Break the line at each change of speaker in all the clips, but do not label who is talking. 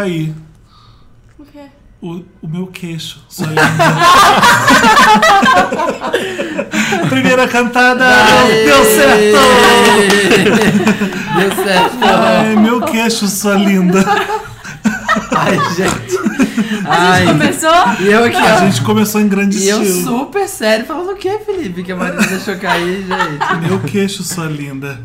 cair.
O quê?
O, o meu queixo. Sua linda. Primeira cantada. Deu certo!
Deu certo.
Ai, meu queixo, sua linda.
Ai, gente.
A
Ai,
gente começou?
e eu aqui,
A
ó.
gente começou em grande
E eu
estilo.
super sério, falando o que, Felipe? Que a Marina deixou cair, gente.
Meu queixo, sua linda.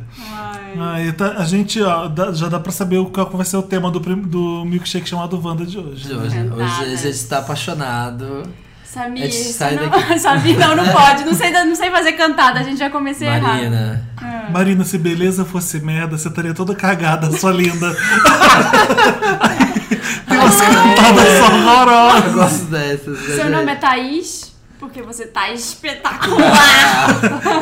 Ai.
Ai, tá- a gente, ó, dá- já dá pra saber o qual vai ser o tema do, prim- do milkshake chamado Wanda de hoje. né?
Hoje, hoje a gente tá apaixonado.
Samir,
gente
você
sai
não...
daqui.
Samir, não, não pode. Não sei, não sei fazer cantada, a gente já comecei errado.
Marina.
Marina, se beleza fosse merda, você estaria toda cagada, sua linda. Tem umas cantadas
Eu
horrorosas.
gosto dessas. né,
Seu nome é
gente?
Thaís, porque você tá espetacular.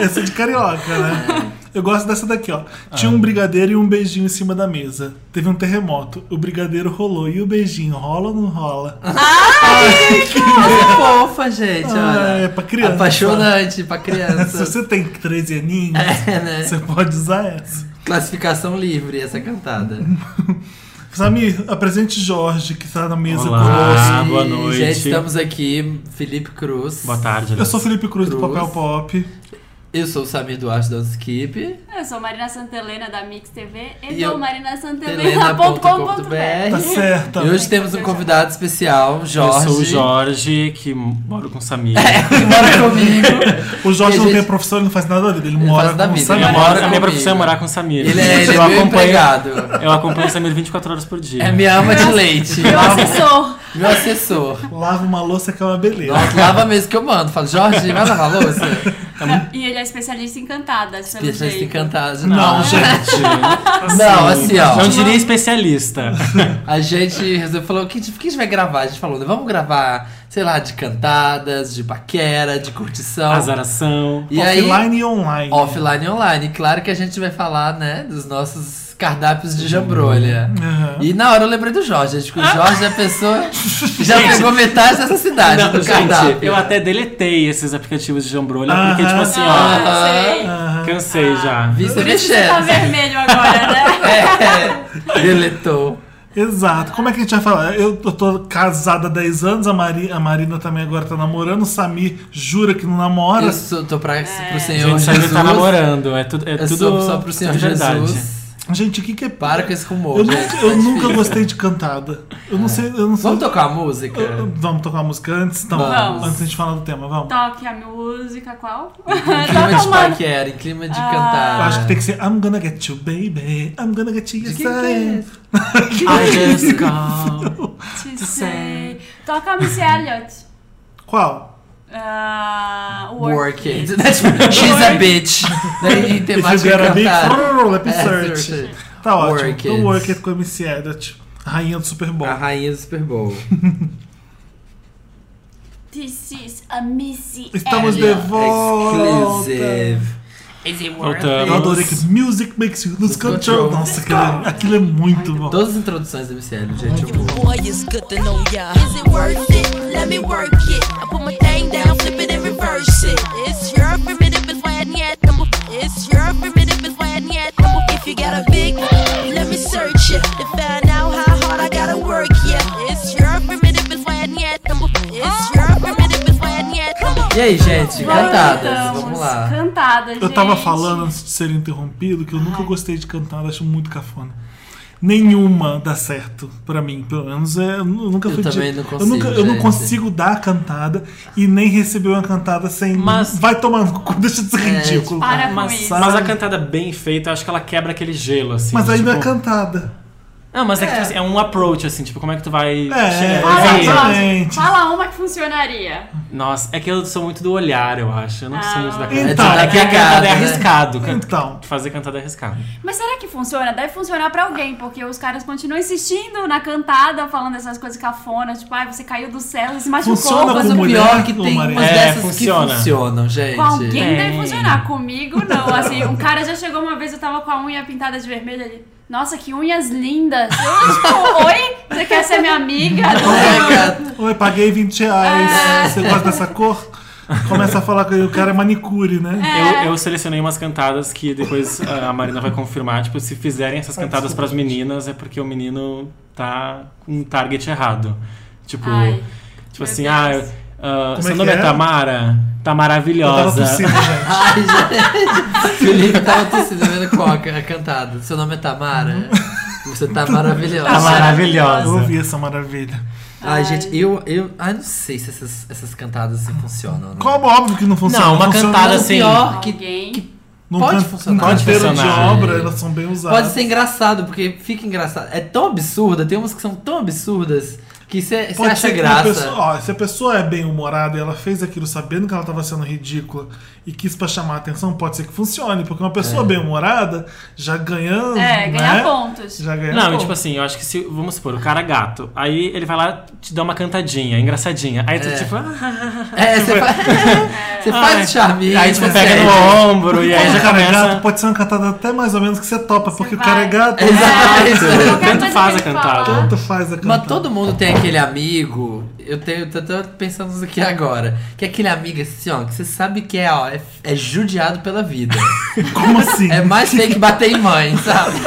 Essa é de carioca, né? Eu gosto dessa daqui, ó. Tinha um brigadeiro e um beijinho em cima da mesa. Teve um terremoto. O brigadeiro rolou. E o beijinho rola ou não rola?
Essa fofa, gente.
Ah,
olha.
é pra criança.
Apaixonante pra
Se
criança.
você tem 13 aninhos,
É, né?
você pode usar essa.
Classificação livre, essa cantada.
Samir, apresente Jorge, que tá na mesa
Olá.
conosco.
Ah, boa
E,
noite.
Gente, estamos aqui, Felipe Cruz.
Boa tarde.
Eu sou Felipe Cruz, do
Cruz.
Papel Pop.
Eu sou o Samir Duarte da Skip.
Eu sou Marina Santelena da Mix TV e,
E eu-
marinasantelena.com.br.
Tá certo.
E hoje temos um convidado especial,
Eu
Jorge.
sou o Jorge, que moro com o Samir.
que mora comigo.
O Jorge
E a
não tem
gente-
profissão, ele não faz nada da vida. Ele,
Ele
mora com o Samir.
ele
Eu
mora
a minha profissão é morar com o Samir.
Ele é, ele é
eu,
meu
acompanho,
empregado.
eu acompanho o Samir 24 horas por dia.
É minha ama de leite.
Meu assessor.
Meu assessor.
Lava uma louça que é uma beleza.
Nossa, lava mesmo que eu mando. Falo, Jorge, vai lavar a louça?
E ele é especialista em cantadas,
Especialista em cantadas.
Não, gente.
Não, assim, ó.
Não diria especialista.
A gente resolveu, falou, o que, que a gente vai gravar? A gente falou, né, vamos gravar, sei lá, de cantadas, de paquera, de curtição.
Azaração.
E aí,
Offline e online.
offline e online. Claro que a gente vai falar, né, dos nossos cardápios de jambrolha.
Aham.
E na hora eu lembrei do Jorge. Acho que o Jorge é a pessoa que já pegou metade dessa cidade
Não,
do
gente,
cardápio.
eu até deletei esses aplicativos de jambrolha,
Aham.
porque, tipo assim, ó,
Ah.
Aham.
cansei já.
Vi você
Por isso que você tá
mexendo.
vermelho agora, né?
É, deletou.
Exato. Como é que a gente vai falar? Eu, eu tô casada há 10 anos, a, Mari, a Marina também agora tá namorando, o Samir jura que não namora.
Eu sou, tô pra, pro Senhor
Gente,
Jesus.
Samir tá namorando. É, tudo é
Eu
tudo
só pro Senhor
tudo verdade.
Jesus.
Gente, o que, que é.
Para com esse rumor,
Eu,
gente.
nunca,
tá
eu nunca
difícil.
gostei de cantada. Eu não sei. Eu não sei.
Vamos tocar a música?
Eu- Vamos tocar uma música antes? Então,
Vamos.
antes de a gente falar do tema, vamos.
Toque a música, qual?
Em
Tá
clima de
tomando.
paquera, em clima de
Ah.
cantar.
Eu acho que tem que ser I'm gonna get you, baby. I'm gonna get you,
De que é
I am.
esse?
I just call.
Te sei. Toca a Missy Elliott.
Qual?
Ah,
Work it. That's She's a bitch. Daí
me
É,
search.
search.
Tá ótimo.
Work
então,
it.
Work It com a MC Elliot. Rainha do Super Bowl.
A rainha do Super Bowl.
This is a Missy
Estamos
Elliott.
de volta.
Exclusive.
Is it worth.
Eu adorei que Music Makes You Lose Control.
control.
Nossa, aquilo é, aquilo é muito bom.
Todas as introduções da MCL, gente, eu amo.
Boy, it's good to know ya. Is it worth it? Let me work it. I put my thing down, flip it and reverse it. It's your primitive is why I need. It's your primitive is why I need. If you got a big, let me search it to find out how hard I gotta work. Yeah, it's your primitive is why I need number. It's your primitive
E aí, gente, cantadas,
Voltamos.
vamos lá.
Cantadas,
Eu tava
gente.
falando antes de ser interrompido que eu nunca gostei de cantada, acho muito cafona. Nenhuma dá certo pra mim, pelo menos é, eu nunca
Eu
fui de-
também não
eu, nunca, eu não
consigo,
consigo dar a cantada e nem receber uma cantada sem.
Mas-
Vai tomar no cu, deixa de ser
É,
ridículo.
Para com
Mas,
isso.
mas a cantada bem feita, eu acho que ela quebra aquele gelo, assim.
Mas ainda é
tipo...
cantada.
Não, mas é, que, tipo assim, é um approach, assim, tipo, como é que tu vai
É,
chegar?
Fala,
Exatamente.
fala uma que funcionaria.
Nossa, é que eu sou muito do olhar, eu acho. Eu não sou muito da cantada.
Então,
é que a
é
cantada é
né?
arriscado.
Então.
Fazer cantada é arriscado.
Mas será que funciona? Deve funcionar pra alguém, porque os caras continuam insistindo na cantada, falando essas coisas cafonas, tipo, ai, você caiu do céu, você se machucou.
Funciona
Mas
com
o
mulher,
pior é que tem umas
É,
dessas
funciona.
que funcionam, gente.
Com alguém deve funcionar. Comigo, não. Assim, um cara já chegou uma vez, eu tava com a unha pintada de vermelho ali. Nossa, que unhas lindas. Eu, tipo, oi? Você quer ser minha amiga?
É.
Oi, paguei 20 reais. Você gosta dessa cor? Começa a falar que o cara é manicure, né?
É.
Eu, eu selecionei umas cantadas que depois ah, a Marina vai confirmar. Tipo, se fizerem essas cantadas pras meninas é porque o menino tá com um target errado. Tipo,
Ai,
tipo assim,
Deus.
ah,
Como
seu
é
nome
que
é
é?
Tamara? Tá
Eu tava
maravilhosa.
tossindo, gente.
Ai, gente. Felipe tava tossindo vendo qual a a cantada. Seu nome é Tamara? Você tá maravilhosa.
Tá maravilhosa.
Eu ouvi essa maravilha.
Ai,
Ai.
gente, eu, eu. Ai, não sei se essas, essas cantadas assim funcionam. Né?
Como óbvio que não funciona.
Não, uma
funciona
cantada assim-
pior que
Alguém.
num
pode
can-
funcionar.
Pode
canteiro de obra, elas são bem usadas.
Pode ser engraçado, porque fica engraçado. É tão absurda, tem umas que são tão absurdas que você
Pode
acha
ser que uma
graça.
pessoa, ó, se a pessoa é bem humorada e ela fez aquilo sabendo que ela estava sendo ridícula e quis pra chamar a atenção, pode ser que funcione, porque uma pessoa
É.
bem humorada já ganha,
É, ganhar
né?
pontos.
Já ganha
Não,
pontos.
tipo assim, eu acho que se, vamos supor, o cara é gato, aí ele vai lá te dá uma cantadinha, engraçadinha. Aí tu
É.
tipo, ah,
É, você faz, você faz o charminho.
aí tipo
você
pega no ombro e aí
Quando
já
o cara é
começa.
gato, pode ser uma cantada até mais ou menos que você topa, porque o cara é gato,
Exato.
Qualquer
Tanto faz a cantada.
tanto faz a cantada.
Mas todo mundo tem aquele amigo. Eu tenho, tô, tô pensando nisso aqui agora. Que é aquele amigo assim, ó, que você sabe que é, ó, é, é judiado pela vida.
Como assim?
É mais feio que bater em mãe, sabe?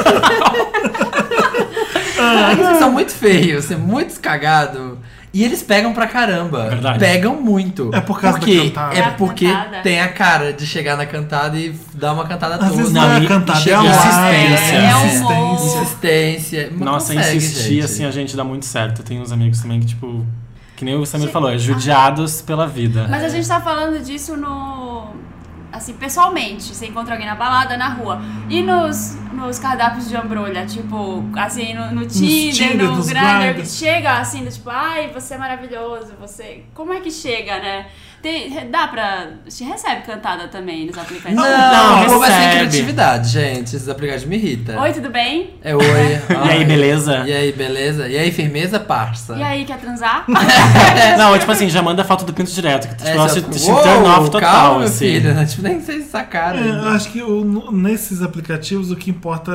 Eles são muito feios, você é muito cagado. E eles pegam pra caramba.
Verdade.
Pegam muito.
É por causa da
porque
cantada.
É
É
porque
cantada.
tem a cara de chegar na cantada e dar uma cantada
Às
toda.
vezes
Não,
não, é cantada, é a
chega-
lábia,
insistência.
é
É
insistência.
Insistência. Mas
Nossa,
consegue,
insistir
gente.
assim a gente dá muito certo. Tem uns amigos também que, tipo, que nem o Samir falou, é judiados pela vida.
Mas a gente tá falando disso no. Assim, pessoalmente. Você encontra alguém na balada, na rua. E nos, nos cardápios de ambrolha, tipo, assim, no, no Tinder,
Tinder,
no Grindr, chega assim, tipo, ai, você é maravilhoso, você. Como é que chega, né? Tem, dá pra. Você recebe cantada também nos aplicativos?
Não,
Não,
o povo é sem
recebe.
criatividade, gente. Esses aplicativos me irritam.
Oi, tudo bem?
É oi.
E aí, beleza?
E aí, beleza? E aí, firmeza, parça?
E aí, quer transar?
Não, tipo assim, já manda foto do pinto direto. Que, tipo,
É,
te, te
"Uou,
turn off total,
calma, meu
assim.
filho. né? Tipo, nem sei se sacaram.
É, eu acho que o- nesses aplicativos o que importa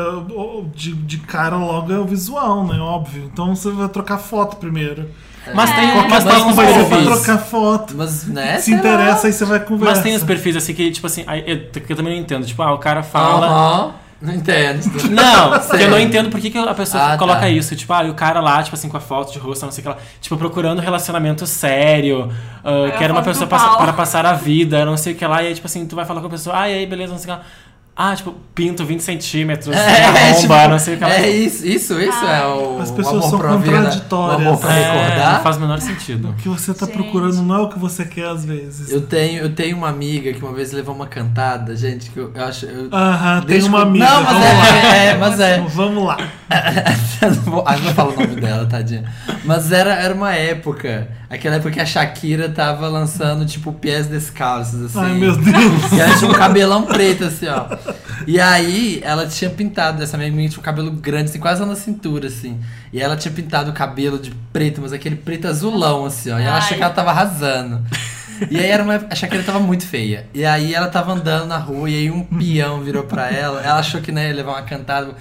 de, de cara logo é o visual, né? Óbvio. Então você vai trocar foto primeiro.
Mas tem,
É.
mas
Mas
tem
não
uns
vai
perfis.
trocar foto.
Mas, né?
Se
sei lá.
interessa, aí você vai conversar.
Mas tem os perfis assim que, tipo assim, aí eu, que eu também não entendo. Tipo, ah, o cara fala.
Aham. Não entendo.
Não, eu não entendo por que, que a pessoa
Ah,
coloca
tá.
isso. Tipo, ah, e o cara lá, tipo assim, com a foto de rosto, não sei o que lá. Tipo, procurando relacionamento sério. ah,
a
que era uma pessoa
pau.
para passar a vida, não sei o que lá. E aí, tipo assim, tu vai falar com a pessoa, ah, e aí, beleza, não sei o que lá. Ah, tipo, pinto 20 centímetros,
É,
bomba,
tipo,
não sei o que lá.
é isso, isso, isso é o.
As
o
pessoas
amor
são
pra vida,
contraditórias.
O amor pra
É,
recordar.
não faz o menor sentido.
O que você tá
Gente.
procurando não é o que você quer às vezes.
Eu tenho, eu tenho uma amiga que uma vez levou uma cantada, gente, que eu, eu acho. Eu,
Aham, tem uma
que-
amiga.
Não, mas
vamos lá.
é, é, mas é.
Vamos lá.
Eu não vou, ah, não falo o nome dela, tadinha. Mas era, era uma época, aquela época que a Shakira tava lançando, tipo, pés descalços, assim.
Ai, meu Deus.
E ela tinha um cabelão preto, assim, ó. E aí, ela tinha pintado, essa minha amiga tinha um cabelo grande, assim, quase na cintura, assim. E ela tinha pintado o cabelo de preto, mas aquele preto azulão, assim, ó. E ela
Ai.
achou que ela tava arrasando. E aí era uma, a Shakira tava muito feia. E aí ela tava andando na rua e aí um peão virou pra ela. Ela achou que né, ia levar uma cantada.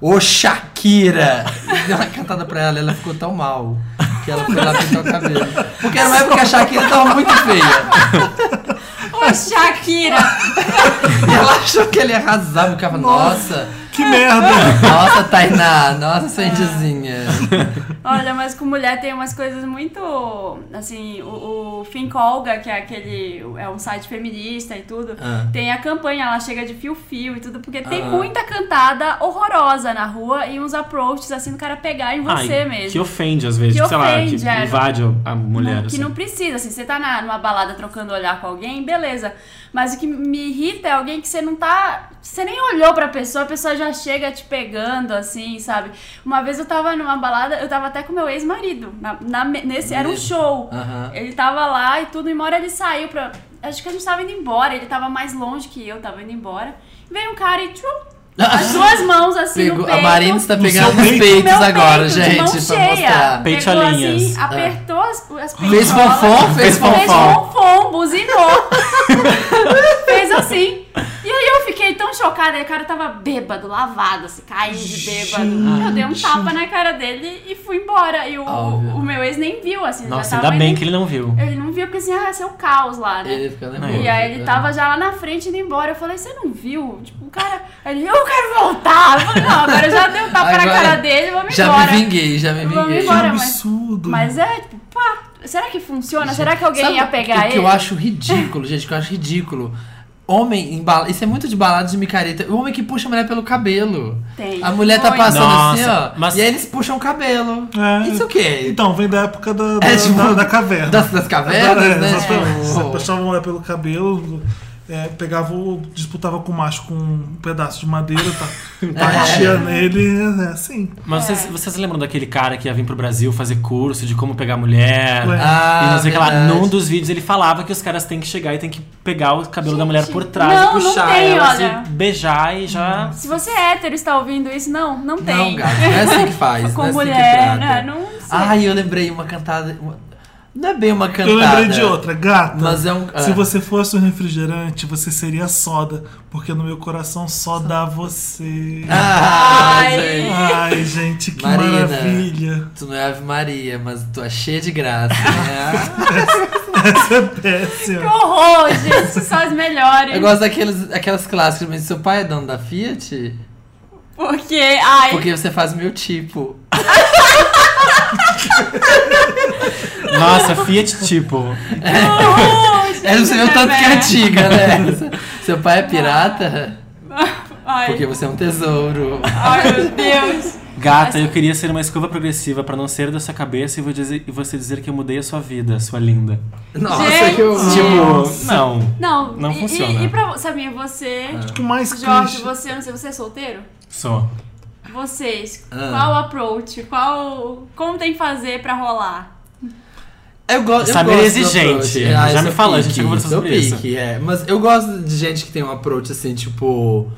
Ô Shakira! E deu uma cantada pra ela e ela ficou tão mal que ela foi lá pintar o cabelo. Porque era uma época que a Shakira tava muito feia.
Ô, Shakira!
E ela achou que ele. Eu ficava, nossa,
Que merda.
nossa, Tainá, nossa, sua indiozinha.
Olha, mas com mulher tem umas coisas muito. Assim, o, o Fincolga, que é aquele. É um site feminista e tudo,
Ah.
tem a campanha, ela chega de fio-fio e tudo, porque tem
Ah.
muita cantada horrorosa na rua e uns approaches assim do cara pegar em você
Ai,
mesmo.
Que ofende às vezes,
Que
sei lá,
ofende,
que
é.
invade a mulher.
Não- que
assim.
não precisa, assim, você tá na, numa balada trocando olhar com alguém, beleza. Mas o que me irrita é alguém que você não tá. Você nem olhou pra pessoa, a pessoa já chega te pegando, assim, sabe? Uma vez eu tava numa balada, eu tava até com meu ex-marido. Na, na- nesse, era um show.
Aham.
Ele tava lá e tudo, e uma hora ele saiu pra. Acho que a gente tava indo embora, ele tava mais longe que eu, tava indo embora. Veio um cara e tchum, as duas mãos assim no
Pegou-
peito.
a Marina está
No
pegando
peito.
peitos
Meu
agora,
peito,
gente,
mão
pra
cheia.
mostrar.
Peitolinhas.
Pegou assim, apertou as, as
Fez
peitolas,
fonfon, fez
Fez
fonfon.
fonfon, buzinou. fez assim. Aí eu fiquei tão chocada, e o cara tava bêbado, lavado, assim, caindo de bêbado. Eu dei um tapa na cara dele e fui embora. E o,
Óbvio.
o meu ex nem viu, assim.
Nossa,
já
ainda bem
indo-
que ele não viu.
Ele não viu, porque assim, ah, seu caos lá, né?
Ele fica nervoso.
E aí ele
né?
tava já lá na frente indo embora. Eu falei, você não viu? Tipo, o cara. Ele, eu quero voltar. Eu falei, não, agora eu já dei um tapa na
Agora-
cara dele, vamos
Já
embora.
me vinguei, já me vinguei.
Que
embora. mas-
absurdo.
Mas é, tipo, pá, será que funciona? Será que alguém
Sabe
ia pegar
o
ele?
que eu acho ridículo, gente, que eu acho ridículo. Homem em bala... Isso é muito de balada de micareta. O homem que puxa a mulher pelo cabelo.
Tem.
A mulher tá passando assim,
Nossa,
ó.
mas-
E aí eles puxam o cabelo.
É.
Isso o quê?
Então, vem da época da, da,
É, tipo,
da, da caverna.
Das, das cavernas,
É,
né?
exatamente. Você
Tipo,
puxava a mulher pelo cabelo, é, pegava o. disputava com o macho com um pedaço de madeira, tá, batia nele, é assim.
Mas
É.
vocês, vocês lembram daquele cara que ia vir pro Brasil fazer curso de como pegar mulher?
Ah,
e não sei o que lá. Num dos vídeos ele falava que os caras têm que chegar e tem que pegar o cabelo da mulher
Gente,
por trás
não,
e
não
puxar
tem,
elas
olha.
e beijar e já.
Se você é hétero e está ouvindo isso, não, não tem.
Não, gato, não é assim que faz.
Com
não é assim
mulher,
que trata.
né? Não sei.
Ai, eu lembrei uma cantada. uma- Não é bem uma cantada.
Eu lembrei de outra, gata.
Mas é um.
Se
ah.
você fosse um refrigerante, você seria soda, porque no meu coração só dá você.
Ah,
Ai.
gente.
Ai, gente, que
Marina.
maravilha.
Tu não é Ave Maria, mas tu é cheia de graça, né?
Essa é
Que
péssima.
horror, gente, vocês são as melhores.
Eu gosto daqueles, aquelas clássicas, mas seu pai é dono da Fiat?
Porque, ai,
Porque você faz o meu tipo.
Nossa, Fiat tipo.
É, você vê o tanto que é antiga, né? Seu pai é pirata?
Ai,
Porque você é um tesouro.
ai, meu Deus.
Gata, eu queria ser uma escova progressiva pra não ser da sua cabeça e vou dizer- e você dizer que eu mudei a sua vida, sua linda.
Nossa,
Gente.
que eu.
Tipo, não.
Não,
Não
e,
funciona.
E, e pra Sabinha, você,
O que mais
Jorge,
clichê?
você, não sei, você é solteiro?
Sou.
Vocês,
Ah.
qual o approach? Qual. Como tem que fazer pra rolar?
Eu gosto.
Saber
eu gosto
exigente.
approach.
Já me
sou
falou, a gente conversou
sou
sobre isso.
pique, É. Mas eu gosto de gente que tem um approach assim, tipo.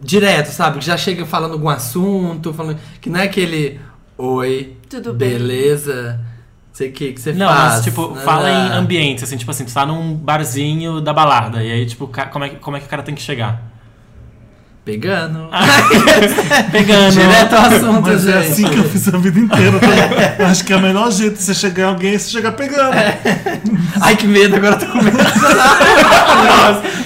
Direto, sabe? Que já chega falando algum assunto, falando. Que não é aquele. Oi.
Tudo bem?"
Beleza. Sei o que, que você
Não,
faz.
mas tipo,
né?
fala em ambiente, assim, tipo assim, tu tá num barzinho da balada, e aí, tipo, como é, que- como é que o cara tem que chegar?
Pegando.
Pegando.
Direto ao assunto,
Mas
gente.
é assim que eu fiz a vida inteira. Tá? Acho que é o melhor jeito de você chegar em alguém é você chegar pegando.
Ai, que medo, agora eu tô com medo.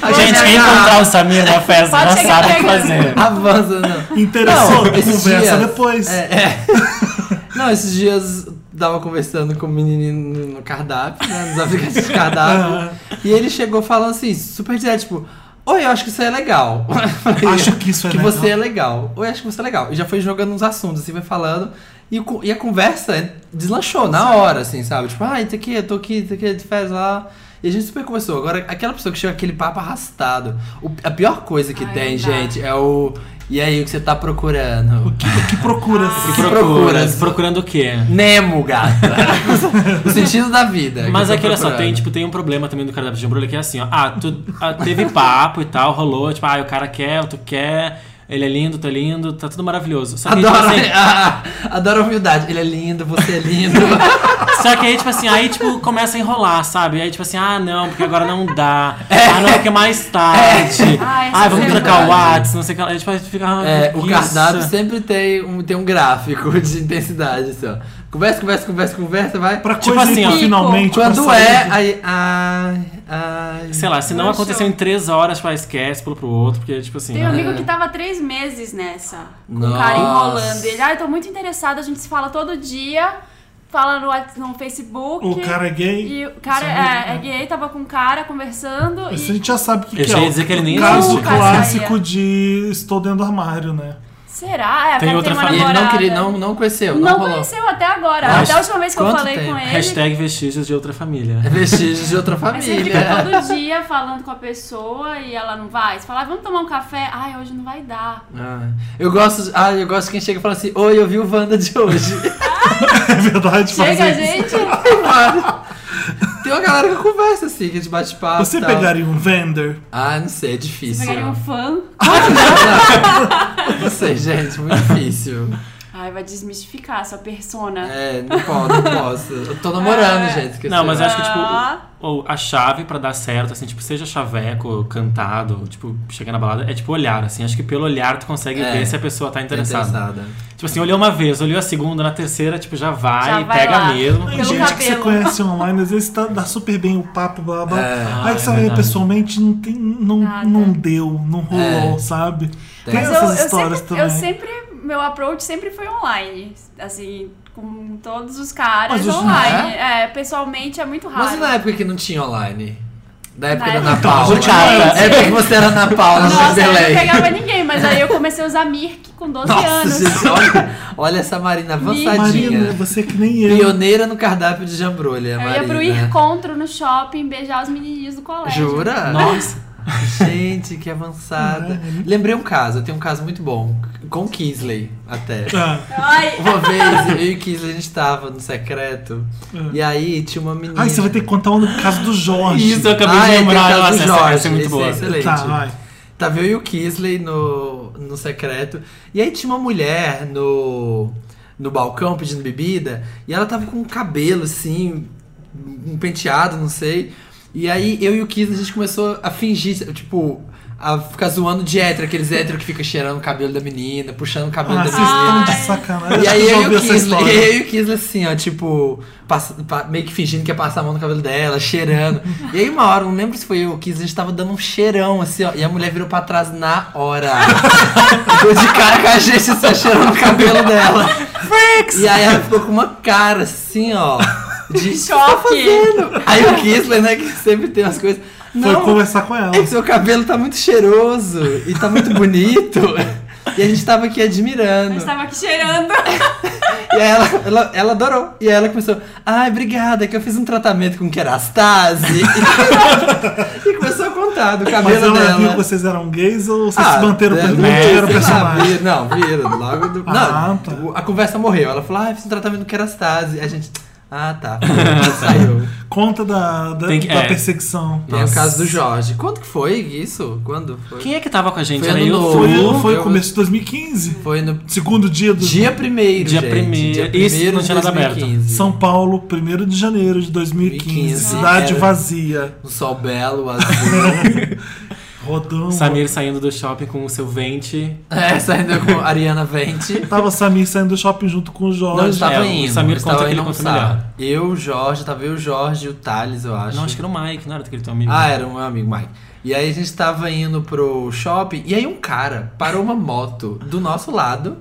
A gente, quem encontrar o Samir na festa
Pode
já
chegar
sabe o que fazer.
Avança, não.
Interessou?
Não,
Conversa
dias-
depois.
É, é. Não, esses dias tava conversando com o menino no cardápio, né? Nos aplicativos de cardápio. e ele chegou falando assim, super direto, tipo, Oi, eu acho que isso é legal.
Acho que isso é
que
legal.
você é legal. Oi, acho que você é legal. E já foi jogando uns assuntos, assim, vai falando. E, o e a conversa deslanchou na hora, assim, sabe? Tipo, ai, tá aqui, eu tô aqui, tá aqui, de férias lá. E a gente super conversou. Agora, aquela pessoa que chega com aquele papo arrastado. o- a pior coisa que
Ai,
tem, gente, é o. E aí, o que você tá procurando?
O que, o que procura?
que
Procura,
procuras?
procurando o quê?
Nemo, gata. o sentido da vida.
Mas
que
é que olha só, tem, tipo, tem um problema também do cardápio de embrulho que é assim, ó. Ah, tu ah, teve papo e tal, rolou, tipo, ah, o cara quer, tu quer, ele é lindo, é lindo, tá tudo maravilhoso. Só que, aí, tipo,
Adoro,
assim,
ah, adoro a humildade. Ele é lindo, você é lindo.
só que aí, tipo assim, aí, tipo, começa a enrolar, sabe? Aí, tipo assim, ah, não, porque agora não dá. Ah, não, porque é mais tarde.
Ah, essa
Ah, vamos
é
trocar o. WhatsApp, não sei o que lá. Aí, tipo, aí fica. ah,
É, o cardápio sempre tem um, tem um gráfico de intensidade, assim, ó. Conversa, conversa, conversa, conversa, vai.
Pra
Tipo
coisa
assim, ó.
finalmente.
Quando é, aí. Ai, ai.
Sei lá, se não
Não
aconteceu
show.
em três horas, tipo, ah, esquece, pula pro outro, porque, tipo assim.
Tem um
né?
amigo que tava três meses nessa, com o
Nossa.
cara enrolando. Ele, ah, eu tô muito interessado, a gente se fala todo dia, fala no, no Facebook.
O cara é gay.
E o cara é, é gay, tava com um cara conversando
Isso a
e.
gente já sabe o que,
Eu
que é.
ia dizer que ele nem
o caso clássico de estou dentro do armário, né?
Será? É,
Tem outra
uma
E ele
família.
não queria, não, não conheceu, não,
Não
rolou.
conheceu até agora.
Mas
até a última vez que eu falei
tempo?
com ele.
Hashtag vestígios de outra família.
Vestígios de outra
Mas você fica
família.
todo dia falando com a pessoa e ela não vai. Você fala, "Ah, vamos tomar um café. Ai, hoje não vai dar.
Ah, eu gosto, de- ah, eu gosto de quem chega e fala assim, oi, eu vi o Wanda de hoje.
É verdade. faz
Chega,
isso.
gente.
Tem uma galera que conversa assim, que a gente bate papo.
Você
e tal.
pegaria um vendor?
Ah, não sei, é
Você
difícil.
pegaria um fã.
Não sei, gente, muito difícil.
Ai, vai desmistificar essa persona.
É, não posso, não posso. Eu tô namorando,
É.
gente. esqueci.
Não, mas eu acho que, tipo,
Ah.
o- o- a chave pra dar certo, assim, tipo, seja chaveco, cantado, tipo, chegar na balada, é tipo olhar, assim. Acho que pelo olhar tu consegue
É.
ver se a pessoa tá
Tô
interessada.
interessada.
Tipo assim, olhou uma vez, olhou a segunda, na terceira, tipo, já vai,
Já vai
pega
lá.
mesmo.
Tem gente que você
cabelo.
conhece online, às vezes tá- dá super bem o papo, blá blá.
É.
Aí
Ah,
que você
é
vai ver
verdade.
pessoalmente, não, tem, não,
Nada.
não deu, não rolou,
É.
sabe? Tem,
Mas
eu,
essas
eu
histórias
sempre,
também.
eu sempre. Meu approach sempre foi online. Assim, com todos os caras
Mas
online. É? pessoalmente é muito raro.
Mas na época que não tinha online? Da época
Na
da Ana
época-
Paula.
Gente.
É porque você era Ana Paula,
Nossa,
no
eu não
Belém.
pegava ninguém, mas aí eu comecei a usar Mirk com 12
Nossa,
anos.
gente, olha, olha essa Marina avançadinha.
Marina, você é que nem eu.
Pioneira no cardápio de jambrolha,
Eu
Marina.
ia pro encontro no shopping beijar os menininhos do colégio.
Jura?
Nossa.
Gente, que avançada. Lembrei um caso, eu tenho um caso muito bom. Com Kisley, até.
Ah,
É.
Ai,
Uma vez, eu e o Kisley, a gente tava no secreto. E aí tinha uma menina.
Ai, você vai ter que contar um no caso do Jorge.
Isso, eu acabei
Ah,
de
é,
lembrar.
tem o caso
Nossa,
Jorge,
essa é muito
esse
boa.
é excelente.
Tá, vai.
Tava eu e o Kisley no, no secreto. E aí tinha uma mulher no, no balcão pedindo bebida. E ela tava com um cabelo assim, um penteado, não sei. E aí eu e o Kisley a gente começou a fingir, tipo, a ficar zoando de hétero, aqueles héteros que fica cheirando o cabelo da menina, puxando o cabelo
Ah,
da
vocês estão
menina.
de sacanagem.
E aí
eu
eu e o
essa
Kisley,
história.
eu e o Kisley assim, ó, tipo, passa- pa- meio que fingindo que ia passar a mão no cabelo dela, cheirando. E aí uma hora, não lembro se foi eu ou o Kisley, a gente tava dando um cheirão, assim, ó, e a mulher virou pra trás na hora. Ficou de cara com a gente, assim, cheirando o cabelo dela. E aí ela ficou com uma cara, assim, ó, de
choque.
Aí o Kisley, né, que sempre tem umas coisas...
Foi
Não,
conversar com ela.
é que seu cabelo tá muito cheiroso e tá muito bonito. E a gente tava aqui admirando.
eu estava aqui cheirando.
E aí ela, ela, ela adorou. E aí ela começou, ai, obrigada, que eu fiz um tratamento com kerastase. e começou a contar do
Mas
cabelo
ela
dela.
viu que vocês eram gays ou vocês
Ah,
se manteram o
ah,
personagem?
Não, viram. Logo do.
Ah,
não,
tá.
a conversa morreu. Ela falou, ah, eu fiz um tratamento com kerastase. A gente. Ah, tá. Saiu.
Conta da, da,
Tem que-
da
é.
perseguição.
Tem o
Nossa.
caso do Jorge. Quando que foi isso? Quando foi?
Quem é que tava com a gente?
Foi
Era
ano
eu,
novo.
Foi, foi
eu-
começo de 2015.
Foi no
Segundo dia do
dia primeiro,
Dia
gente.
primeiro.
Dia
Isso,
primeiro
não
de
tinha nada aberto.
2015.
São Paulo, 1 de janeiro de 2015.
2015,
cidade
era.
vazia.
Um sol belo, azul.
Rodão.
Samir saindo do shopping com o seu vente.
é, saindo com Ariana Vente.
Tava Samir saindo do shopping junto com o
Não,
Jorge.
estava
É, o
indo.
Samir
estava
conta que ele
indo
conta
almoçar. Eu, o Jorge, tava eu, o Jorge e o Thales, eu acho.
Não, acho que era o Mike, não era daquele teu amigo.
Ah, era um amigo, Mike. E aí a gente tava indo pro shopping e aí um cara parou uma moto do nosso lado.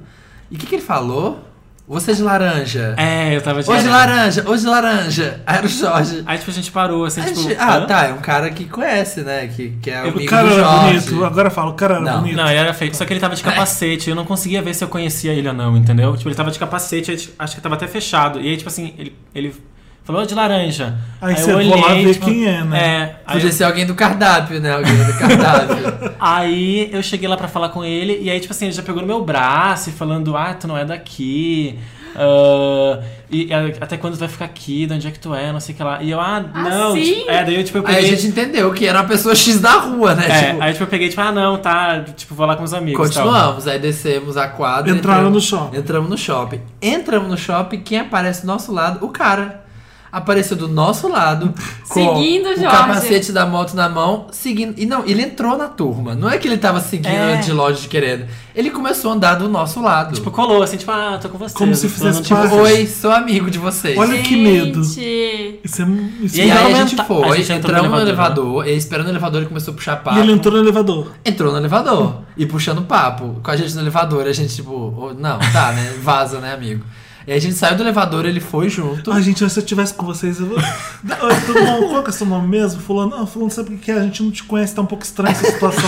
E o que, que ele falou? Você de laranja.
É, eu tava de
Hoje laranja, hoje laranja. Aí era o Jorge.
Aí, tipo, a gente parou, assim,
A
tipo...
gente- ah,
hã?
tá, é um cara que conhece, né? Que, que é
O
amigo
cara
do
era
Jorge.
bonito. Agora fala, o cara era
Não.
bonito.
Não, ele era feio. Só que ele tava de capacete. Eu não conseguia ver se eu conhecia ele ou não, entendeu? Tipo, ele tava de capacete, acho que tava até fechado. E aí, tipo assim, ele, ele falou de laranja.
Aí
eu
você, vou lá ver
tipo,
quem é, né?
É. Aí,
Podia ser alguém do cardápio, né? Alguém do cardápio.
aí eu cheguei lá pra falar com ele. E aí, tipo assim, ele já pegou no meu braço e falando: Ah, tu não é daqui. ah, e a- até quando tu vai ficar aqui? De onde é que tu é? Não sei o que lá. E eu, ah, não.
sim?
tipo, é, daí eu, tipo, eu
aí
peguei.
a gente entendeu que era uma pessoa X da rua, né?
É,
Tipo,
aí tipo, eu peguei, tipo, ah, não, tá, tipo, vou lá com os amigos. e tal.
Continuamos, aí descemos a quadra.
Entraram
entramos-
no shopping.
Entramos no shopping. Entramos no shopping, quem aparece do nosso lado? O cara. Apareceu do nosso lado, com
Seguindo o
o
Jorge.
capacete da moto na mão, seguindo. E não, ele entrou na turma. Não é que ele tava seguindo
É.
de longe de querendo. Ele começou a andar do nosso lado.
Tipo, colou, assim, tipo, ah, tô com vocês.
Como se fizesse
tipo,
parte.
Oi, sou amigo de vocês.
Olha que medo.
Gente.
Isso é, isso
E
E
aí,
é-
a
aí
gente foi,
a gente entrou
entramos no
no
elevador, e esperando o elevador ele começou a puxar papo.
E ele entrou no elevador.
Entrou no elevador e puxando papo com a gente no elevador. A gente, tipo, oh, não, tá, né? Vaza, né, amigo? E a gente saiu do elevador, ele foi junto.
Ai, gente, se eu estivesse com vocês, eu vou. Oi, tudo bom? Qual que é o seu nome mesmo? Fulano, ah, fulano, sabe o que é? A gente não te conhece, tá um pouco estranha essa situação.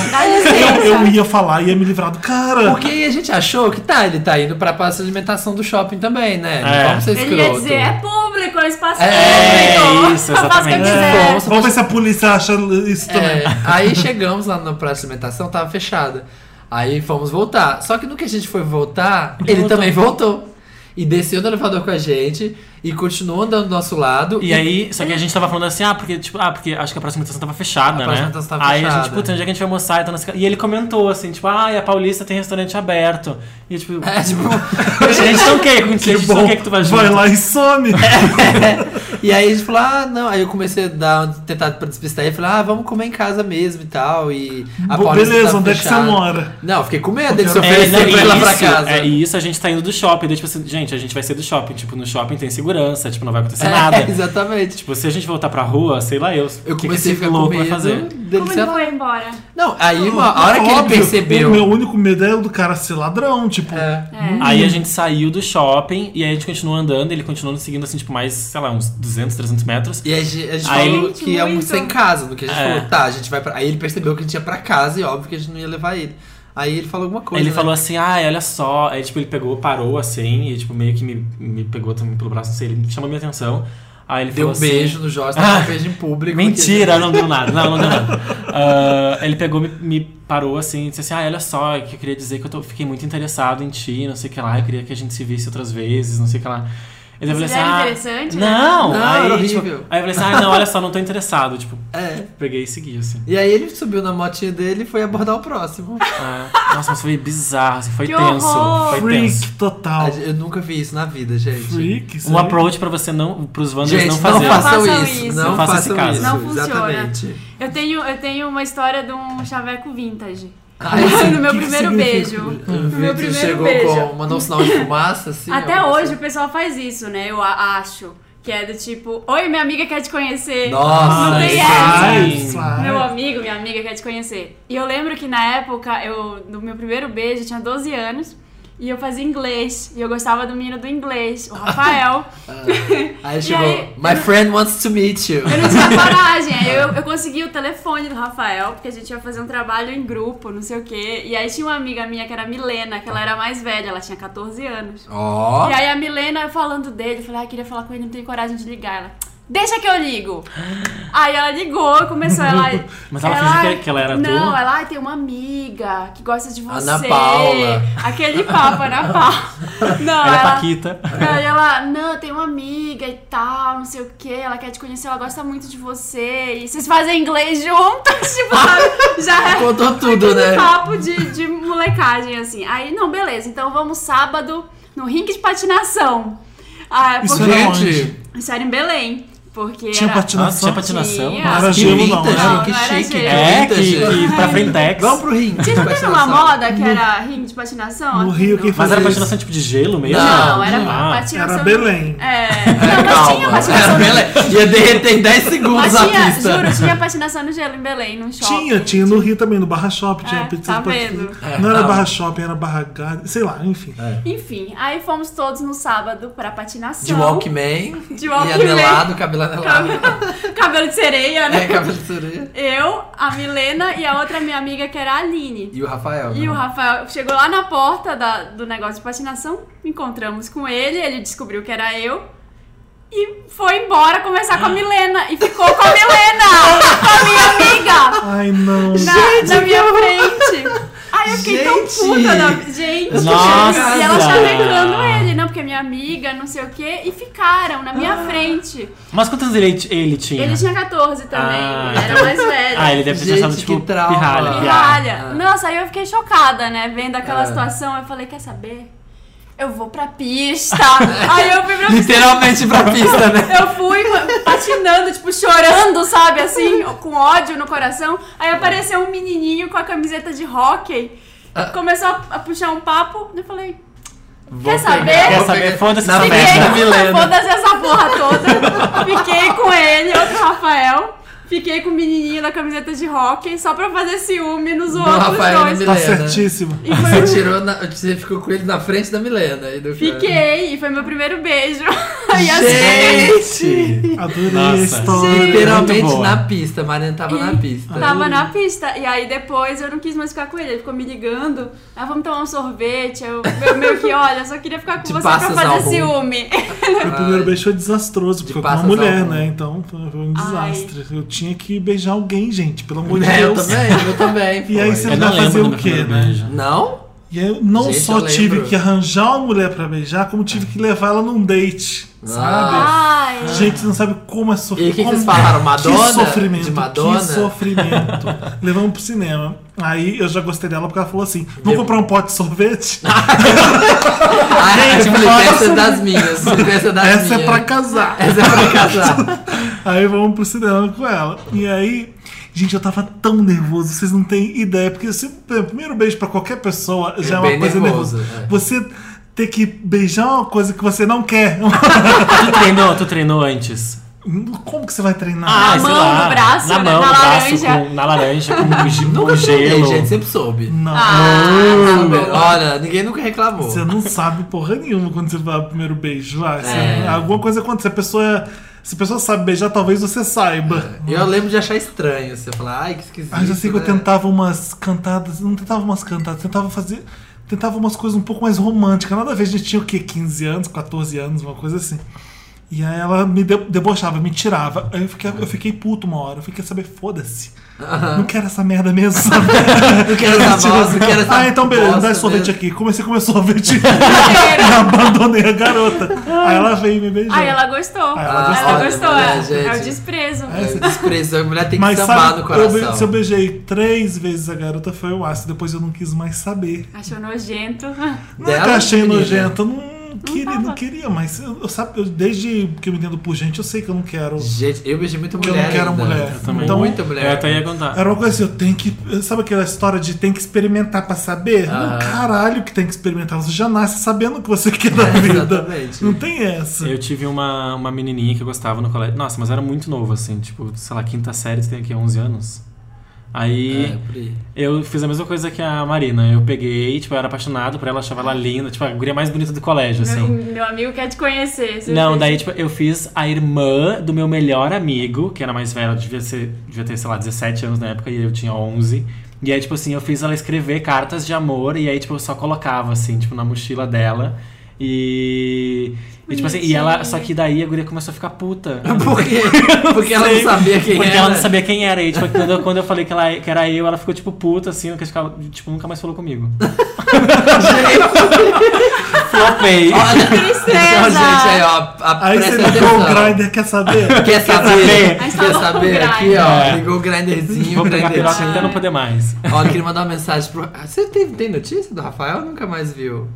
Eu, eu ia falar, ia me livrar do cara.
Porque aí a gente achou que tá, ele tá indo pra praça de alimentação do shopping também, né? Não
É.
vamos ser
Ele ia
escroto.
dizer, é público, é espaço
É,
público.
isso,
Eu faço o que eu
exatamente.
quiser.
Vamos-
Vamos ver se a polícia acha isso também.
É, aí chegamos lá na praça de alimentação, tava fechada. Aí fomos voltar. Só que no que a gente foi voltar, ele
voltou.
também voltou. E desceu do elevador com a gente e continuou andando do nosso lado.
E aí, só que a gente tava falando assim, ah, porque, tipo, ah, porque acho que a próxima estação tava fechada,
A
né?
próxima estação tava
aí a
fechada.
gente, putz, onde é que a gente vai almoçar? E, tá nessa- e ele comentou assim, tipo, ah, e a Paulista tem restaurante aberto. E tipo,
É, tipo,
a gente não quer ir contigo, a gente não quer que tu vá junto.
Vai lá e some.
e aí a gente falou, ah, não. Aí eu comecei a dar, tentar pra despistar e falei, ah, vamos comer em casa mesmo e tal. E a
Bo-
Paulista
Beleza, onde é que você
fechada.
mora?
Não, eu fiquei com medo dele se
É,
oferecer
não,
pra ir lá pra casa.
É, e isso a gente tá indo do shopping. Daí, tipo assim, gente, a gente vai ser do shopping. Tipo, no shopping tem segurança, tipo, não vai acontecer
É,
nada.
exatamente.
Tipo, se a gente voltar pra rua, sei lá eu.
Eu
o que, que
comecei a
esse
ficar com
louco vai fazer?
dele
Como ele foi embora?
Não, aí uma, a hora que ele percebeu.
O meu único medo é o do cara ser ladrão, tipo.
É.
É.
Aí a gente saiu do shopping e aí a gente continuou andando. Ele continuou nos seguindo, assim, tipo, mais, sei lá, uns 200, 300 metros.
E a gente, a gente
Aí-
falou que ia
muito.
ser em casa, no que a gente
É.
falou, tá, a gente vai pra. Aí ele percebeu que a gente ia pra casa e óbvio que a gente não ia levar ele. Aí ele falou alguma coisa.
Ele
né?
falou assim, ai, olha só. Aí, tipo, ele pegou, parou assim, e, tipo, meio que me, me pegou também pelo braço, não sei, ele chamou minha atenção. Aí ele
Deu um
assim,
beijo no Jorge, deu
Ah,
um beijo em público.
Mentira, não deu nada. Não, não deu nada. Ah, ele pegou, me, me parou assim e disse assim: Ah, olha só, que eu queria dizer que eu tô- fiquei muito interessado em ti, não sei o que lá, eu queria que a gente se visse outras vezes, não sei o que lá. Ele
Mas
falou
ele era
ah,
interessante, né?
Não,
Não,
aí,
era
tipo,
horrível.
aí eu falei assim: Ah, não, olha só, não tô interessado. Tipo,
É.
peguei e segui, assim.
E aí ele subiu na motinha dele e foi abordar o próximo.
Ah, nossa, mas foi bizarro, assim, foi
Que
tenso.
horror!
Foi
Freak
tenso.
total.
Eu nunca vi isso na vida, gente.
Freak. isso
Um approach pra você não, pros Wanders não
não,
fazer.
façam
façam
isso.
isso.
Não,
Não façam esse caso.
Não funciona.
Exatamente.
Eu tenho, eu tenho uma história de um chaveco vintage.
Ai, sim,
no meu
que que
primeiro
significa?
beijo. No meu primeiro
chegou
beijo.
com. mandou um sinal de fumaça, assim.
Até hoje o pessoal faz isso, né? Eu acho. Que é do tipo, oi, minha amiga quer te conhecer.
Nossa,
Não tem essa. Meu amigo, minha amiga quer te conhecer. E eu lembro que na época, eu, no meu primeiro beijo, eu tinha 12 anos. E eu fazia inglês. E eu gostava do menino do inglês, o Rafael.
Aí
E
chegou.
aí-
My friend wants to meet you.
Eu não tinha coragem. Aí eu, eu consegui o telefone do Rafael, porque a gente ia fazer um trabalho em grupo, não sei o quê. E aí tinha uma amiga minha que era a Milena, que ela era mais velha, ela tinha 14 anos.
Ó.
E aí a Milena falando dele, eu falei, ah, queria falar com ele, não tenho coragem de ligar. Ela, deixa que eu ligo. aí ela ligou, começou ela.
Mas ela fingiu que- que ela era tu?
Não, ela, ai, tem uma amiga que gosta de você.
Ana Paula.
Aquele papo, Ana Paula. Não,
Ela é
ela,
Paquita.
Aí ela, não, tem uma amiga e tal, não sei o que, ela quer te conhecer, ela gosta muito de você. E vocês fazem inglês juntas, tipo, sabe? Já é
Contou tudo,
aquele
né?
papo de, de molecagem, assim. Aí, não, beleza, então vamos sábado no rink de patinação. Ah,
Isso
porque-
era
Gente,
onde?
Isso era em Belém. Porque
Tinha
era...
Nossa,
patinação?
tinha patinação.
Tinha.
Não era
que
gelo, não. Era...
Não,
que
não era
chique.
gelo.
que
É, que, que pra Frentex.
Vamos pro ringue.
Tinha tendo uma moda que era ringue de patinação?
No Rio, quem
Mas
fazia
era patinação tipo de gelo mesmo?
Não,
Não,
era
Ah.
patinação...
Era Belém.
É, não, mas tinha patinação...
Era Belém. Ia derreter em 10 segundos
Mas
a
tinha,
pista.
juro, tinha patinação no gelo em Belém, num shopping.
Tinha, tinha no Rio também, no Barra Shopping. Tinha
É,
pizza
tá vendo?
patinação. Não era
não.
Barra Shopping, era Barra Garden, sei lá, enfim.
Enfim, aí fomos todos no sábado pra patinação.
De Walkman.
De
E
Walkman.
anelado, cabelo anelado.
Cabelo de sereia, né?
É, cabelo de sereia.
Eu, a Milena e a outra minha amiga que era a Aline.
E o Rafael.
E
né?
o Rafael chegou lá na porta da- do negócio de patinação, encontramos com ele, ele descobriu que era eu. E foi embora conversar com a Milena. E ficou com a Milena! com a minha amiga!
Ai, não.
na, na minha frente. Aí eu fiquei tão
Gente!
puta da. Gente,
Nossa!
e ela chavecando ele, não, porque é minha amiga, não sei o quê, e ficaram na minha frente.
Mas quantos anos ele, ele tinha?
Ele tinha 14 também,
Ah,
ele era mais velho.
Ah, ele deve ter
Gente,
achado, tipo,
trauma.
pirralha.
Pirralha.
Ah.
Nossa, aí eu fiquei chocada, né? Vendo aquela
É.
situação, eu falei, quer saber? Eu vou pra pista. aí eu fui pra pista.
Literalmente pra pista, né?
Eu fui patinando, tipo, chorando, sabe, assim, com ódio no coração. Aí apareceu um menininho com a camiseta de hóquei.
Ah.
Começou a, a puxar um papo. Eu falei,
Vou
Quer saber?
pegar-
Quer saber? Foda-se
Na
essa
Milena.
foda-se essa porra toda. Fiquei com ele, outro Rafael. Fiquei com o menininho da camiseta de hóquei só pra fazer ciúme nos outros
Rafael e
dois.
Tá certíssimo.
E foi
Você, tirou na- você ficou com ele na frente da Milena. E do
Fiquei, e foi meu primeiro beijo. E assim,
Gente!
Adorei
Nossa.
a história.
Literalmente na pista. A Mariana tava na
E
pista.
Tava na pista. E aí depois eu não quis mais ficar com ele. Ele ficou me ligando. Ah, vamos tomar um sorvete. Eu, eu meio que, olha, eu só queria ficar com
Te
você pra fazer
álcool.
ciúme.
Meu primeiro beijo foi desastroso, porque foi com uma mulher, né? Então foi um
Ai.
desastre. Eu tinha que beijar alguém, gente, pelo amor de
É, eu
Deus.
também, eu também.
E aí você
Eu
vai
não
fazer o quê, né?
beijo.
Não?
E aí eu não
Gente,
só
eu
tive que arranjar uma mulher pra beijar, como tive que levar ela num date. Sabe?
Ai,
Gente, você não sabe como é sofrimento.
E o que que vocês falaram? Madonna?
Que sofrimento.
De Madonna?
Que sofrimento. Levamos pro cinema. Aí eu já gostei dela porque ela falou assim: vamos comprar um pote de sorvete?
Ah, eu falei, essa é das minhas. Essa é das
Essa é
minhas.
pra casar.
Essa é pra casar.
Aí vamos pro cinema com ela. E aí, gente, eu tava tão nervoso, vocês não têm ideia. Porque o primeiro beijo pra qualquer pessoa já é, uma coisa
nervoso,
nervosa.
é.
Você ter que beijar uma coisa que você não quer.
Tu treinou, tu treinou antes?
Como que você vai treinar?
Na
sei
mão,
lá,
no braço,
na
né?
mão,
Na
no braço,
laranja.
com, na laranja, com,
Nunca
com
treinei,
gelo.
gente, sempre soube.
Não.
Ah,
Sabe?
tá.
Olha, ninguém nunca reclamou.
Você não sabe porra nenhuma quando você vai o primeiro beijo. Vai, você-
É.
alguma coisa acontece. A pessoa, se a pessoa sabe beijar, talvez você saiba.
Eu lembro de achar estranho. Você falar, ai, que esquisito.
Eu já sei que eu
né?
tentava umas cantadas. Não tentava umas cantadas, tentava fazer. Tentava umas coisas um pouco mais românticas. Nada a ver, a gente tinha o quê? 15 anos, 14 anos, uma coisa assim. E aí ela me de- debochava, me tirava. Aí eu fiquei, eu fiquei puto uma hora. Eu fiquei saber, foda-se. Não quero essa merda mesmo, sabe?
Não quero essa bosta, não quero essa
Ah, então beleza, dá sorvete
mesmo.
aqui. Comecei a comer sorvete e abandonei a garota. Aí ela veio me beijar.
Ai, ela gostou.
Aí
ela
ela
gostou.
gostou. Olha,
é. É o desprezo.
É, Esse desprezo, a mulher tem que
Mas
sambar
sabe,
no
eu
coração.
se eu beijei três vezes a garota foi o ácido, depois eu não quis mais saber.
Achou nojento.
Não é eu
Dela,
achei nojento, eu não queria, não queria, mas eu, eu sabe, eu- desde que eu me entendo por gente, eu sei que eu não quero.
Gente, eu beijei muita
Que eu
mulher
não quero
ainda.
mulher.
também.
Então,
muita mulher.
Eu até ia contar.
Era uma coisa assim, eu tenho que. Sabe aquela história de tem que experimentar pra saber?
Aham.
Não, caralho que tem que experimentar. Você já nasce sabendo o que você quer da
É,
vida.
exatamente.
Não tem essa.
Eu tive uma, uma menininha que eu gostava no colégio. Nossa, mas eu era muito novo, assim. Tipo, sei lá, quinta série, você tem aqui 11 anos. Aí
É, por aí.
eu fiz a mesma coisa que a Marina. Eu peguei, tipo, eu era apaixonado por ela, achava ela linda. Tipo, a guria mais bonita do colégio,
Meu,
assim.
meu amigo quer te conhecer. você
Não,
fez-
daí, tipo, eu fiz a irmã do meu melhor amigo, que era mais velha, devia, ser, devia ter, sei lá, 17 anos na época, e eu tinha 11. E aí, tipo assim, eu fiz ela escrever cartas de amor, e aí, tipo, eu só colocava, assim, tipo, na mochila dela. E. E, tipo assim, e ela. Só que daí a guria começou a ficar puta.
Por quê? Porque ela não sabia quem
Porque
era.
ela não sabia quem era. E tipo, quando eu, quando eu falei que, ela, que era eu, ela ficou tipo puta, assim, que ficava, tipo, nunca mais falou comigo. Flopei.
Olha, então, gente, aí, ó, a,
Aí você ligou o grinder, quer saber?
Quer saber?
saber?
Quer saber?
com o
Aqui, ó.
É.
Ligou o grinderzinho,
Vou
o
pegar a piroca
grinderzinho.
até não poder mais.
Olha, queria mandar uma mensagem pro. Você tem, tem notícia do Rafael? Nunca mais viu.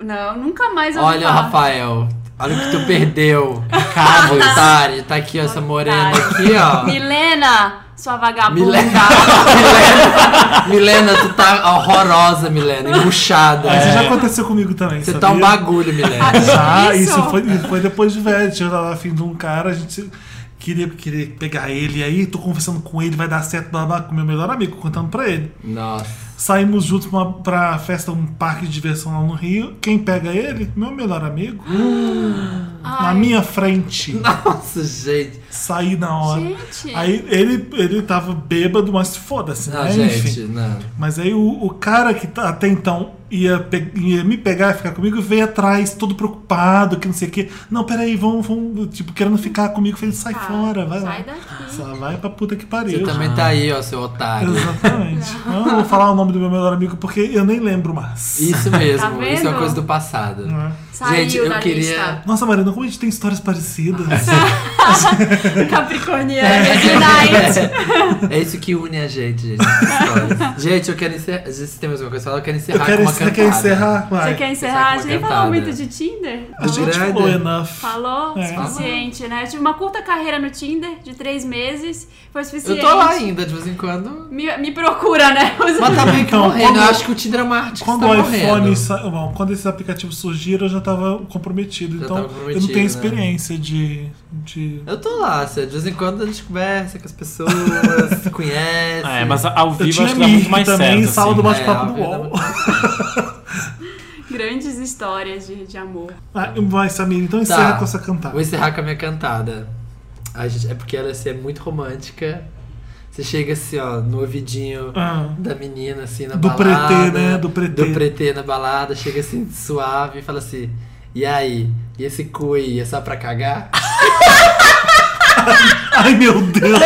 Não, nunca mais ouvi
Olha,
falar.
Rafael. Olha o que tu perdeu. Cabo, otário. Tá aqui, ó, essa morena aqui, ó.
Milena, sua vagabunda.
Milena. Milena, Milena, tu tá horrorosa, Milena, embuchada.
Mas isso já aconteceu comigo também.
Você
sabia?
tá um bagulho, Milena.
Já,
Isso?
isso, foi, foi depois de velho. Eu tava afim de um cara, a gente queria, queria pegar ele. E aí, tô conversando com ele, vai dar certo, blá blá, com o meu melhor amigo, contando pra ele.
Nossa.
Saímos juntos pra, pra festa, um parque de diversão lá no Rio. Quem pega ele? Meu melhor amigo. Na minha frente.
Nossa, gente.
Saí na hora.
Gente.
Aí ele, ele tava bêbado, mas foda-se,
Não,
né?
gente,
Enfim.
não.
Mas aí o, o cara que tá- até então ia, pe- ia me pegar, ficar comigo, veio atrás, todo preocupado, que não sei o quê. Não, peraí, vamos, vamos, tipo, querendo ficar comigo. Falei, sai
Tá,
fora, vai lá.
sai daqui.
Só vai pra puta que
Você
pariu.
também tá aí, ó, seu otário.
Exatamente. Eu não vou falar o nome do meu melhor amigo porque eu nem lembro mais.
Isso mesmo,
Tá
isso é uma coisa do passado.
Não é?
Saiu
Gente, eu queria-
lista.
Nossa, Marina, como a gente tem histórias parecidas.
Capricorniana de night.
É isso que une a gente, gente. gente, eu quero encerrar. Se tem mais uma coisa eu quero encerrar
Eu quero,
com uma
você
cantada.
quer encerrar? Vai.
Você quer
é
encerrar? A gente nem falou muito de Tinder.
A gente
Grande.
falou enough.
Falou?
É.
Suficiente, né? Eu tive uma curta carreira no Tinder, de três meses. Foi
Eu
suficiente.
tô lá ainda, de vez em quando.
Me, me procura, né?
Mas tá meio que
Então,
morrendo.
quando-
Eu acho que o Tinder é uma arte que
Quando
tá
o iPhone, sa... Bom, quando esses aplicativos surgiram, eu já tava comprometido.
Já
então,
tava
eu
comprometido,
não tenho
né?
experiência de, de.
Eu tô lá, assim, de vez em quando a gente conversa com as pessoas, se conhece.
É, mas ao vivo acho que dá muito mais
também,
certo.
sala
assim.
do bate-papo
É,
do UOL.
Grandes histórias de, de amor.
Ah, Vai, Samir, então encerra
Tá.
com essa cantada.
Vou encerrar com a minha cantada. A gente- é porque ela assim, é muito romântica. Você chega assim, ó, no ouvidinho
Ah.
da menina, assim, na
Do
balada.
pretê, né? Do pretê.
Do pretê na balada, chega assim, suave e fala assim: E aí? E esse cu aí, é só pra cagar?
Ai, meu Deus!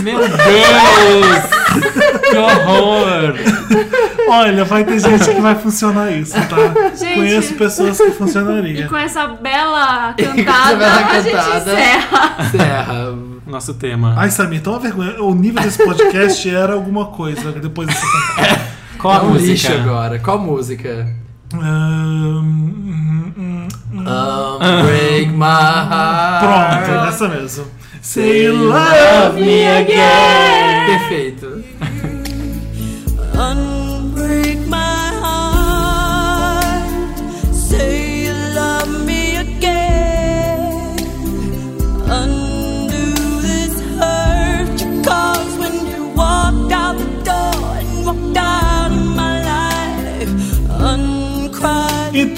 Meu Deus! Que horror!
Olha, vai ter gente que vai funcionar isso, tá?
Gente.
Conheço pessoas que
E
funcionaria.
com essa bela
com essa
cantada,
bela
a gente
cantada.
encerra.
Serra.
Nosso tema.
Ai, Samir, então uma vergonha. O nível desse podcast era alguma coisa depois dessa cantada.
Qual a
é um
música?
lixo agora. Qual música?
Ahn, hum, hum, hum.
Unbreak my heart.
Pronto, essa mesmo. Say you love me again.
Perfeito.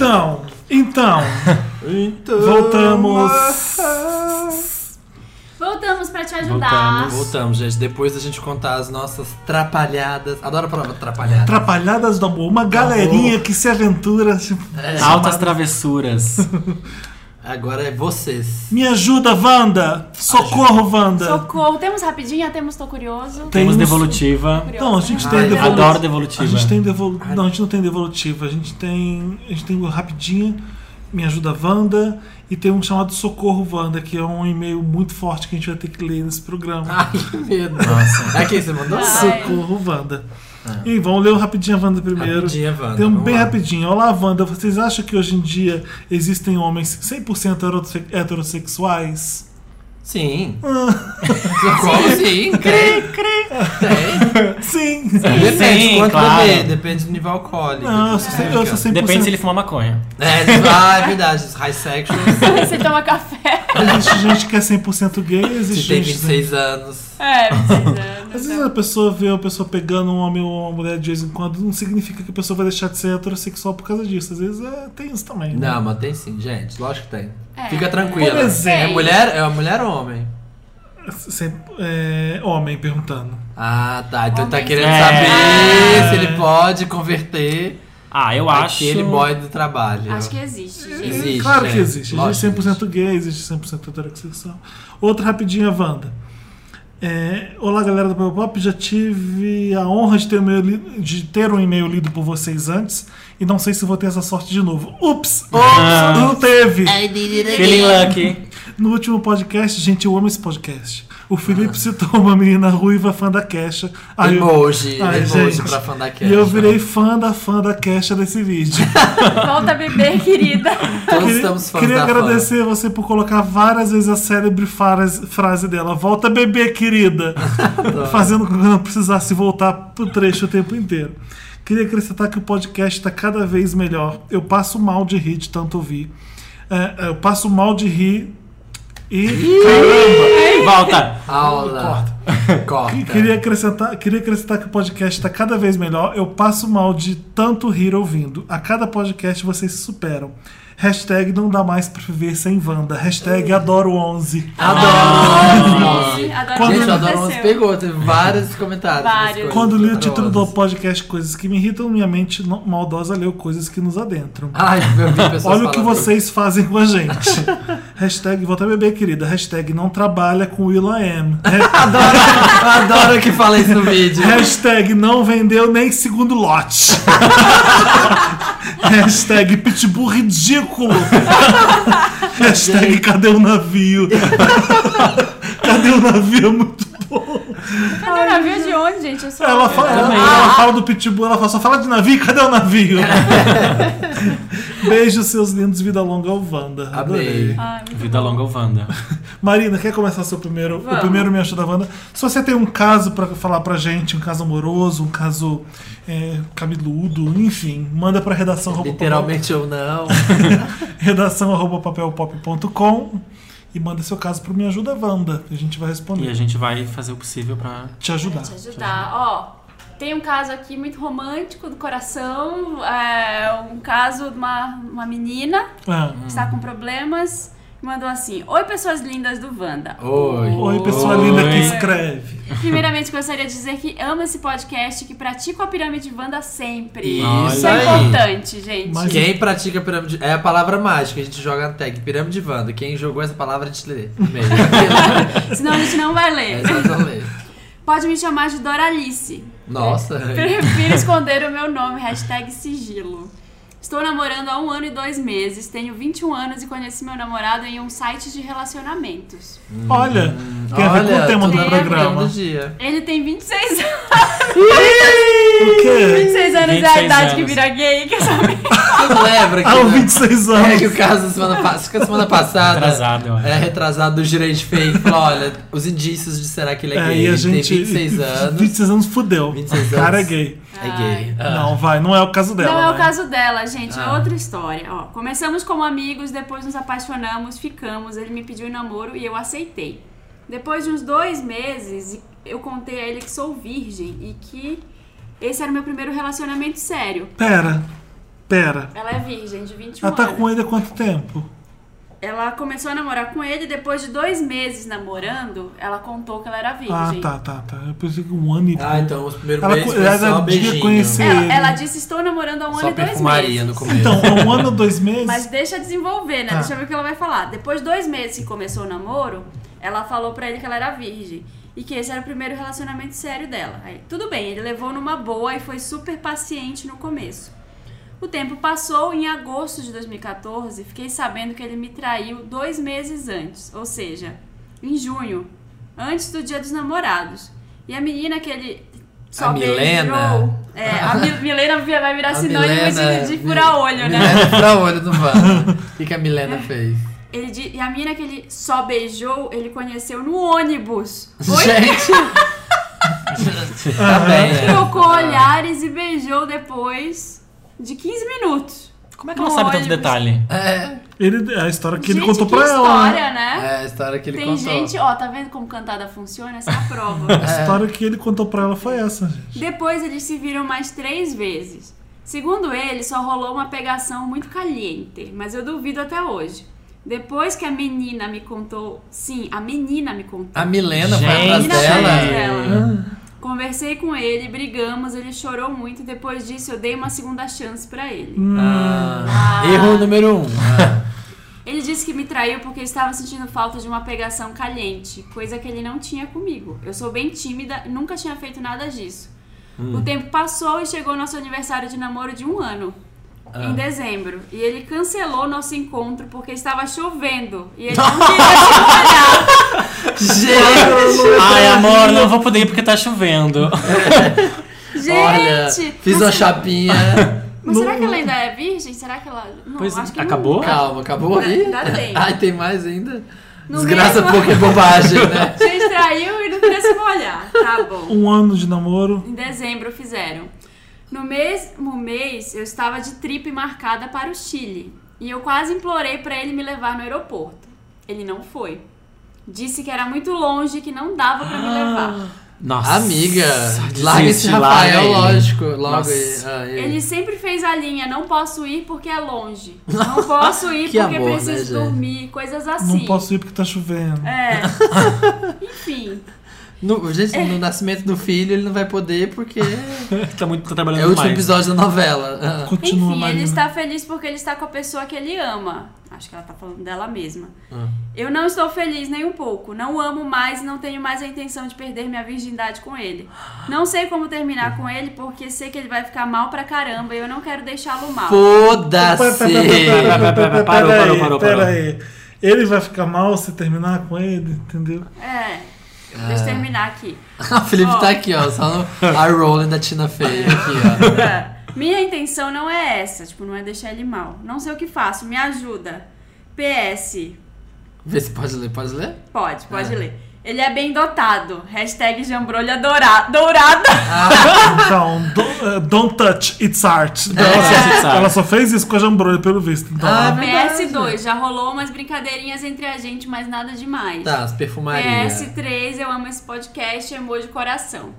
Então, então,
Então,
voltamos.
Voltamos pra te ajudar.
Voltamos.
Voltamos, gente. Depois da gente contar as nossas trapalhadas. Adoro a palavra trapalhada.
Atrapalhadas do amor. Uma galerinha que se aventura. Tipo,
Altas travessuras.
Agora é vocês.
Me ajuda, Wanda! Socorro, Wanda!
Socorro. Temos rapidinho, temos Tô Curioso.
Temos
Temos-
devolutiva.
Curioso,
Não, a gente
né?
tem
Ai,
devolutiva.
Adoro devolutiva.
A gente tem devol... Não, a gente não tem devolutiva. A gente tem. A gente tem o rapidinho. Me ajuda, Wanda. E tem um chamado Socorro, Wanda, que é um e-mail muito forte que a gente vai ter que ler nesse programa.
Ai, que medo. Nossa. É quem você mandou?
Ai.
Socorro, Wanda. E vamos ler o rapidinho a Wanda primeiro.
Rapidinho, Wanda,
Tem um bem
lá.
rapidinho. Olá, Wanda. Vocês acham que hoje em dia existem homens 100% heterose- heterossexuais?
Sim. Como sim? Tem. Tem.
Sim.
Depende
Sim,
quanto
claro.
beber, depende do nível alcoólico.
Não, eu sou, cem- eu sou 100%.
Depende se ele fuma maconha.
É, ah, é verdade. Os high sexuals.
Você toma café.
Existe gente que é 100% gay, existe
Se tem
gente.
26 anos.
É, 26 anos.
Às vezes a pessoa vê uma pessoa pegando um homem ou uma mulher de vez em quando, não significa que a pessoa vai deixar de ser heterossexual por causa disso. Às vezes é, tem isso também. né?
Não, mas tem sim, gente. Lógico que tem.
É.
Fica tranquila.
Por exemplo.
É mulher, é uma mulher ou homem?
Sem- é, homem perguntando.
Ah, tá. Então ele tá
Homem.
querendo
É.
saber se ele pode converter
Ah, eu acho.
aquele boy do trabalho.
Acho que existe, gente.
Existe,
claro
né?
que existe. Existe
Lógico.
100% gay, existe 100% heterossexual. Outra rapidinha, Wanda. É, olá, galera do Papel Pop. Já tive a honra de ter, um de ter um e-mail lido por vocês antes. E não sei se vou ter essa sorte de novo. Ups! Ups!
Ah.
Não teve!
Feeling lucky.
No último podcast, gente, eu amo esse podcast. O Felipe citou uma menina ruiva fã da Kesha. Aí eu-
Emoji,
Ai,
emoji
gente.
pra fã da Kesha.
E eu virei fã da fã da Kesha desse vídeo.
Volta a beber, querida.
Todos
Queria,
estamos fãs
queria
da fã.
agradecer você por colocar várias vezes a célebre frase, frase dela. Volta a beber, querida. Fazendo com que eu não precisasse voltar pro trecho o tempo inteiro. Queria acrescentar que o podcast está cada vez melhor. Eu passo mal de rir de tanto ouvir. É, eu passo mal de rir e. Caramba!
Volta.
Aula. Corta.
Queria acrescentar, queria acrescentar que o podcast está cada vez melhor. Eu passo mal de tanto rir ouvindo. A cada podcast vocês se superam. Hashtag não dá mais pra viver sem Wanda. Hashtag adoro 11.
Adoro.
Sim, Adoro
Quando-
que
Gente, o Adoro
aconteceu.
11 pegou, teve vários comentários.
Vários.
Quando li o
Adoro
título do
11.
podcast Coisas que me irritam, minha mente maldosa leu coisas que nos adentram.
Ai,
Olha o que vocês fazem com a gente. Hashtag volta a beber, querida. Hashtag não trabalha com Willa M.
Adoro, adoro que fala isso no vídeo.
Hashtag não vendeu nem segundo lote. Hashtag pitbull ridículo. Hashtag cadê o navio? cadê o navio? É muito bom.
Cadê o navio de onde, gente? Eu sou...
Ela fala, ela, ela fala do pitbull, ela fala, só fala de navio, cadê o navio? Beijo, seus lindos, vida longa ao Wanda. Adorei.
Ai,
Vida longa Wanda.
Marina, quer começar seu primeiro? O primeiro me ajuda, Wanda. Se você tem um caso pra falar pra gente, um caso amoroso, um caso é, cabeludo, enfim, manda pra redação
Literalmente ou não.
redação arroba papelpop.com e manda seu caso pro Me Ajuda Wanda, a gente vai
E
responder.
a gente vai fazer o possível pra.
Te ajudar.
te ajudar. Ó, tem um caso aqui muito romântico do coração. É um caso de uma, uma menina
Ah.
que está com problemas. Mandou assim: Oi, pessoas lindas do Wanda.
Oi.
Oi, pessoa
Oi.
linda que escreve.
Primeiramente, gostaria de dizer que amo esse podcast, que pratico a pirâmide Wanda sempre.
Isso
Isso é
aí.
importante, gente.
Mas-
Quem pratica pirâmide. É a palavra mágica, a gente joga na tag. Pirâmide Wanda. Quem jogou essa palavra, a gente lê.
Senão a gente não vai
É
ler.
Exatamente.
Pode me chamar de Doralice.
Nossa.
Prefiro esconder o meu nome, hashtag sigilo. Estou namorando há um ano e dois meses, tenho 21 anos e conheci meu namorado em um site de relacionamentos.
Olha, tem a ver com o tema do programa.
Ele tem 26 anos.
O quê?
26 anos é a
26
idade que
anos.
vira gay, quer saber?
Você não lembra que,
Ah, o
né?
26
É que o
anos.
caso da semana, pa- que a semana passada.
Atrasado, eu acho.
É retrasado do Girente Fake. Falou: olha, os indícios de será que ele é,
É,
gay.
e a
Ele
gente.
tem 26 anos.
26 anos fudeu.
26
o cara é
anos.
gay.
É gay. Ah.
Não, vai, não é o caso dela.
Não é o
né?
caso dela, gente. É
Ah.
outra história. Ó, começamos como amigos, depois nos apaixonamos, ficamos. Ele me pediu em namoro e eu aceitei. Depois de uns dois meses, eu contei a ele que sou virgem e que esse era o meu primeiro relacionamento sério.
Pera, pera.
Ela é virgem, de 21
Ela tá
anos.
com ele há quanto tempo?
Ela começou a namorar com ele, depois de dois meses namorando, ela contou que ela era virgem.
Ah, tá, tá, tá. Eu pensei que um ano e
Ah, então os primeiros
Ela-
meses
ela devia
beijinho.
conhecer-
Ela,
ele.
ela disse, estou namorando há um
Só
ano e dois meses.
no começo.
Então, há um ano, dois meses.
Mas deixa desenvolver, né?
Tá.
Deixa eu ver o que ela vai falar. Depois de dois meses que começou o namoro, ela falou pra ele que ela era virgem. E que esse era o primeiro relacionamento sério dela. Aí, tudo bem, ele levou numa boa e foi super paciente no começo. O tempo passou, em agosto de 2014, fiquei sabendo que ele me traiu dois meses antes, ou seja, em junho, antes do dia dos namorados. E a menina que ele só
A Milena?
É, a Mi- Milena vai virar
A
sinônimo
Milena-
de, de furar olho, né?
Milena fura olho do Vano. O que, que a Milena fez?
Ele e a mina que ele só beijou, ele conheceu no ônibus. Oi?
Gente! tá bem, né?
Trocou olhares e beijou depois de 15 minutos.
Como é que ela sabe tanto
ônibus.
detalhe?
É,
Ele, a história que ele
gente,
contou
que
pra ela. né?
história, né?
é a história que ele
Tem
contou.
gente, ó, tá vendo como cantada funciona? Essa é a prova.
A história que ele contou pra ela foi essa, gente.
Depois eles se viram mais três vezes. Segundo ele, só rolou uma pegação muito caliente, mas eu duvido até hoje. Depois que a menina me contou, sim, a menina me contou.
A Milena foi
Gente.
atrás
Menina foi atrás
dela.
dela. Conversei com ele, brigamos, ele chorou muito e depois disso eu dei uma segunda chance pra ele.
Ah, erro número um. Ah.
Ele disse que me traiu porque estava sentindo falta de uma pegação caliente, coisa que ele não tinha comigo. Eu sou bem tímida e nunca tinha feito nada disso. O tempo passou e chegou nosso aniversário de namoro de um ano. Em dezembro. E ele cancelou nosso encontro porque estava chovendo. E ele não queria se molhar.
Gente!
Ai, amor, não vou poder ir porque tá chovendo.
Gente!
Olha, fiz uma chapinha.
mas será que ela ainda é virgem? Será que ela. Não,
Pois
acho que
acabou?
Não.
Calma, acabou aí?
Ainda tem.
Ai, tem mais ainda?
No
Desgraça
mesmo-
pouco é bobagem, né?
Gente traiu e não queria se molhar. Tá bom.
Um ano de namoro.
Em dezembro fizeram. No mesmo mês, eu estava de trip marcada para o Chile. E eu quase implorei para ele me levar no aeroporto. Ele não foi. Disse que era muito longe e que não dava para me levar.
Nossa.
Amiga, larga esse Rafael,
ele.
lógico. Logo. Ah, e aí?
Ele sempre fez a linha, não posso ir porque é longe. Não posso ir
Que
porque
amor, né,
preciso
gente?
dormir, coisas assim.
Não posso ir porque tá chovendo.
É. Enfim.
No, gente, no nascimento do filho ele não vai poder porque
tá, muito, tá trabalhando
é o último
demais.
episódio da novela.
Continua,
Enfim, ele
Marina.
está feliz porque ele está com a pessoa que ele ama. Acho que ela tá falando dela mesma.
Ah.
Eu não estou feliz nem um pouco. Não o amo mais e não tenho mais a intenção de perder minha virgindade com ele. Não sei como terminar com ele porque sei que ele vai ficar mal pra caramba e eu não quero deixá-lo mal.
Foda-se!
Parou, parou, parou,
Pera
parou.
aí. Ele vai ficar mal se terminar com ele, entendeu?
É. Deixa eu terminar aqui.
o Felipe
Ó.
tá aqui, ó, só no a Rolling da Tina Fey aqui, ó.
É. Minha intenção não é essa, tipo, não é deixar ele mal. Não sei o que faço, me ajuda. PS.
Vê se pode ler, pode ler?
Pode, pode ler. Ele é bem dotado. Hashtag jambrolha doura- dourada.
Então, do- eh, don't touch, it's art. Ela só fez isso com a jambrolha, pelo visto. Então,
Ah, verdade.
PS2, já rolou umas brincadeirinhas entre a gente, mas nada demais.
Tá, as perfumarias.
PS3, eu amo esse podcast, emoji coração.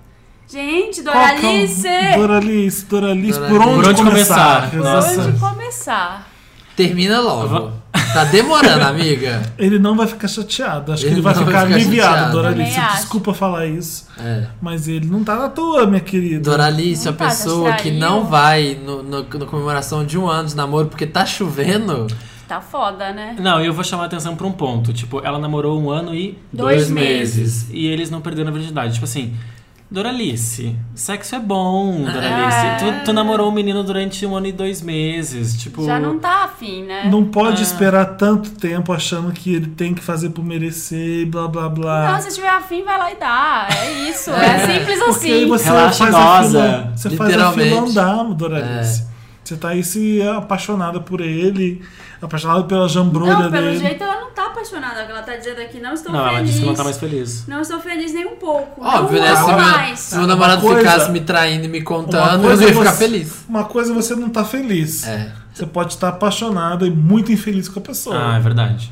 Gente,
é
Doralice!
Doralice, Doralice, por onde,
Por onde
começar?
Nossa.
Onde começar?
Termina logo. Tá demorando, amiga.
Ele não vai ficar chateado. Acho que
Ele
ele vai ficar
ficar
aliviado. Doralice. Desculpa falar isso.
É.
Mas ele não tá na tua, minha querida.
Doralice, a
Não tá, já
pessoa que não vai no, no, na comemoração de um ano de namoro porque tá chovendo.
Tá foda, né?
Não, eu vou chamar a atenção pra um ponto. Tipo, ela namorou um ano e
Dois
meses. E eles não perderam a virgindade. Tipo assim, Doralice, sexo é bom, Doralice. Tu, tu namorou um menino durante um ano e dois meses. Tipo.
Já não tá afim, né?
Não pode
Ah.
esperar tanto tempo achando que ele tem que fazer por merecer e blá blá blá.
Não, se tiver afim, vai lá e dá. É isso. É, simples
Porque aí
assim.
você
Relaxa
faz
e
a
goza.
fila, você faz a fila andar, Doralice. Você tá aí se apaixonada por ele, apaixonada pela jambrolha
Não, pelo
dele.
jeito ela não tá apaixonada. Ela tá dizendo aqui, não estou
Não,
feliz.
ela disse que não tá mais feliz.
Não estou feliz nem um pouco.
Óbvio,
não
né? Se
mais.
se meu namorado
coisa-
ficasse me traindo e me contando, eu
coisa
não ia
é
ficar
você-
feliz.
Uma coisa é você não tá feliz.
É.
Você pode estar apaixonada e muito infeliz com a pessoa.
Ah, é verdade.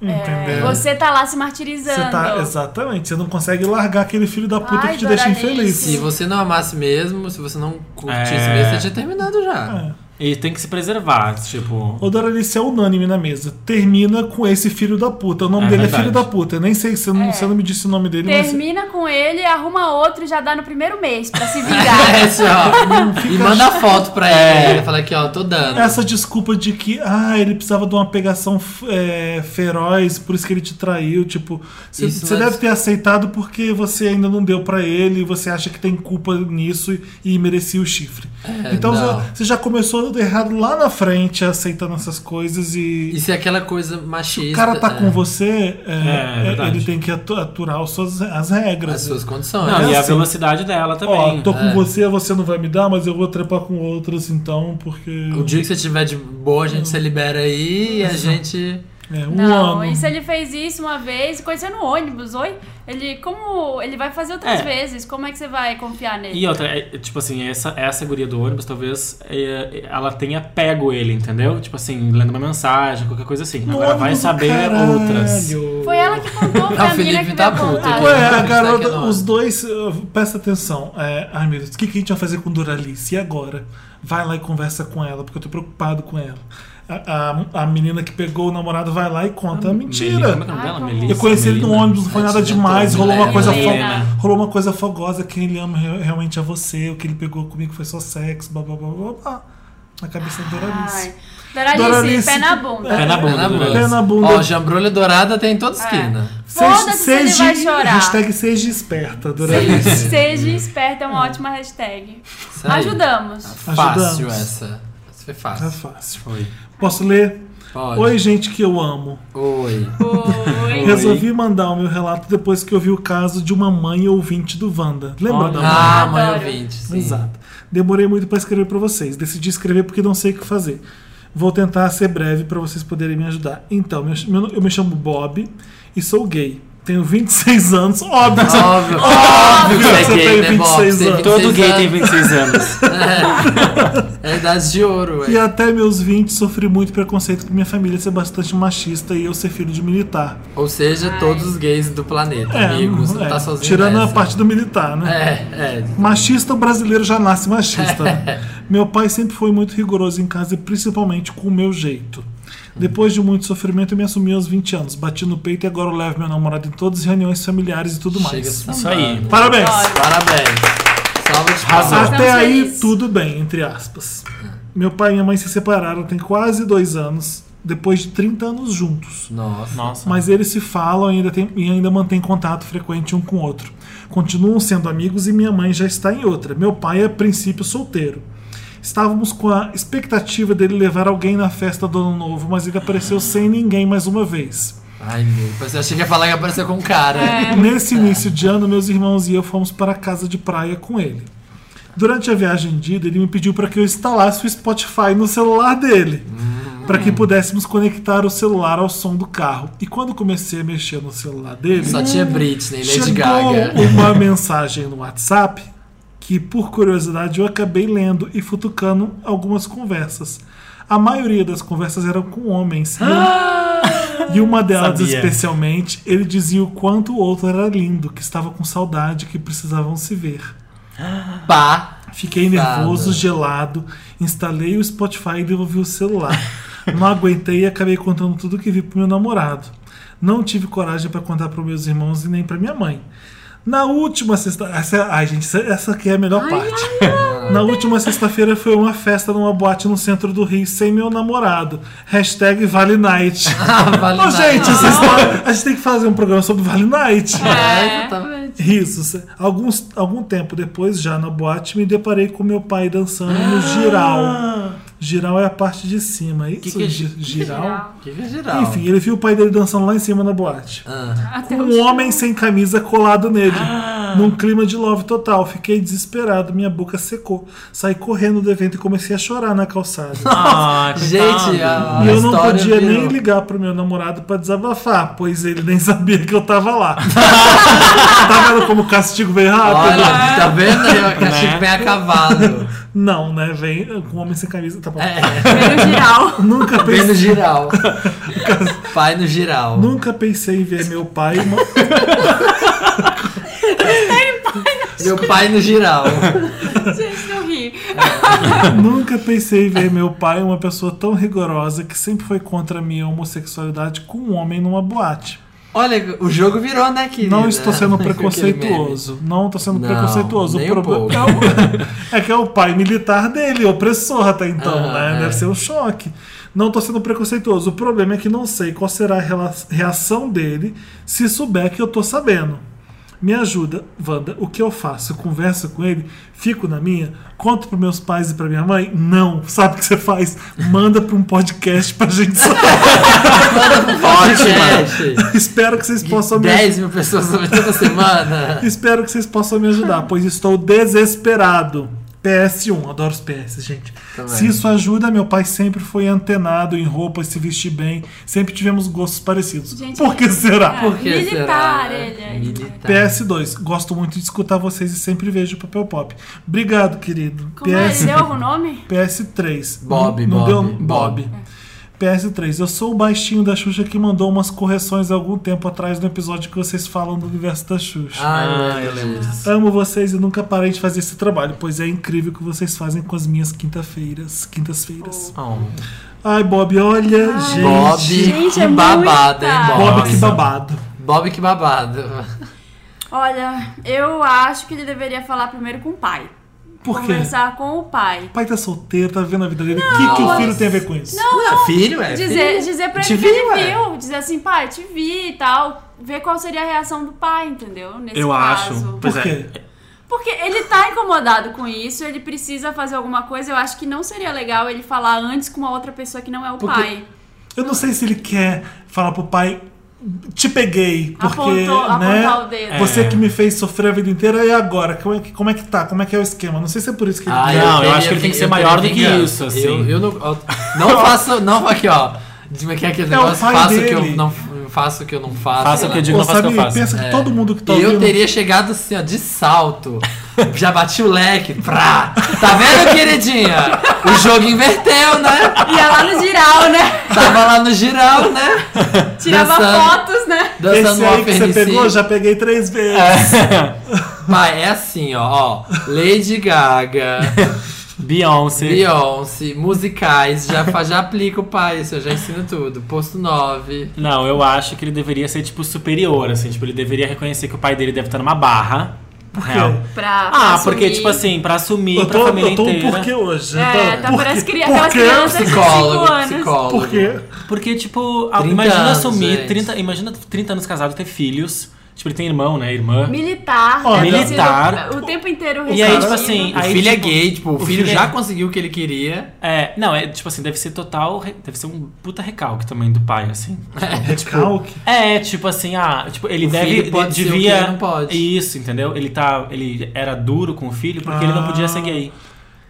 entendeu?
Você tá lá se martirizando.
Você tá, exatamente, você não consegue largar aquele filho da puta
Ai,
que te deixa infeliz.
Se você não amasse mesmo, se você não curtisse
É.
mesmo, você tinha terminado já.
É.
E tem que se preservar, tipo.
O Doralice é unânime na mesa. Termina com esse filho da puta. O nome
É
dele é
verdade.
filho da puta. Eu nem sei se não, você não me disse o nome dele, mas.
Termina com ele, arruma outro e já dá no primeiro mês pra se vingar.
É, assim, ó. E manda foto pra ele. Ele fala aqui, ó, tô dando.
Essa desculpa de que ah, ele precisava de uma pegação é, feroz, por isso que ele te traiu. Tipo, você
Isso é-
deve ter aceitado porque você ainda não deu pra ele e você acha que tem culpa nisso e, e merecia o chifre. então
não.
você- você já começou errado lá na frente, aceitando essas coisas e.
E se aquela coisa machista.
o cara tá
é,
com você, é,
É, verdade.
ele tem que atu- aturar as suas as regras.
As suas condições.
Não,
é
e a
assim.
velocidade dela
Ó,
também.
tô com
É.
você, você não vai me dar, mas eu vou trepar com outros então, porque.
O dia que você tiver de boa, a gente se libera aí e a gente.
É, um
Não,
ano.
e se ele fez isso uma vez, conheceu no ônibus, oi? Ele, como, ele vai fazer outras
É.
vezes, como é que você vai confiar nele?
E outra, é, tipo assim, essa, essa guria do ônibus, talvez é, ela tenha pego ele, entendeu? Tipo assim, lendo uma mensagem, qualquer coisa assim. Agora vai saber
caralho.
outras.
Foi ela que contou,
Ah,
a menina
Felipe
que
tá puto
contar.
aqui.
Ué, a
aqui no
garota,
ar.
os dois, uh, presta atenção. É, ai meu Deus, o que, que a gente vai fazer com Doralice? E agora? Vai lá e conversa com ela, porque eu tô preocupado com ela. A, a, a menina que pegou o namorado vai lá e conta a
Como é
mentira.
é dela? Melissa?
Eu conheci ele no ônibus, não foi nada
tinha
demais, rolou uma coisa fo- rolou uma coisa fogosa, quem ele ama re- realmente é você, o que ele pegou comigo foi só sexo, blá blá blá blá blá. Na cabeça da Doralice.
Doralice,
Doralice.
pé na bunda.
É.
Pé na bunda,
Pé na
Doralice.
Pé na bunda.
Ó, jambrolha dourada tem em toda esquina.
Foda-se se ele vai chorar.
Hashtag seja esperta, Doralice.
Seja esperta é uma ótima hashtag. Ajudamos.
Fácil
Ajudamos.
essa. Foi
É
fácil.
fácil.
Foi.
Posso ler?
Pode.
Oi, gente que eu amo.
Oi.
Oi.
Resolvi mandar o meu relato depois que eu vi o caso de uma mãe ouvinte do Wanda. Lembra
Olha.
da mãe?
Ah, mãe ouvinte, sim.
Exato. Demorei muito pra escrever pra vocês. Decidi escrever porque não sei o que fazer. Vou tentar ser breve pra vocês poderem me ajudar. Então, meu- meu- eu me chamo Bob e sou gay. Tenho 26 anos. Óbvio.
Óbvio, óbvio que
Você
é
tem
gay, né, Bob?
26
Você tem
anos.
Todo
26
gay tem
anos.
26 anos.
É a idade de ouro,
E
ué.
até meus 20 sofri muito preconceito por minha família ser bastante machista e eu ser filho de militar.
Ou seja, todos os gays do planeta, amigo. Você não
é,
tá sozinho
tirando a
nessa.
parte do militar, né?
É, é.
Machista, o brasileiro já nasce machista. né? meu pai sempre foi muito rigoroso em casa, e principalmente com o meu jeito. Depois de muito sofrimento, eu me assumi aos 20 anos. Bati no peito e agora eu levo meu namorado em todas as reuniões familiares e tudo
Chega
mais.
sambando.
Isso aí.
Parabéns!
Parabéns. Salva de palmas.
Até aí,
felizes.
tudo bem, entre aspas. Meu pai e minha mãe se separaram tem quase dois anos, depois de 30 anos juntos.
Nossa.
Nossa.
Mas eles se falam e ainda, tem, e ainda mantêm contato frequente um com o outro. Continuam sendo amigos e minha mãe já está em outra. Meu pai é, a princípio, solteiro. Estávamos com a expectativa dele levar alguém na festa do ano novo, mas ele apareceu sem ninguém mais uma vez.
Ai, meu. Eu achei que ia falar que apareceu com um cara.
É.
Nesse início de ano, meus irmãos e eu fomos para a casa de praia com ele. Durante a viagem de ida, ele me pediu para que eu instalasse o Spotify no celular dele, para que pudéssemos conectar o celular ao som do carro. E quando comecei a mexer no celular dele,
Só tinha Britney, Lady
chegou
Gaga.
uma mensagem no WhatsApp que, por curiosidade, eu acabei lendo e futucando algumas conversas. A maioria das conversas eram com homens. E eu- E uma delas,
Sabia.
especialmente, ele dizia o quanto o outro era lindo, que estava com saudade, que precisavam se ver.
Pá.
Fiquei
Fada.
nervoso, gelado, instalei o Spotify e devolvi o celular. Não aguentei e acabei contando tudo que vi pro meu namorado. Não tive coragem para contar para meus irmãos e nem para minha mãe. Na última sexta, essa, ai gente, essa- essa aqui é a melhor parte. Na última sexta-feira foi uma festa numa boate no centro do Rio sem meu namorado. Hashtag Vale Night.
Ah, vale
Ô, gente, essa história, a gente tem que fazer um programa sobre Vale Night.
É, exatamente.
Risos. Alguns, algum tempo depois, já na boate, me deparei com meu pai dançando no giral. Giral é a parte de cima. Isso,
Que que é
gi-
gi-
giral?
Que que é geral?
Enfim, ele viu o pai dele dançando lá em cima na boate.
Ah.
Com um homem sem camisa colado nele. Num clima de love total. Fiquei desesperado, minha boca secou. Saí correndo do evento e comecei a chorar na calçada.
Ah,
Gente, a,
E eu não podia
virou.
nem ligar pro meu namorado pra desabafar, pois ele nem sabia que eu tava lá. tá vendo como o castigo veio rápido?
Olha, tá vendo? O castigo
Né?
bem acabado.
Não, né? Vem com homem sem camisa, tá bom.
É,
Pelo geral.
Nunca
vem no
pensei,
giral. Pai no giral.
nunca pensei em ver meu pai. uma-
Meu pai no giral.
Gente, eu ri.
nunca pensei em ver meu pai uma pessoa tão rigorosa que sempre foi contra a minha homossexualidade com um homem numa boate.
Olha, o jogo virou, né, querida?
Não estou sendo preconceituoso. Não estou sendo
Não,
preconceituoso.
nem
O problema é que é o pai militar dele, opressor até então,
Ah,
né?
é.
Deve ser um choque. Não estou sendo preconceituoso. O problema é que não sei qual será a reação dele se souber que eu tô sabendo. Me ajuda, Wanda. O que eu faço? Eu converso com ele? Fico na minha? Conto pros meus pais e pra minha mãe? Não. Sabe o que você faz? Manda pra um podcast pra gente saber.
Podcast.
Espero que vocês possam me
10 mil pessoas toda semana.
Espero que vocês possam me ajudar, pois estou desesperado. PS1, adoro os PS, gente.
Também.
Se isso ajuda, meu pai sempre foi antenado em roupas, se vestir bem. Sempre tivemos gostos parecidos.
Gente,
Por que será?
É,
Por que
militar,
será, né?
ele é.
Militar.
PS2, gosto muito de escutar vocês e sempre vejo o papel pop. Obrigado, querido.
Como é?
PS,
Ele deu algum nome?
PS3.
Bob,
não, não
Bob,
deu
Bob.
Bob. PS3, eu sou o baixinho da Xuxa que mandou umas correções há algum tempo atrás no episódio que vocês falam do universo da Xuxa.
Ah, eu lembro disso.
Amo vocês e nunca parei de fazer esse trabalho, pois é incrível o que vocês fazem com as minhas quinta-feiras. Quintas-feiras.
Oh.
Ai, Bob, olha,
Ai.
gente.
Bob,
Gente,
que
é
babado, hein. Bob?
Bob, que babado.
Bob, que babado.
Olha, eu acho que ele deveria falar primeiro com o pai.
Por quê?
Conversar com o pai.
O pai tá solteiro, tá vivendo a vida dele. O que, que o
Não,
filho tem a ver com isso?
Não, é filho, é.
Dizer,
filho.
dizer pra
Te
ele que ele
viu, é.
Dizer assim, pai, te vi e tal. Ver qual seria a reação do pai, entendeu? Nesse
Eu
caso.
acho. Pois
Por
é.
quê?
Porque ele tá incomodado com isso, ele precisa fazer alguma coisa. Eu acho que não seria legal ele falar antes com uma outra pessoa que não é o
Porque-
pai.
Eu não sei se ele quer falar pro pai. Te peguei, porque
Apontou-
né,
apontar o dedo.
você
É.
que me fez sofrer a vida inteira e agora, como é, que, como é que tá? Como é que é o esquema? Não sei se é por isso que ele
Ah.
Não, eu
queria
acho que ele tem que ser
eu
maior do que isso, assim.
Eu, eu não, eu não faço, não aqui, ó. Como é que é aquele
É
negócio? Faço o que eu não faço o que eu não faço.
Faça o que eu digo, não faça o que eu faço.
pensa que
É.
todo mundo que tá
E eu
ouvindo.
teria chegado assim, ó, de salto. Já bati o leque. Pra. Tá vendo, queridinha? O jogo inverteu, né?
Ia lá no giral, né?
Tava lá no giral, né?
Tirava
Dançando.
fotos, né?
Dançando
Esse aí que você pegou, já peguei três vezes.
Pai, é assim, ó, ó. Lady Gaga,
Beyoncé.
Beyoncé, musicais, já, já aplica o pai, isso eu já ensino tudo. Posto 9.
Não, eu acho que ele deveria ser, tipo, superior, assim. Tipo, ele deveria reconhecer que o pai dele deve estar numa barra. Real.
Pra, pra
Ah, porque,
assumir.
tipo assim, pra assumir
Eu
pra
tô,
família
eu tô um
inteira.
porquê hoje.
É, tá
por
parece que aquelas crianças de 5
Psicólogo,
anos.
psicólogo.
Por quê?
Porque, tipo, a-
30
imagina
anos,
assumir
gente.
30. Imagina 30 anos casado ter filhos. Tipo, ele tem irmão, né? Irmã.
Militar. Ter
militar.
O tempo inteiro
E aí, tipo assim,
O
aí,
filho é
tipo,
gay, tipo, o, filho,
filho
já
é-
conseguiu o que ele queria.
É, não, é tipo assim, deve ser total. Deve ser um puta recalque também do pai, assim.
Recalque.
É, tipo assim, ah, tipo, ele
O
deve.
filho pode ser o que
devia.
ele não pode.
Isso, entendeu? Ele tá. Ele era duro com o filho porque ele não podia ser gay.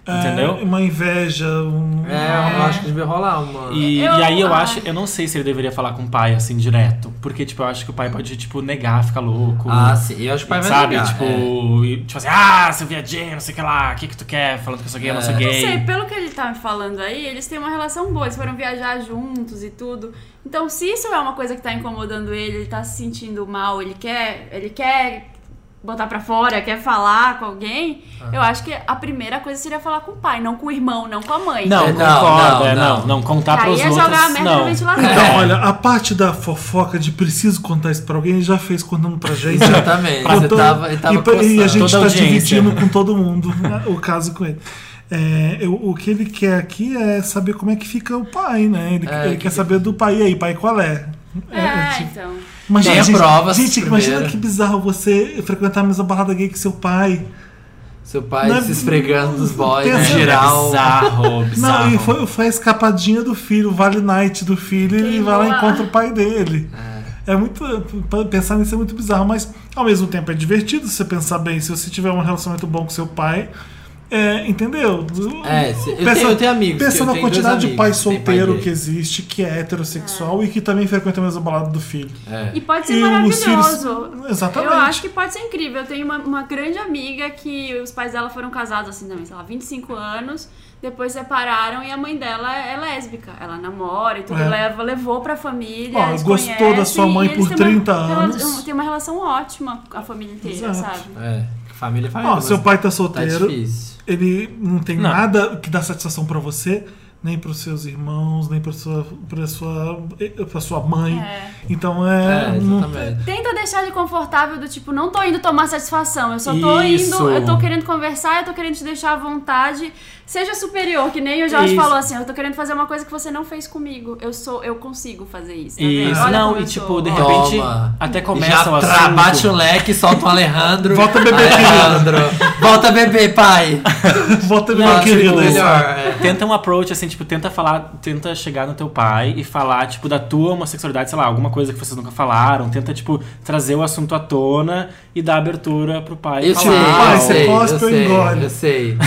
É,
Entendeu?
uma inveja. Um...
É, eu acho que devia rolar uma.
E,
Eu-
e aí eu acho, eu não sei se ele deveria falar com o pai, assim, direto. Porque, tipo, eu acho que o pai pode, tipo, negar, ficar louco.
Ah, sim. Eu acho que o pai vai
Sabe?
negar,
tipo,
é.
e, tipo assim, ah, seu viadinho, não sei o que lá, o que que tu quer? Falando que eu sou gay, eu não sou
É.
gay.
Não sei, pelo que ele tá me falando aí, eles têm uma relação boa, eles foram viajar juntos e tudo. Então, se isso é uma coisa que tá incomodando ele, ele tá se sentindo mal, ele quer, ele quer botar pra fora, quer falar com alguém,
Ah.
eu acho que a primeira coisa seria falar com o pai, não com o irmão, não com a mãe.
Não,
É, não,
concordo,
não,
é, não,
não.
não, contar
Aí
pros
é
outros.
jogar a merda
não.
no ventilador.
Então, olha, a parte da fofoca de preciso contar isso pra alguém, ele já fez contando pra gente.
Exatamente.
Contando-
tava, ele tava
e, pra- e a gente
Toda
tá
audiência.
dividindo com todo mundo né, o caso com ele. É, eu- o que ele quer aqui é saber como é que fica o pai, né? Ele,
É,
ele
que
quer
que-
saber do pai. E aí, pai, qual é?
É,
tipo,
então.
Imagina, gente,
provas
gente imagina que bizarro você frequentar a mesma balada gay que seu pai.
Seu pai
Não é-
se esfregando nos boys,
Pensa-
no geral.
Bizarro, bizarro.
Não, e foi, foi a escapadinha do filho, o Vale Night do filho, e ele vai lá e encontra o pai dele. É muito. pra Pensar nisso é muito bizarro, mas ao mesmo tempo é divertido se você pensar bem. Se você tiver um relacionamento bom com seu pai, é, entendeu?
É, se- eu tenho- eu tenho amigos
Pensa na quantidade de
amigos
pai
pai
solteiro
gay.
que existe, que é heterossexual e que também frequenta a mesma balada do filho.
É.
E pode ser
E os
maravilhoso.
filhos- Exatamente.
Eu acho que pode ser incrível. Eu tenho uma, uma grande amiga que os pais dela foram casados assim também, sei lá, 25 anos. Depois separaram e a mãe dela é lésbica. Ela namora e tudo,
É.
leva, levou pra família.
Ó, gostou da
conhecem
sua
e
mãe por
têm uma
30
rela-
anos.
Tem uma relação ótima com a família inteira,
Exato.
sabe?
É. Família, família.
Ó, seu pai tá
Tá
solteiro,
difícil.
ele não tem
Não.
nada que dá satisfação pra você, nem pros seus irmãos, nem pra sua, pra sua, pra sua mãe.
É.
Então é.
É,
não-
exatamente.
Tenta deixar ele confortável do tipo, não tô indo tomar satisfação, eu só tô
Isso.
indo, eu tô querendo conversar, eu tô querendo te deixar à vontade. Seja superior, que nem o Jorge
Isso.
falou assim, eu tô querendo fazer uma coisa que você não fez comigo. Eu sou, eu consigo fazer isso. Tá?
Isso,
Olha
não, e
eu
tipo, de repente
Toma.
até
Já
começa o
tra-
assunto.
bate o leque, solta um Alejandro.
Volta, bebê
Alejandro. Volta bebê, pai.
Volta,
Não,
minha
tipo,
querida.
melhor. é.
Tenta um approach, assim, tipo, tenta falar, tenta chegar no teu pai e falar, tipo, da tua homossexualidade, sei lá, alguma coisa que vocês nunca falaram. Tenta, tipo, trazer o assunto à tona e dar abertura pro pai
Eu
falar.
sei,
Pai,
eu
você
sei, eu
ou
sei,
engole?
eu sei.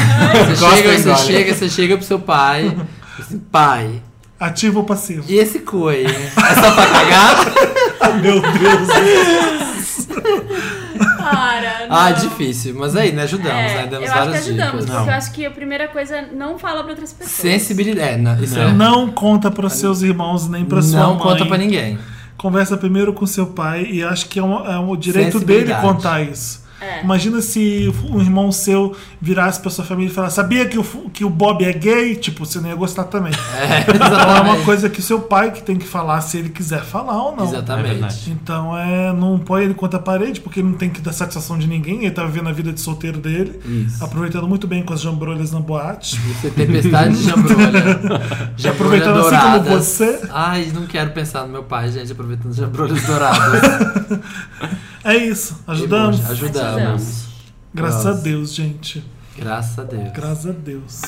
Você
Gosta
chega, você chega, você chega pro seu pai. Assim, pai,
Ativo ou passivo?
e esse cu aí? É só pra cagar?
Meu Deus.
Para, não.
Ah, difícil. Mas aí, né? Ajudamos,
É,
né? Demos
eu acho que
várias
ajudamos,
dicas.
porque eu acho que a primeira coisa é não fala pra outras pessoas.
Sensibilidade. É, não, isso é.
Não conta para seus irmãos nem para sua
Não
mãe.
conta pra ninguém.
Conversa primeiro com seu pai e acho que é um, é um direito dele contar isso.
É.
Imagina se um irmão seu virasse pra sua família e falasse: Sabia que o, que o Bob é gay? Tipo, você não ia gostar também.
É,
Então é uma coisa que seu pai que tem que falar se ele quiser falar ou não.
É
Exatamente.
verdade.
Então é, não põe ele contra a parede, porque ele não tem que dar satisfação de ninguém, ele tá vivendo a vida de solteiro dele,
Isso.
aproveitando muito bem com as jambrolhas na boate.
Isso é tempestade de jambrolha. Jambrolha
Aproveitando assim como
douradas.
você.
Ai, não quero pensar no meu pai, gente, aproveitando jambrolhas douradas.
É isso, ajudamos?
Ajudamos.
Ajudamos.
Graças
Nossa.
a Deus, gente.
Graças a Deus.
Graças a Deus.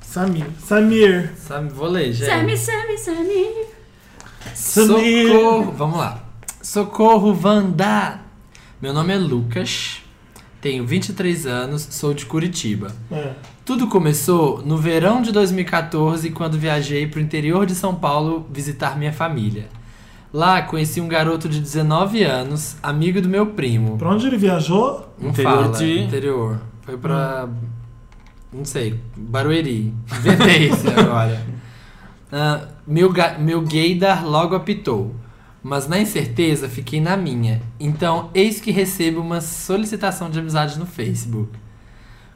Samir. Samir.
Sabe, vou ler, gente.
Sammy, Sammy, Sammy.
Samir.
Socorro. Vamos lá. Socorro, Wanda. Meu nome é Lucas. Tenho 23 anos, sou de Curitiba.
É.
Tudo começou no verão de 2014, quando viajei para o interior de São Paulo visitar minha família. Lá conheci um garoto de 19 anos, amigo do meu primo.
Pra onde ele viajou?
Não
Interior
fala,
de-
interior. Foi pra. Não sei, Barueri. Inventei isso agora. Ah, meu, ga- meu gaydar logo apitou. Mas na incerteza fiquei na minha. Então, eis que recebo uma solicitação de amizade no Facebook.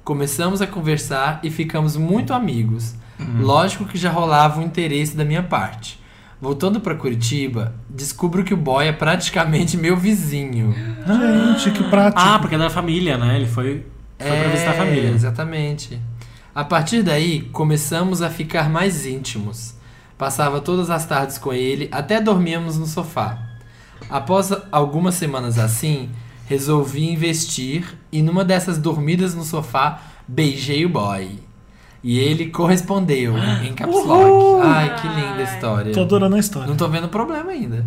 Começamos a conversar e ficamos muito amigos. Lógico que já rolava um interesse da minha parte. Voltando pra Curitiba, descubro que o boy é praticamente meu vizinho.
Gente, que prático.
Ah, porque é da família, né? Ele foi, foi pra visitar a família.
É, Exatamente. A partir daí, começamos a ficar mais íntimos. Passava todas as tardes com ele, até dormíamos no sofá. Após algumas semanas assim, resolvi investir e numa dessas dormidas no sofá, beijei o boy. E ele correspondeu em caps lock. Ai, que linda história.
Tô adorando a história.
Não tô vendo problema ainda.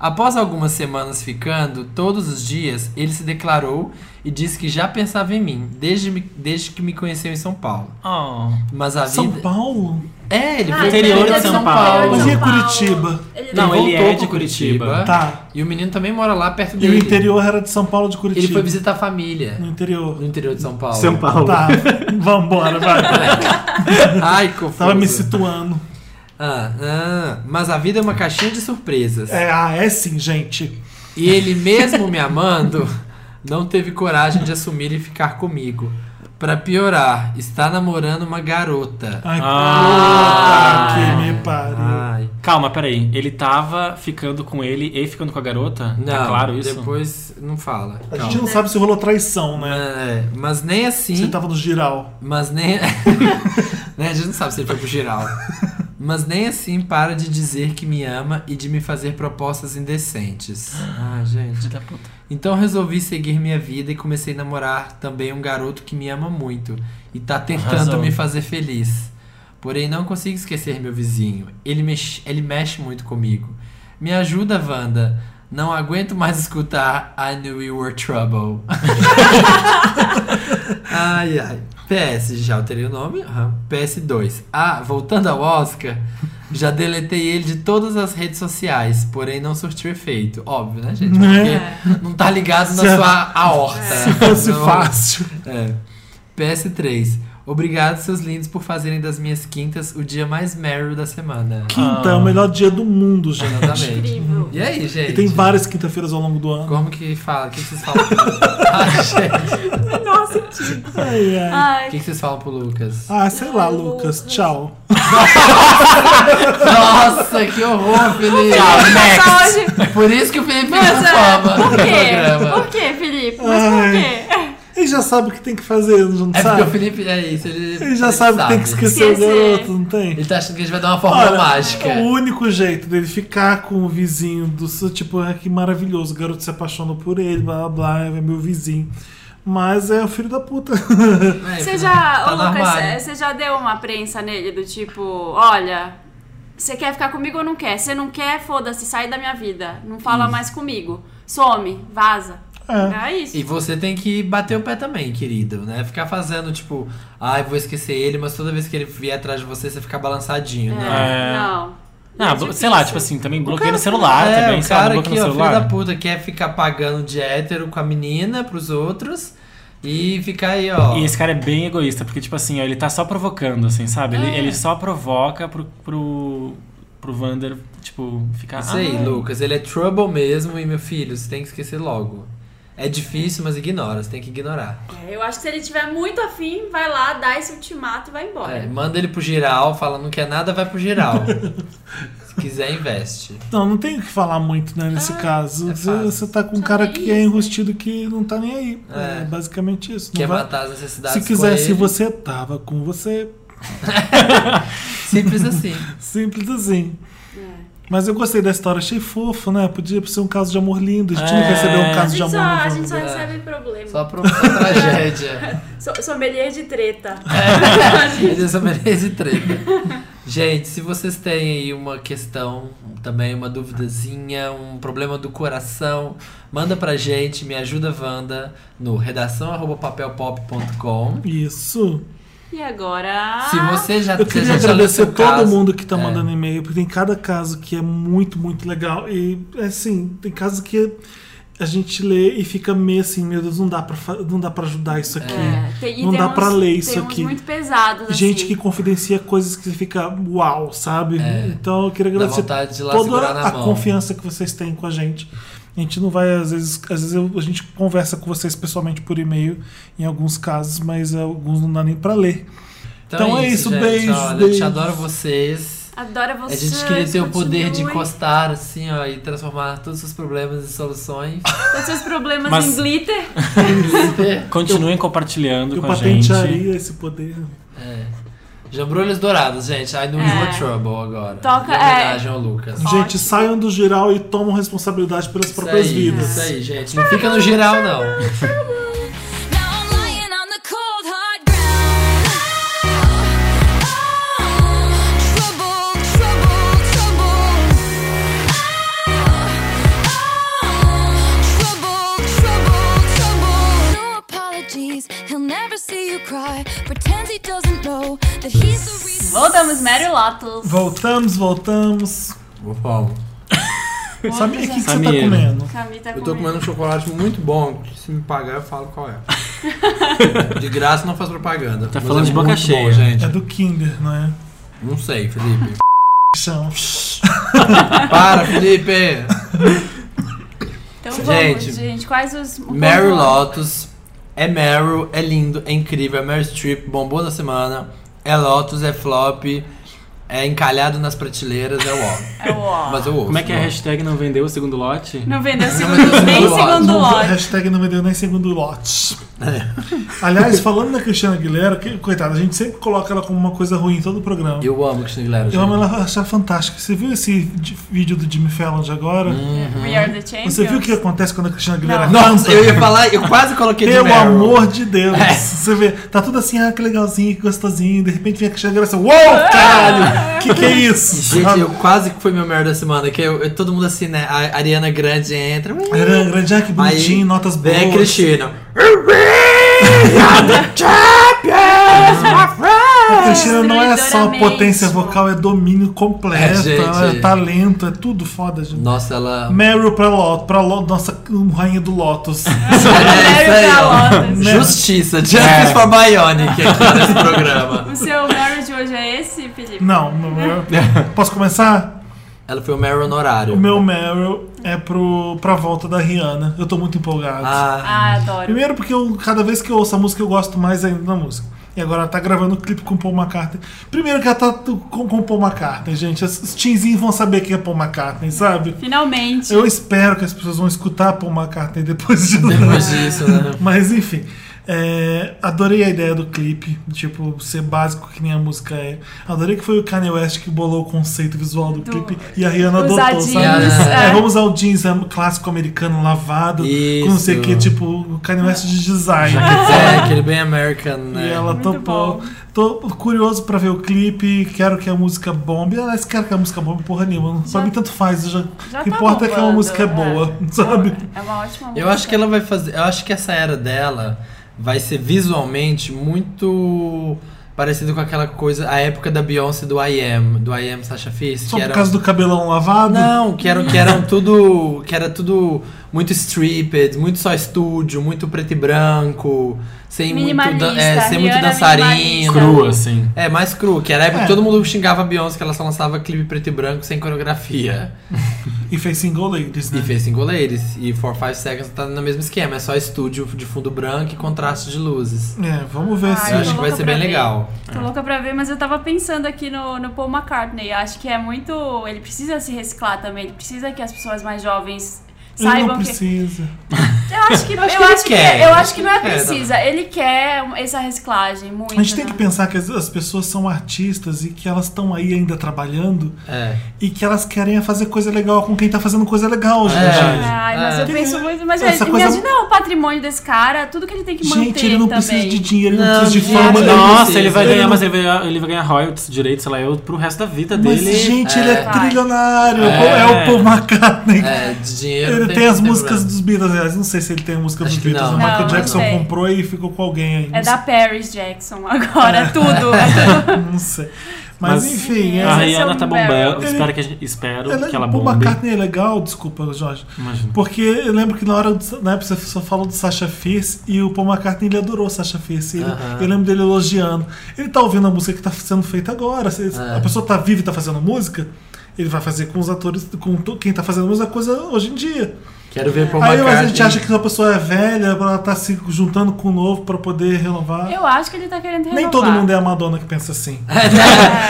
Após algumas semanas ficando, todos os dias, ele se declarou e disse que já pensava em mim, desde, desde que me conheceu em São Paulo.
Oh.
Mas a
São
vida.
Paulo?
É, ele
Ah,
foi
interior de São Paulo.
Mas
São
e
Paulo.
Curitiba?
Ele
Não,
Ele
é de Curitiba.
Curitiba.
Tá.
E o menino também mora lá perto
E
dele.
o interior era de São Paulo de Curitiba?
Ele foi visitar a família
No interior.
no interior de São Paulo.
São Paulo.
Tá, vambora, vai.
Ai, confuso.
Tava me situando.
Ah, ah, mas a vida é uma caixinha de surpresas.
É, ah, é sim, gente.
E ele mesmo me amando, não teve coragem de assumir e ficar comigo. Pra piorar, está namorando uma garota.
Ai,
Ah.
puta que me pariu.
Ai.
Calma, peraí. Ele tava ficando com ele e ficando com a garota?
Não,
Tá claro isso?
depois não fala.
A
Calma.
gente não sabe se rolou traição, né?
É, mas nem assim.
Você tava no giral.
Mas nem. né, a gente não sabe se ele foi pro geral. Mas nem assim para de dizer que me ama e de me fazer propostas indecentes. Ai, gente.
Da puta.
Então resolvi seguir minha vida e comecei a namorar também um garoto que me ama muito e tá tentando
Arrasou.
me fazer feliz. Porém, não consigo esquecer meu vizinho. Ele mexe, ele mexe muito comigo. Me ajuda, Wanda. Não aguento mais escutar I knew you were trouble. ai, ai. PS, já alterei o nome. Aham. PS2. Ah, voltando ao Oscar, já deletei ele de todas as redes sociais, porém não surtiu efeito. Óbvio, né, gente?
Né?
Porque não tá ligado na sua aorta.
Se fosse
Não-
fácil.
é. PS3. Obrigado, seus lindos, por fazerem das minhas quintas o dia mais Meryl da semana.
Quinta é o melhor dia do mundo, gente.
Exatamente.
Incrível.
E aí, gente?
E tem várias quinta-feiras ao longo do ano.
Como que fala? O que que vocês falam? pro- Ai, gente.
Nossa, sentido.
Ai, ai.
O
Ai,
que que vocês falam pro Lucas?
Ah, sei lá, Lucas. Tchau.
Nossa, que horror, Felipe! Por isso que o Felipe
Mas,
não
é, por quê? Por quê, Felipe? Mas por
Ai.
quê?
Ele já sabe o que tem que fazer, não
É porque
sabe?
o Felipe é isso, ele,
Ele já sabe que tem que esquecer o garoto, não tem?
Ele tá achando que a gente vai dar uma fórmula
Olha,
mágica.
O único jeito dele ficar com o vizinho do seu, tipo, ah, que maravilhoso, o garoto se apaixonou por ele, blá blá blá, é meu vizinho. Mas é o filho da puta.
É,
Você já,
tá
Lucas,
armário.
você já deu uma prensa nele do tipo, olha, você quer ficar comigo ou não quer? Se não quer, foda-se, sai da minha vida. Não fala mais comigo. Some, vaza.
É.
É isso.
E você tem que bater o pé também, querido, né? Ficar fazendo, tipo, ai, vou esquecer ele, mas toda vez que ele vier atrás de você, você ficar balançadinho, né?
É,
É.
Não.
Ah,
É
sei lá, tipo assim, também bloqueei no celular
é,
também,
o cara
Bloqueio
aqui,
no
ó, filho da
celular.
puta, quer ficar pagando de hétero com a menina pros outros e ficar aí, ó.
E esse cara é bem egoísta, porque, tipo assim, ó, ele tá só provocando, assim, sabe? Ele,
É.
ele só provoca pro, pro, pro Vander, tipo, ficar.
Aí,
"Ai".
Lucas, ele é trouble mesmo e, meu filho, você tem que esquecer logo. É difícil, mas ignora, você tem que ignorar.
É, eu acho que se ele tiver muito afim, vai lá, dá esse ultimato e vai embora.
É, manda ele pro giral, fala não quer nada, vai pro giral. Se quiser, investe.
Não, não tem o que falar muito, né, nesse caso.
é
Você, tá com um
Só
cara que é
isso.
enrustido que não tá nem aí.
É.
É, basicamente isso. Não
Quer
vai-
matar as necessidades
Se quisesse,
com ele.
você tava com você.
Simples assim.
Simples assim.
É.
Mas eu gostei da história, achei fofo, né? Podia ser um caso de amor lindo. A gente não
É.
recebeu um caso de
gente, só,
amor. no
a gente só
Wanda.
recebe problema.
Só só tragédia.
So, sommelier de treta.
Ele só merece treta. Gente, se vocês têm aí uma questão, também uma duvidazinha, um problema do coração, manda pra gente, me ajuda Wanda, no redação@papelpop.com.
Isso.
E agora.
Se você já
Eu queria
já
agradecer todo
caso,
mundo que tá
é.
mandando e-mail, porque tem cada caso que é muito, muito legal. E, assim, tem casos que a gente lê e fica meio assim, meu Deus, não dá pra, não dá pra ajudar isso aqui.
É, tem,
Não dá
uns-
pra ler isso aqui.
muito pesados.
Gente
assim.
que confidencia coisas que você fica uau, sabe?
É.
Então eu queria agradecer toda a
mão.
confiança que vocês têm com a gente. A gente não vai, às vezes, às vezes eu- a gente conversa com vocês pessoalmente por e-mail, em alguns casos, mas alguns não dá nem pra ler. Então é isso,
gente.
beijos,
Olha, eu
beijos.
te adoro vocês.
Adoro
A
vocês.
gente queria ter o poder de
continue.
encostar, assim, ó, e transformar todos os seus problemas em soluções.
Todos seus problemas
Mas-
em glitter.
Continuem compartilhando
Eu
com a gente.
patentearia esse poder.
É. Jambrolhos dourados, gente. I you
É.
were trouble agora.
Toca-
Em homenagem ao Lucas.
Ótimo.
Gente, saiam do geral e tomam responsabilidade pelas
Isso
próprias
aí,
vidas.
Isso aí, gente. Não fica no geral, não.
Voltamos, Mary Lotus.
Voltamos, voltamos.
Bom,
Sabe o que, que você tá comendo?
Camille tá
eu tô
comendo.
um chocolate muito bom. que Se me pagar, eu falo qual é. De graça não faz propaganda.
Tá
mas
falando
é
de boca
muito
cheia.
Bom, gente.
É do Kinder, não é?
Não sei, Felipe.
Chão.
Para, Felipe!
Então
Gente,
vamos, gente. Quais os. o
Mary
ponto-
Lotus é Meryl, é lindo, é incrível, é Meryl Streep, bombou na semana. É Lotus, é flop. É encalhado nas prateleiras, é o ó.
É o ó.
Mas eu ouço.
Como é que é a hashtag não vendeu o segundo lote?
Não vendeu segundo,
vendeu
nem
segundo lote.
hashtag não me deu nem segundo lote.
É.
Aliás, falando da Cristina Aguilera, que, coitada, a gente sempre coloca ela como uma coisa ruim em todo o programa.
Eu amo Cristina Aguilera.
Eu
gente.
amo ela achar fantástica. Você viu esse vídeo do Jimmy Fallon de agora?
We are the champions.
Você viu o que acontece quando a Cristina Aguilera
Não.
canta?
Nossa, eu ia falar, eu quase coloquei de
Pelo
Meryl.
amor de Deus.
É.
Você vê, tá tudo assim, ah, que legalzinho, que gostosinho. De repente vem a Cristina Aguilera e você, uou, caralho, que que é isso?
Gente, eu quase que foi meu melhor da semana, que eu, eu- todo mundo assim, né? A Ariana Grande entra.
Era grande, ah, que bonitinho,
Aí,
notas boas.
Vem a Cristina. The champions, my friend.
A Cristina não é só potência vocal, é domínio completo,
É,
ela é talento, é tudo foda, gente.
Nossa, ela.
Meryl pra Lotus, pra Lo- nossa rainha do Lotus.
É isso aí, ó.
Lotus.
Né?
Justiça, Justice for Bionic aqui nesse programa.
O seu Mary de hoje é esse, Felipe?
Não, meu Meryl- posso começar?
Ela foi o Meryl honorário.
O meu Meryl é pro, pra volta da Rihanna. Eu tô muito empolgado.
Ah,
Ah, adoro.
Primeiro porque eu, cada vez que eu ouço a música eu gosto mais ainda da música. E agora ela tá gravando o clipe com Paul McCartney. Primeiro que ela tá com, com Paul McCartney, gente. Os os teenzinhos vão saber quem é Paul McCartney, sabe?
Finalmente.
Eu espero que as pessoas vão escutar Paul McCartney depois de
depois disso, né?
Mas enfim. É, adorei a ideia do clipe, tipo, ser básico que nem a música é. Adorei que foi o Kanye West que bolou o conceito visual do,
Do-
clipe e a Rihanna adotou,
jeans,
sabe?
é.
É, vamos usar o jeans é, clássico americano lavado, com não sei o
Isso.
que, tipo, o Kanye West de design.
É, aquele bem American, né?
E ela
Muito
topou.
bom.
Tô curioso pra ver o clipe, quero que a música bombe. Aliás, quero que a música bombe porra nenhuma. Pra
Já-
mim tanto faz. Já,
Já
o que
tá
importa é que a
bombando,
música é boa, sabe?
É uma ótima música.
Eu acho que ela vai fazer. Eu acho que essa era dela vai ser visualmente muito parecido com aquela coisa, a época da Beyoncé do I Am, do I Am Sasha Fierce,
Só
que
por causa do cabelão lavado.
Não, que eram, que eram tudo. Que era tudo muito stripped, muito só estúdio, muito preto e branco, sem muito, é, sem muito dançarino.
Cru, assim.
É, mais cru, que era a época
É.
que todo mundo xingava a Beyoncé que ela só lançava clipe preto e branco sem coreografia.
E fez single ladies, né?
E fez single ladies. E For Five Seconds tá no mesmo esquema, é só estúdio de fundo branco e contraste de luzes.
É, vamos ver se.
Eu acho que vai ser bem
ver.
legal.
Tô louca pra ver, mas eu tava pensando aqui no, no Paul McCartney. Acho que é muito. Ele precisa se reciclar também. Ele precisa que as pessoas mais jovens
Ele não
saibam que. Eu acho que,
Acho
eu
que ele
acho que,
quer.
eu acho que não é
É, não.
precisa. Ele quer essa reciclagem muito.
A gente tem
né?
que pensar que as, as pessoas são artistas e que elas estão aí ainda trabalhando
É.
e que elas querem é fazer coisa legal com quem tá fazendo coisa legal hoje,
É.
né, gente?
Ai, mas
É.
eu penso muito. Mas
Essa
ele-
coisa-
imagina o patrimônio desse cara, tudo que ele tem que manter.
Gente, ele não
também.
precisa de dinheiro, ele não,
Não,
precisa de fama.
Nossa, ele vai ganhar, mas ele vai, ganhar- ele vai ganhar royalties direitos, sei lá, eu, pro resto da vida
Mas,
dele.
gente, ele é
É.
trilionário.
É.
É o Paul McCartney.
É, de dinheiro.
Ele tem as músicas
problema.
dos Beatles, não sei se ele tem a música dos Beatles.
não.
O Michael
Não,
Jackson
não
comprou e ficou com alguém aí.
É da Paris Jackson agora, é tudo. É.
Não sei. Mas,
Mas
enfim,
A
Esse é
é,
Rihanna
o
tá bombando. Espero, que, a gente- espero
ela,
que ela
o Paul
bombe.
McCartney é legal, desculpa, Jorge.
Imagina.
Porque eu lembro que na hora, do- na época você só falou do Sasha Fierce e o Paul McCartney ele adorou o Sasha Fierce. Ele-
Aham.
Eu lembro dele elogiando. Ele tá ouvindo a música que tá sendo feita agora. Se
É.
a pessoa tá viva e tá fazendo música, ele vai fazer com os atores, com quem tá fazendo a mesma coisa hoje em dia.
Quero ver Paul
Aí
McCartney.
a gente acha que a pessoa é velha, ela tá se juntando com o novo pra poder renovar.
Eu acho que ele tá querendo renovar.
Nem todo mundo é a Madonna que pensa assim.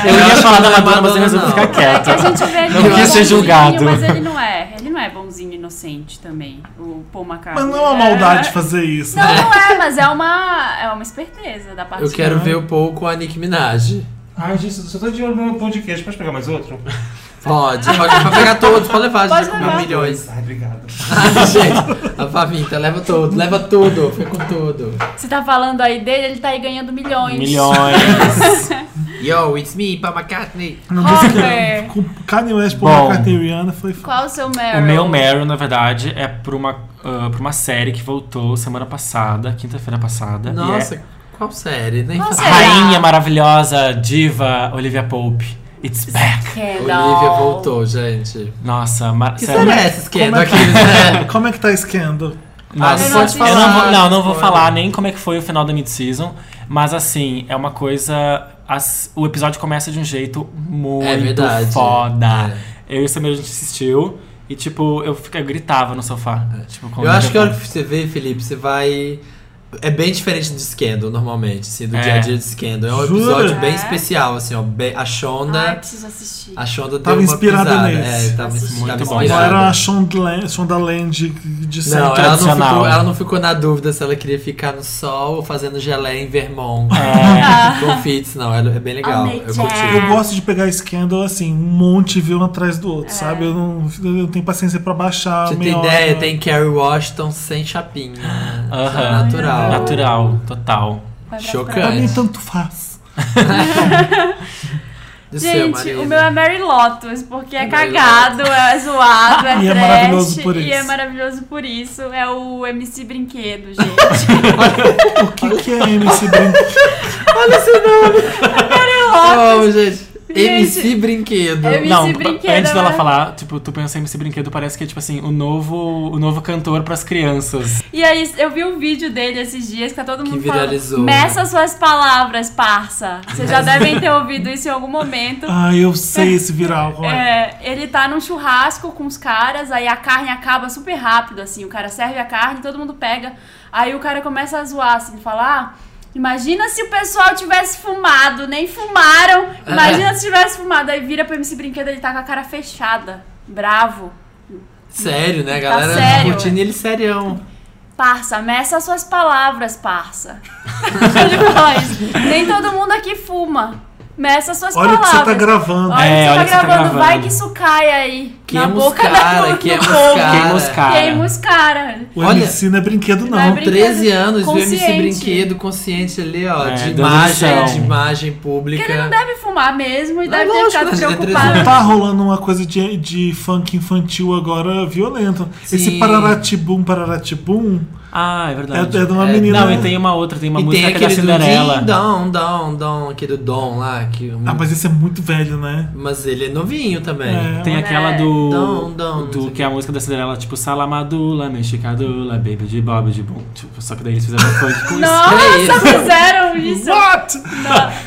Eu ia falar da
é
Madonna, mas eu resolvi
não.
ficar
É que
quieto.
a gente vê ele
Não quis ser
bonzinho,
julgado.
Mas ele não é. Ele não é bonzinho inocente também, o Paul McCartney.
Mas não é uma maldade fazer isso.
Não,
né?
não é, mas é uma, é uma esperteza da parte
Eu quero
dele.
ver o Paul com a Nicki Minaj.
Ai, gente, eu só tô de olho no pão de queijo. Pode pegar mais outro?
Pode, pode, pode pegar todos, pode levar, a gente
Pode
vai comer
levar.
milhões.
Ai, obrigado.
Ai, gente, a Favinta, leva tudo, leva tudo, foi com tudo.
Você tá falando aí dele, ele tá aí ganhando milhões.
Milhões.
Yo, it's me, Paul McCartney.
Não disse
Rocker.
que com Kanye West, Paul
Bom.
McCartney e Rihanna foi.
Qual o seu Meryl?
O meu Meryl, na verdade, é pra uma, ah, pra uma série que voltou semana passada, quinta-feira passada. e
Nossa,
é
qual série? Nem
Qual?
Rainha maravilhosa, diva, Olivia Pope. It's back.
Scandal.
Olivia voltou, gente.
Nossa.
Que
sério,
série é essa,
Como
esquerda
é, que,
aqui? né?
como é que tá Scandal?
Nossa,
Ah,
não
pode
assisti.
falar.
eu não vou, não, não vou falar nem como é que foi o final da mid-season, mas assim, é uma coisa. as- o episódio começa de um jeito muito
É verdade.
foda.
É.
Eu e o Samir a gente assistiu e, tipo, eu, fica- eu gritava no sofá. Tipo, quando
Eu acho que a hora que você vê, Felipe, você vai É bem diferente de Scandal, normalmente, assim, do
É.
dia a dia de Scandal. É um
Jura?
episódio bem
É?
especial, assim, ó. bem- a
Ai,
Shonda.
preciso assistir.
A Shonda
Tava
deu uma
inspirada
pisada.
nesse.
É, tava,
Assisti.
tava
Muito bom.
Não
inspirada.
era a Shondaland, Shondaland de série
Não, ela não, ficou, ela não ficou na dúvida se ela queria ficar no sol ou fazendo geleia em Vermont.
É.
Com fits, não. É, é bem legal. Eu curti.
Eu gosto de pegar Scandal assim, um monte viu um atrás do
É.
outro, sabe? Eu não, eu não tenho paciência pra baixar.
Você tem ideia?
hora.
Tem Kerry Washington sem chapinha.
Aham.
Natural.
Natural, total.
Vai pra
Chocante.
Pra mim, tanto faz.
Do seu,
Gente, o meu é Mary Lotus, porque é
Mary
cagado, é zoado, é
E é
trash,
maravilhoso por
E
isso.
é maravilhoso por isso. É o MC Brinquedo, gente.
O que, que é MC Brinquedo?
Oh, gente.
Gente,
MC Brinquedo.
MC
Não,
Brinquedo
antes dela
mara-
falar, tipo, tu pensa em MC Brinquedo, parece que é, tipo assim, o novo, o novo cantor pras crianças.
E aí, eu vi um vídeo dele esses dias que tá todo
Que
mundo
viralizou.
falando. Meça suas palavras, parça. Vocês já devem ter ouvido isso em algum momento.
Ah, eu sei esse viral. É,
ele tá num churrasco com os caras, aí a carne acaba super rápido, assim. O cara serve a carne, todo mundo pega. Aí o cara começa a zoar, assim, falar. Ah, imagina se o pessoal tivesse fumado, nem fumaram. Imagina se tivesse fumado. Aí vira pro MC Brinquedo, ele tá com a cara fechada, bravo.
Sério, né?
Tá
galera
sério.
curtindo ele serião.
Parça, meça suas palavras, parça. Nem todo mundo aqui fuma. Meça suas
Olha o que
palavras.
você tá gravando.
Olha
É,
que
olha
você
que
tá
você tá
gravando. Vai
gravando.
que isso cai aí. na
Queima os
boca
cara,
da, do
queima os
povo.
cara.
Queima os cara.
O
Olha-
MC não é brinquedo,
Não é
não.
brinquedo.
13 anos, viu MC
Consciente.
Brinquedo consciente ali, ó.
É,
de imagem, de imagem pública.
Porque ele não deve fumar mesmo e
Não,
deve ter
lógico,
ficado
mas ele é
preocupado.
treze
Tá rolando uma coisa de, de funk infantil agora violento. Esse
Sim.
Pararatibum, Pararatibum
Ah, é verdade.
é, é de uma
É,
menina.
Não, e tem uma outra, tem uma
e
música
tem
que é da
do
Cinderela.
Ding Dom, Dom, Dom, aquele do Dom lá. Que,
Ah, mas esse é muito velho, né?
mas ele é novinho também.
É.
Tem aquela
É.
do.
Dom, dom,
do
o
que é a música da Cinderela, tipo Salamadula, Mexicadula, Baby de Bob de Boom. Tipo, só que daí eles fizeram um funk com isso.
Nossa,
isso?
fizeram isso.
What?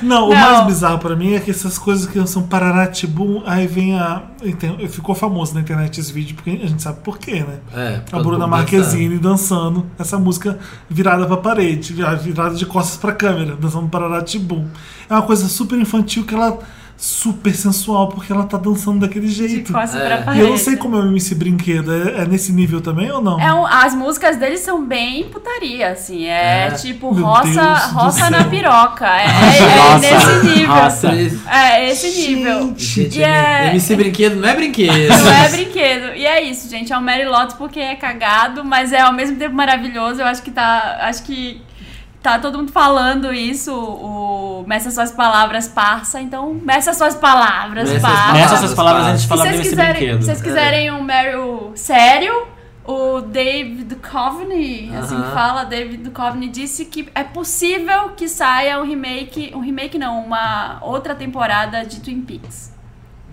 Não, o
Não.
mais bizarro pra mim é que essas coisas que são pararatibum, aí vem a. então, Ficou famoso na internet esse vídeo, porque a gente sabe por quê, né?
É,
A Bruna Marquezine dançando essa música virada pra parede, virada de costas pra câmera, dançando Pararatibum. É uma coisa super infantil que ela. Super sensual, porque ela tá dançando daquele
De
jeito.
costas
É.
pra
E
parede.
eu não sei como é o MC Brinquedo, é, é nesse nível também ou não?
É um- as músicas deles são bem putaria, assim. É,
É.
tipo
Meu
roça, roça na piroca. É, é
Nossa,
nesse nível.
roça.
dançando.
É, esse nível.
Gente,
E é-
MC Brinquedo não é brinquedo.
Não é brinquedo. E é isso, gente. É um Mary Lotus porque é cagado, mas é ao mesmo tempo maravilhoso. Eu acho que tá. Acho que tá todo mundo falando isso. O Meça suas palavras, parça. Então, meça suas palavras,
Meça as
parça.
palavras.
Nessas suas palavras a gente
Se
fala
vocês
desse
quiserem,
brinquedo.
se vocês quiserem um Meryl sério, o David Duchovny, assim
Aham.
que fala, David Duchovny disse que é possível que saia um remake, um remake não, uma outra temporada de Twin Peaks.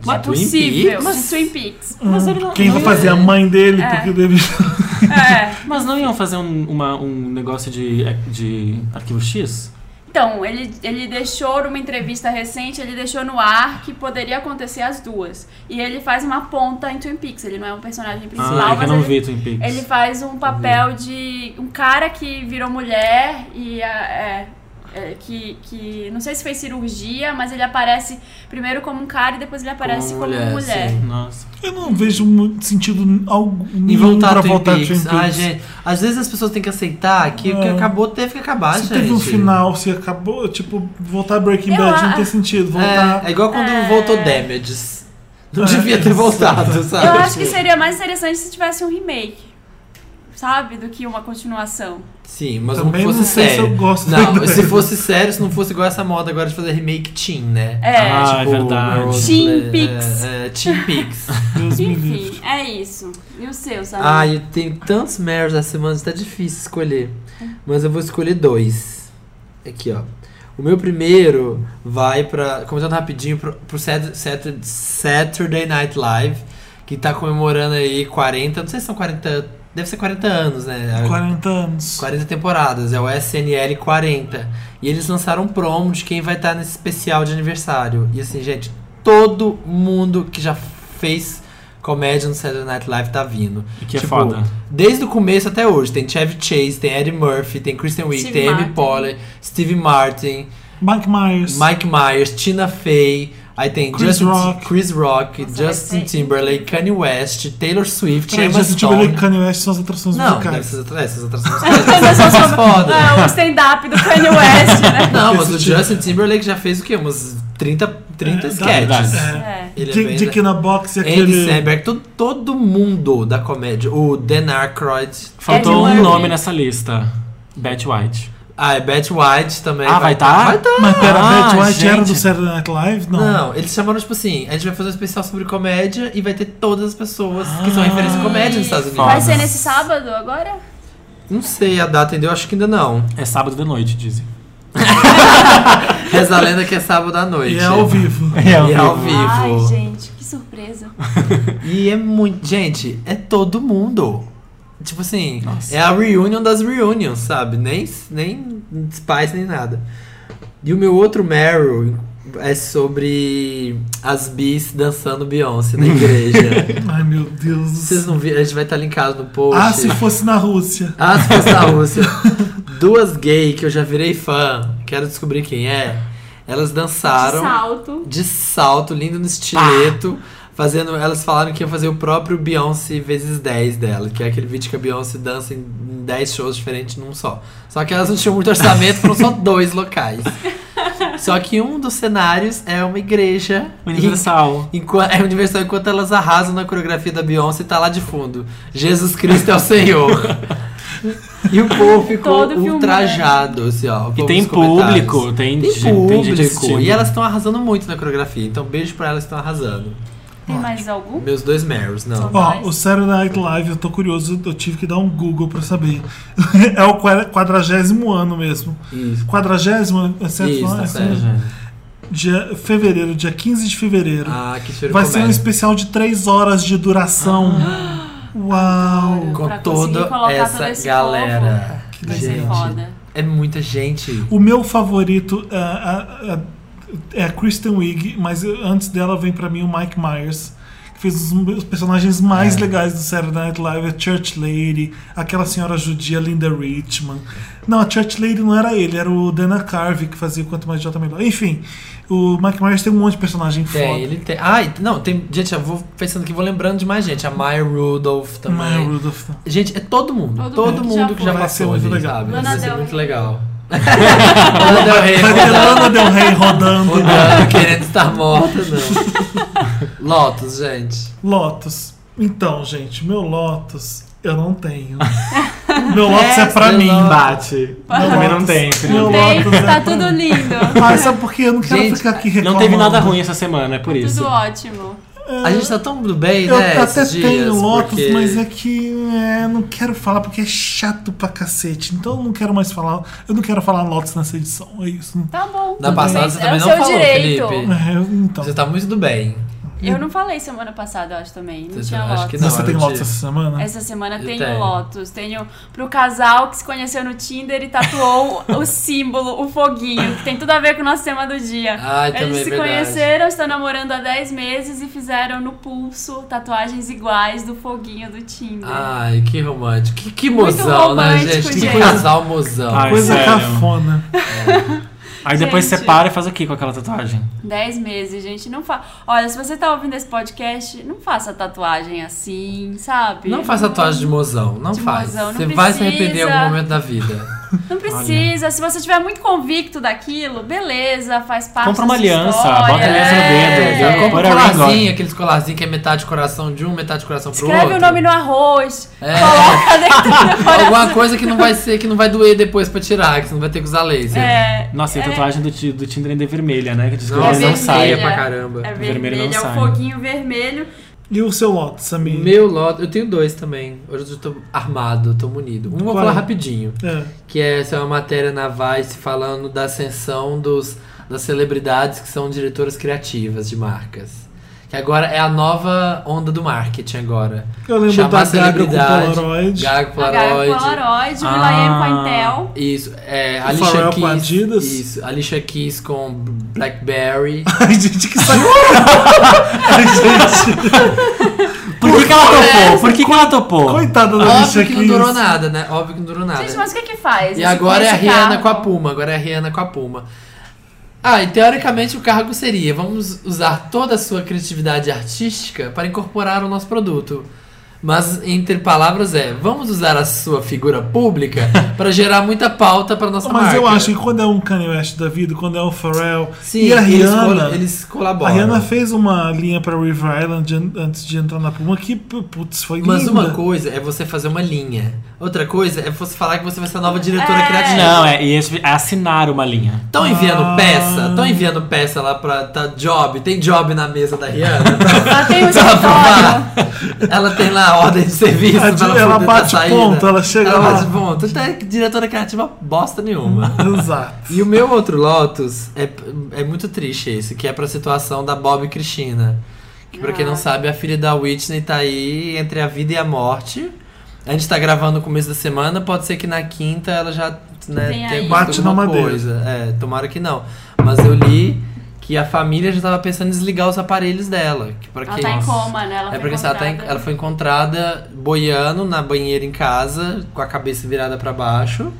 De
é
Twin
possível,
Peaks?
de Twin Peaks.
Mas ele não-
Quem vai
não-
fazer a mãe dele?
É.
Porque deve.
É.
Mas não iam fazer um, uma- um negócio de, de arquivo X?
Então, ele, ele deixou numa entrevista recente, ele deixou no ar que poderia acontecer as duas. E ele faz uma ponta em Twin Peaks, ele não é um personagem principal,
Ah, é que eu
mas
não
ele,
vi Twin Peaks.
Ele faz um papel de um cara que virou mulher e a- é, é, que, que não sei se fez cirurgia, mas ele aparece primeiro como um cara e depois ele aparece como,
mulher,
mulher.
sim.
Nossa.
Eu não vejo muito sentido algum
Em
nenhum
voltar
pra
Twin
voltar
Peaks.
Twin
Ah,
Peaks.
gente, às vezes as pessoas têm que aceitar que o que
É.
acabou teve que acabar,
Se
gente.
teve um final, se acabou, tipo, voltar Breaking
Eu
Bad não
a-
tem sentido. Voltar.
É, é igual quando
É.
voltou Damages. Não
É,
devia ter voltado, sabe?
Eu acho que seria mais interessante se tivesse um remake, sabe? Do que uma continuação.
Sim, mas
Também
não
não
fosse
sei se
sério.
eu gosto
Não, se fosse sério, se não fosse igual essa moda agora de fazer remake teen, né?
É.
Ah, é verdade.
Girls,
Teen
é,
Peaks.
É, é, Teen Peaks.
Deus me livre.
Enfim, é isso. E o seu, sabe?
Ah, eu tenho tantos Marys essa semana, está difícil escolher. Mas eu vou escolher dois. Aqui, ó. O meu primeiro vai pra. Começando rapidinho, pro, pro Sat- Sat- Saturday Night Live, que tá comemorando aí 40. Não sei se são 40. Deve ser 40 anos, né?
40 anos.
40 temporadas, é o SNL 40. E eles lançaram um promo de quem vai estar nesse especial de aniversário. E assim, gente, todo mundo que já fez comédia no Saturday Night Live tá vindo.
E que é foda.
Desde o começo até hoje. Tem Chevy Chase, tem Eddie Murphy, tem Kristen Wiig,
Steve
tem Amy
Martin.
Poehler, Steve Martin,
Mike Myers.
Mike Myers, Tina Fey. Aí tem
Chris
Justin,
Rock.
Chris Rock,
Nossa,
Justin Timberlake, Kanye West, Taylor Swift,
Peraí,
Emma
Justin
Stone.
Timberlake e Kanye West são as atrações
Não, deve
musicais.
ser atra- essas atrações musicais são foda.
Ah, o stand-up do Kanye West, né?
Não, mas o
tipo-
Justin Timberlake já fez o quê? Uns 30, 30
É,
sketches.
É.
É.
Ele é
Dick,
bem-
Dick na Box e
Andy
aquele.
Samberg, todo, todo mundo da comédia. O Dan Aykroyd.
Faltou
Eddie
um
Murphy.
nome nessa lista. Betty White.
Ah, é Betty White também.
Ah, vai tá?
Vai tá.
Mas pera,
Ah,
Betty White era
gente.
do Saturday Night Live? Não.
Não. eles chamaram, tipo assim, a gente vai fazer um especial sobre comédia e vai ter todas as pessoas que são referência em comédia nos Estados Unidos.
Vai ser nesse sábado agora?
Não sei a data ainda, eu acho que ainda não.
É sábado de noite, dizem.
Reza a lenda que é sábado à noite.
E é ao vivo.
É,
E é ao vivo.
Ai, gente, que surpresa.
E é muito. Gente, é todo mundo. Tipo assim,
Nossa.
é a reunion das reunions, sabe? Nem, nem Spice, nem nada. E o meu outro Meryl é sobre as bis dançando Beyoncé na igreja.
Ai, meu Deus do
Vocês
céu.
não viram? A gente vai estar linkado no post.
Ah, se fosse na Rússia.
Ah, se fosse na Rússia. Duas gay que eu já virei fã, quero descobrir quem é. Elas dançaram
Salto.
de salto, lindo no estileto. Fazendo, elas falaram que iam fazer o próprio Beyoncé vezes 10 dela, que é aquele vídeo que a Beyoncé dança em 10 shows diferentes num só. Só que elas não tinham muito orçamento, foram só dois locais. Só que um dos cenários é uma igreja.
Universal.
Enqu- é universal enquanto elas arrasam na coreografia da Beyoncé tá lá de fundo. Jesus Cristo é o Senhor. E o povo ficou
Todo
ultrajado, assim, ó.
E tem público, tem,
Tem
gente- tem
público.
gente
e elas estão arrasando muito na coreografia. Então, beijo pra elas que estão arrasando.
Tem mais algum?
Meus dois Meryls, não.
Ó, o Saturday Night Live, eu tô curioso, eu tive que dar um Google pra saber. é o qua- quadragésimo ano mesmo.
Isso.
Quadragésimo, é certo?
Isso,
não?
tá
É
certo.
assim? Dia, fevereiro, dia 15 de fevereiro.
Ah, que cheiro
Vai ser um especial de 3 horas de duração. Uau!
Com
Pra conseguir
toda
todo
essa
esse
galera.
Que
Vai ser foda.
É muita gente.
O meu favorito é a, a- é a Kristen Wiig, mas antes dela vem pra mim o Mike Myers, que fez os personagens mais
É.
legais do Saturday Night Live, a Church Lady, aquela senhora judia Linda Richman. Não, a Church Lady não era ele, era o Dana Carvey que fazia o Quanto Mais Idiota Melhor. Enfim, o Mike Myers tem um monte de personagem
Tem,
foda.
ele tem. Ah, e- não, tem. Gente, eu vou pensando que vou lembrando de mais gente. A Maya Rudolph também.
Maya Rudolph.
Gente, é todo mundo.
Todo
Todo,
mundo que já
mundo que já.
Vai ser
passou
muito legal.
sabe? Muito legal. Lana Del Rey
Vai ter Lana Del Rey rodando.
rodando, querendo estar morta, não. Lotus, gente.
Lotus. Então, gente, meu Lotus eu não tenho. meu Lotus é
Yes,
pra mim.
Lotus.
Bate.
Meu
Também não tem.
Meu
Não tem,
Lotus é
tá
pra
tudo lindo.
Ah, sabe por quê? Eu não quero
Gente,
ficar aqui
Não
reclamando.
teve nada ruim essa semana, é por isso.
Tudo ótimo.
A gente tá tão do bem,
Eu
né?
até
esses
tenho Lotus,
porque-
mas é que é, não quero falar porque é chato pra cacete. Então eu não quero mais falar. Eu não quero falar Lotus nessa edição. É isso.
Tá bom.
Na passada você
é
também não falou,
direito.
Felipe.
É, eu- então.
Você tá muito do bem.
Eu não falei semana passada, eu acho também. Não tinha
acha
Lotus.
que não,
Você
é
tem Lotus essa semana?
Essa semana
Eu
tenho
tenho.
Lotus. Tenho pro casal que se conheceu no Tinder e tatuou o símbolo, o foguinho, que tem tudo a ver com o nosso tema do dia.
Ai,
Eles
é
se
verdade.
conheceram, estão namorando há 10 meses e fizeram no pulso tatuagens iguais do foguinho do Tinder.
Ai, que romântico. Que, que mozão, né,
romântico,
gente? Que
gente.
casal mozão.
Ai,
Coisa
sério?
cafona.
Aí depois
Gente.
você para e faz o que com aquela tatuagem?
10 meses, gente. Não fa... Olha, se você tá ouvindo esse podcast, não faça tatuagem assim, sabe?
Não faz tatuagem de mozão, não
De
faz.
mozão, não
Você vai se arrepender em
precisa.
algum momento da vida.
Não precisa. Se você tiver muito convicto daquilo, beleza, faz parte
Compra uma aliança,
história.
bota a aliança no
É.
dedo,
É, compra um colarzinho, aqueles colarzinhos que é metade coração de um, metade coração pro
Escreve
outro.
o nome no arroz,
É.
coloca dentro do coração.
Alguma coisa que não vai ser, que não vai doer depois pra tirar, que você não vai ter que usar laser.
É,
Nossa, e a
é-
tatuagem do, do Tinder ainda é vermelha, né? Que diz que ele não
vermelha.
sai.
pra caramba.
É
Vermelho
vermelho,
não
é o
sai.
foguinho vermelho.
E o seu Lotus,
O
Samir?
meu lote, eu tenho dois também. Hoje eu tô armado, tô munido. Um vou falar
é?
rapidinho.
É.
Que é, essa é uma matéria na Vice falando da ascensão dos, das celebridades que são diretoras criativas de marcas. Que agora é a nova onda do marketing agora.
Eu lembro
Chamar
da Gaga com
celebridade,
Polaroid.
Gaga Polaroid.
Polaroid, o
Ah.
Will.i.am com a Intel.
Isso, é,
O
Alicia Keys.
com Adidas.
Isso, Alicia Keys com Blackberry.
Ai, gente, que saco. Ai, gente.
que ela topou? Por que, que ela topou?
Coitada da Alicia
Óbvio que não
Keys.
durou nada, né? Óbvio que não durou nada.
Gente, mas o que que faz?
E agora é a Rihanna
carro?
com a Puma. Agora é a Rihanna com a Puma. Ah, e teoricamente o cargo seria: vamos usar toda a sua criatividade artística para incorporar o nosso produto. Mas entre palavras é: vamos usar a sua figura pública para gerar muita pauta para nossa
Mas
marca.
eu acho que quando é um Kanye West da vida, quando é um Pharrell
Sim,
e a
eles
Rihanna,
col- eles
a
colaboram.
Rihanna fez uma linha pra River Island an- antes de entrar na Puma que, putz, foi
Mas
linda.
uma coisa é você fazer uma linha. Outra coisa é você falar que você vai ser a nova diretora
É.
criativa.
Não, é, e é assinar uma linha.
Estão enviando
Ah.
peça? Estão enviando peça lá pra tá, job? Tem job na mesa da Rihanna?
Ela tem um
provar? Ela tem lá a ordem de serviço
A
ela,
ela bate
saída.
ponto, ela chega
Ela
lá.
bate ponto. Então é diretora criativa bosta nenhuma.
Exato.
E o meu outro Lotus é, é muito triste esse, que é pra situação da Bob e Cristina. Que pra quem não
Ah.
sabe, a filha da Whitney tá aí entre a vida e a morte. A gente tá gravando no começo da semana, pode ser que na quinta ela já né, tenha.
Bate na madeira.
coisa. É, tomara que não. Mas eu li que a família já tava pensando em desligar os aparelhos dela. Que pra
Ela
quem...
tá em coma, né? Ela
É
foi
porque assim, ela, tá em-
encontrada.
ela foi encontrada boiando na banheira em casa, com a cabeça virada pra baixo.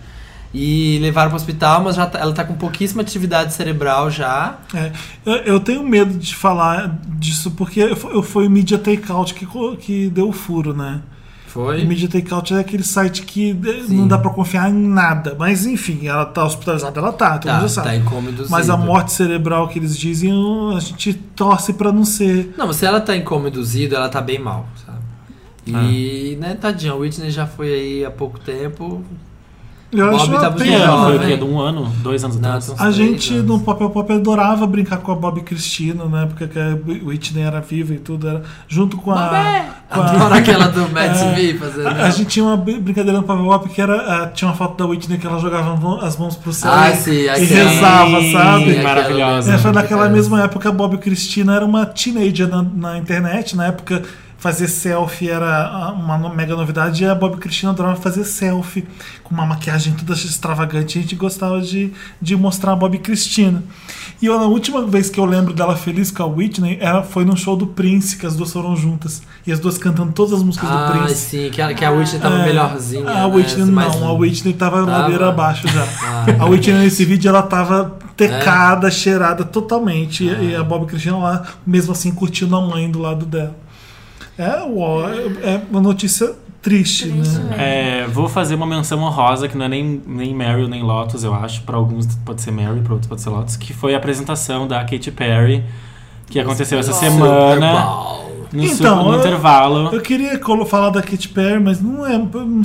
E levaram pro hospital, mas já tá- ela tá com pouquíssima atividade cerebral já.
É, eu, eu tenho medo de falar disso porque eu, eu foi o Media Takeout que, que deu o furo, né?
Foi?
O Media Takeout é aquele site que eh,
Sim.
não dá pra confiar em nada. Mas enfim, ela tá hospitalizada, ela tá, todo mundo
Tá,
já sabe.
tá.
Mas a morte cerebral que eles dizem, a gente torce pra não ser.
Não, mas se ela tá induzido, ela tá bem mal, sabe? E, né, tadinha, a Whitney já foi aí há pouco tempo.
Eu
Bob
acho
tá muito
Que
pena.
jovem.
foi o
né?
quê? De um ano? Dois anos
Não,
atrás?
A gente
anos.
no Pop Pop adorava brincar com a Bob Cristina, na época que a Whitney era viva e tudo, era junto com a. Com
Adoro
a
aquela do Matt
É.
Fazendo.
a, a gente tinha uma br- brincadeira no Pop Pop que era. ah, tinha uma foto da Whitney que ela jogava as mãos pro céu
Ah,
e,
sim,
e rezava,
Sim,
sabe?
maravilhosa.
É, foi naquela
Aquela-
mesma época a Bob Cristina era uma teenager na, na internet. Na época, fazer selfie era ah, uma mega novidade e a Bob Cristina adorava fazer selfie com uma maquiagem toda extravagante. A gente gostava de, de mostrar a Bob Cristina. E eu, a última vez que eu lembro dela feliz com a Whitney era, foi no show do Prince, que as duas foram juntas. E as duas cantando todas as músicas do
Ah,
Prince.
sim, que a, que a Whitney tava
É,
melhorzinha.
A
né?
Whitney
mais
não, a. Whitney tava,
Tava?
ladeira abaixo já.
Ah.
A Whitney nesse vídeo ela tava tecada,
É?
cheirada totalmente. E- E a Bob Cristina lá, mesmo assim, curtindo a mãe do lado dela. É, uó, é, uma notícia triste,
Triste
né?
É, vou fazer uma menção honrosa, que não é nem, nem Meryl nem Lotus, eu acho. Pra alguns pode ser Meryl, pra outros pode ser Lotus. Que foi a apresentação da Katy Perry, que aconteceu essa
Super
semana. No,
Então,
no
eu-
intervalo.
Eu queria falar da Katy Perry, mas não é. Pra mim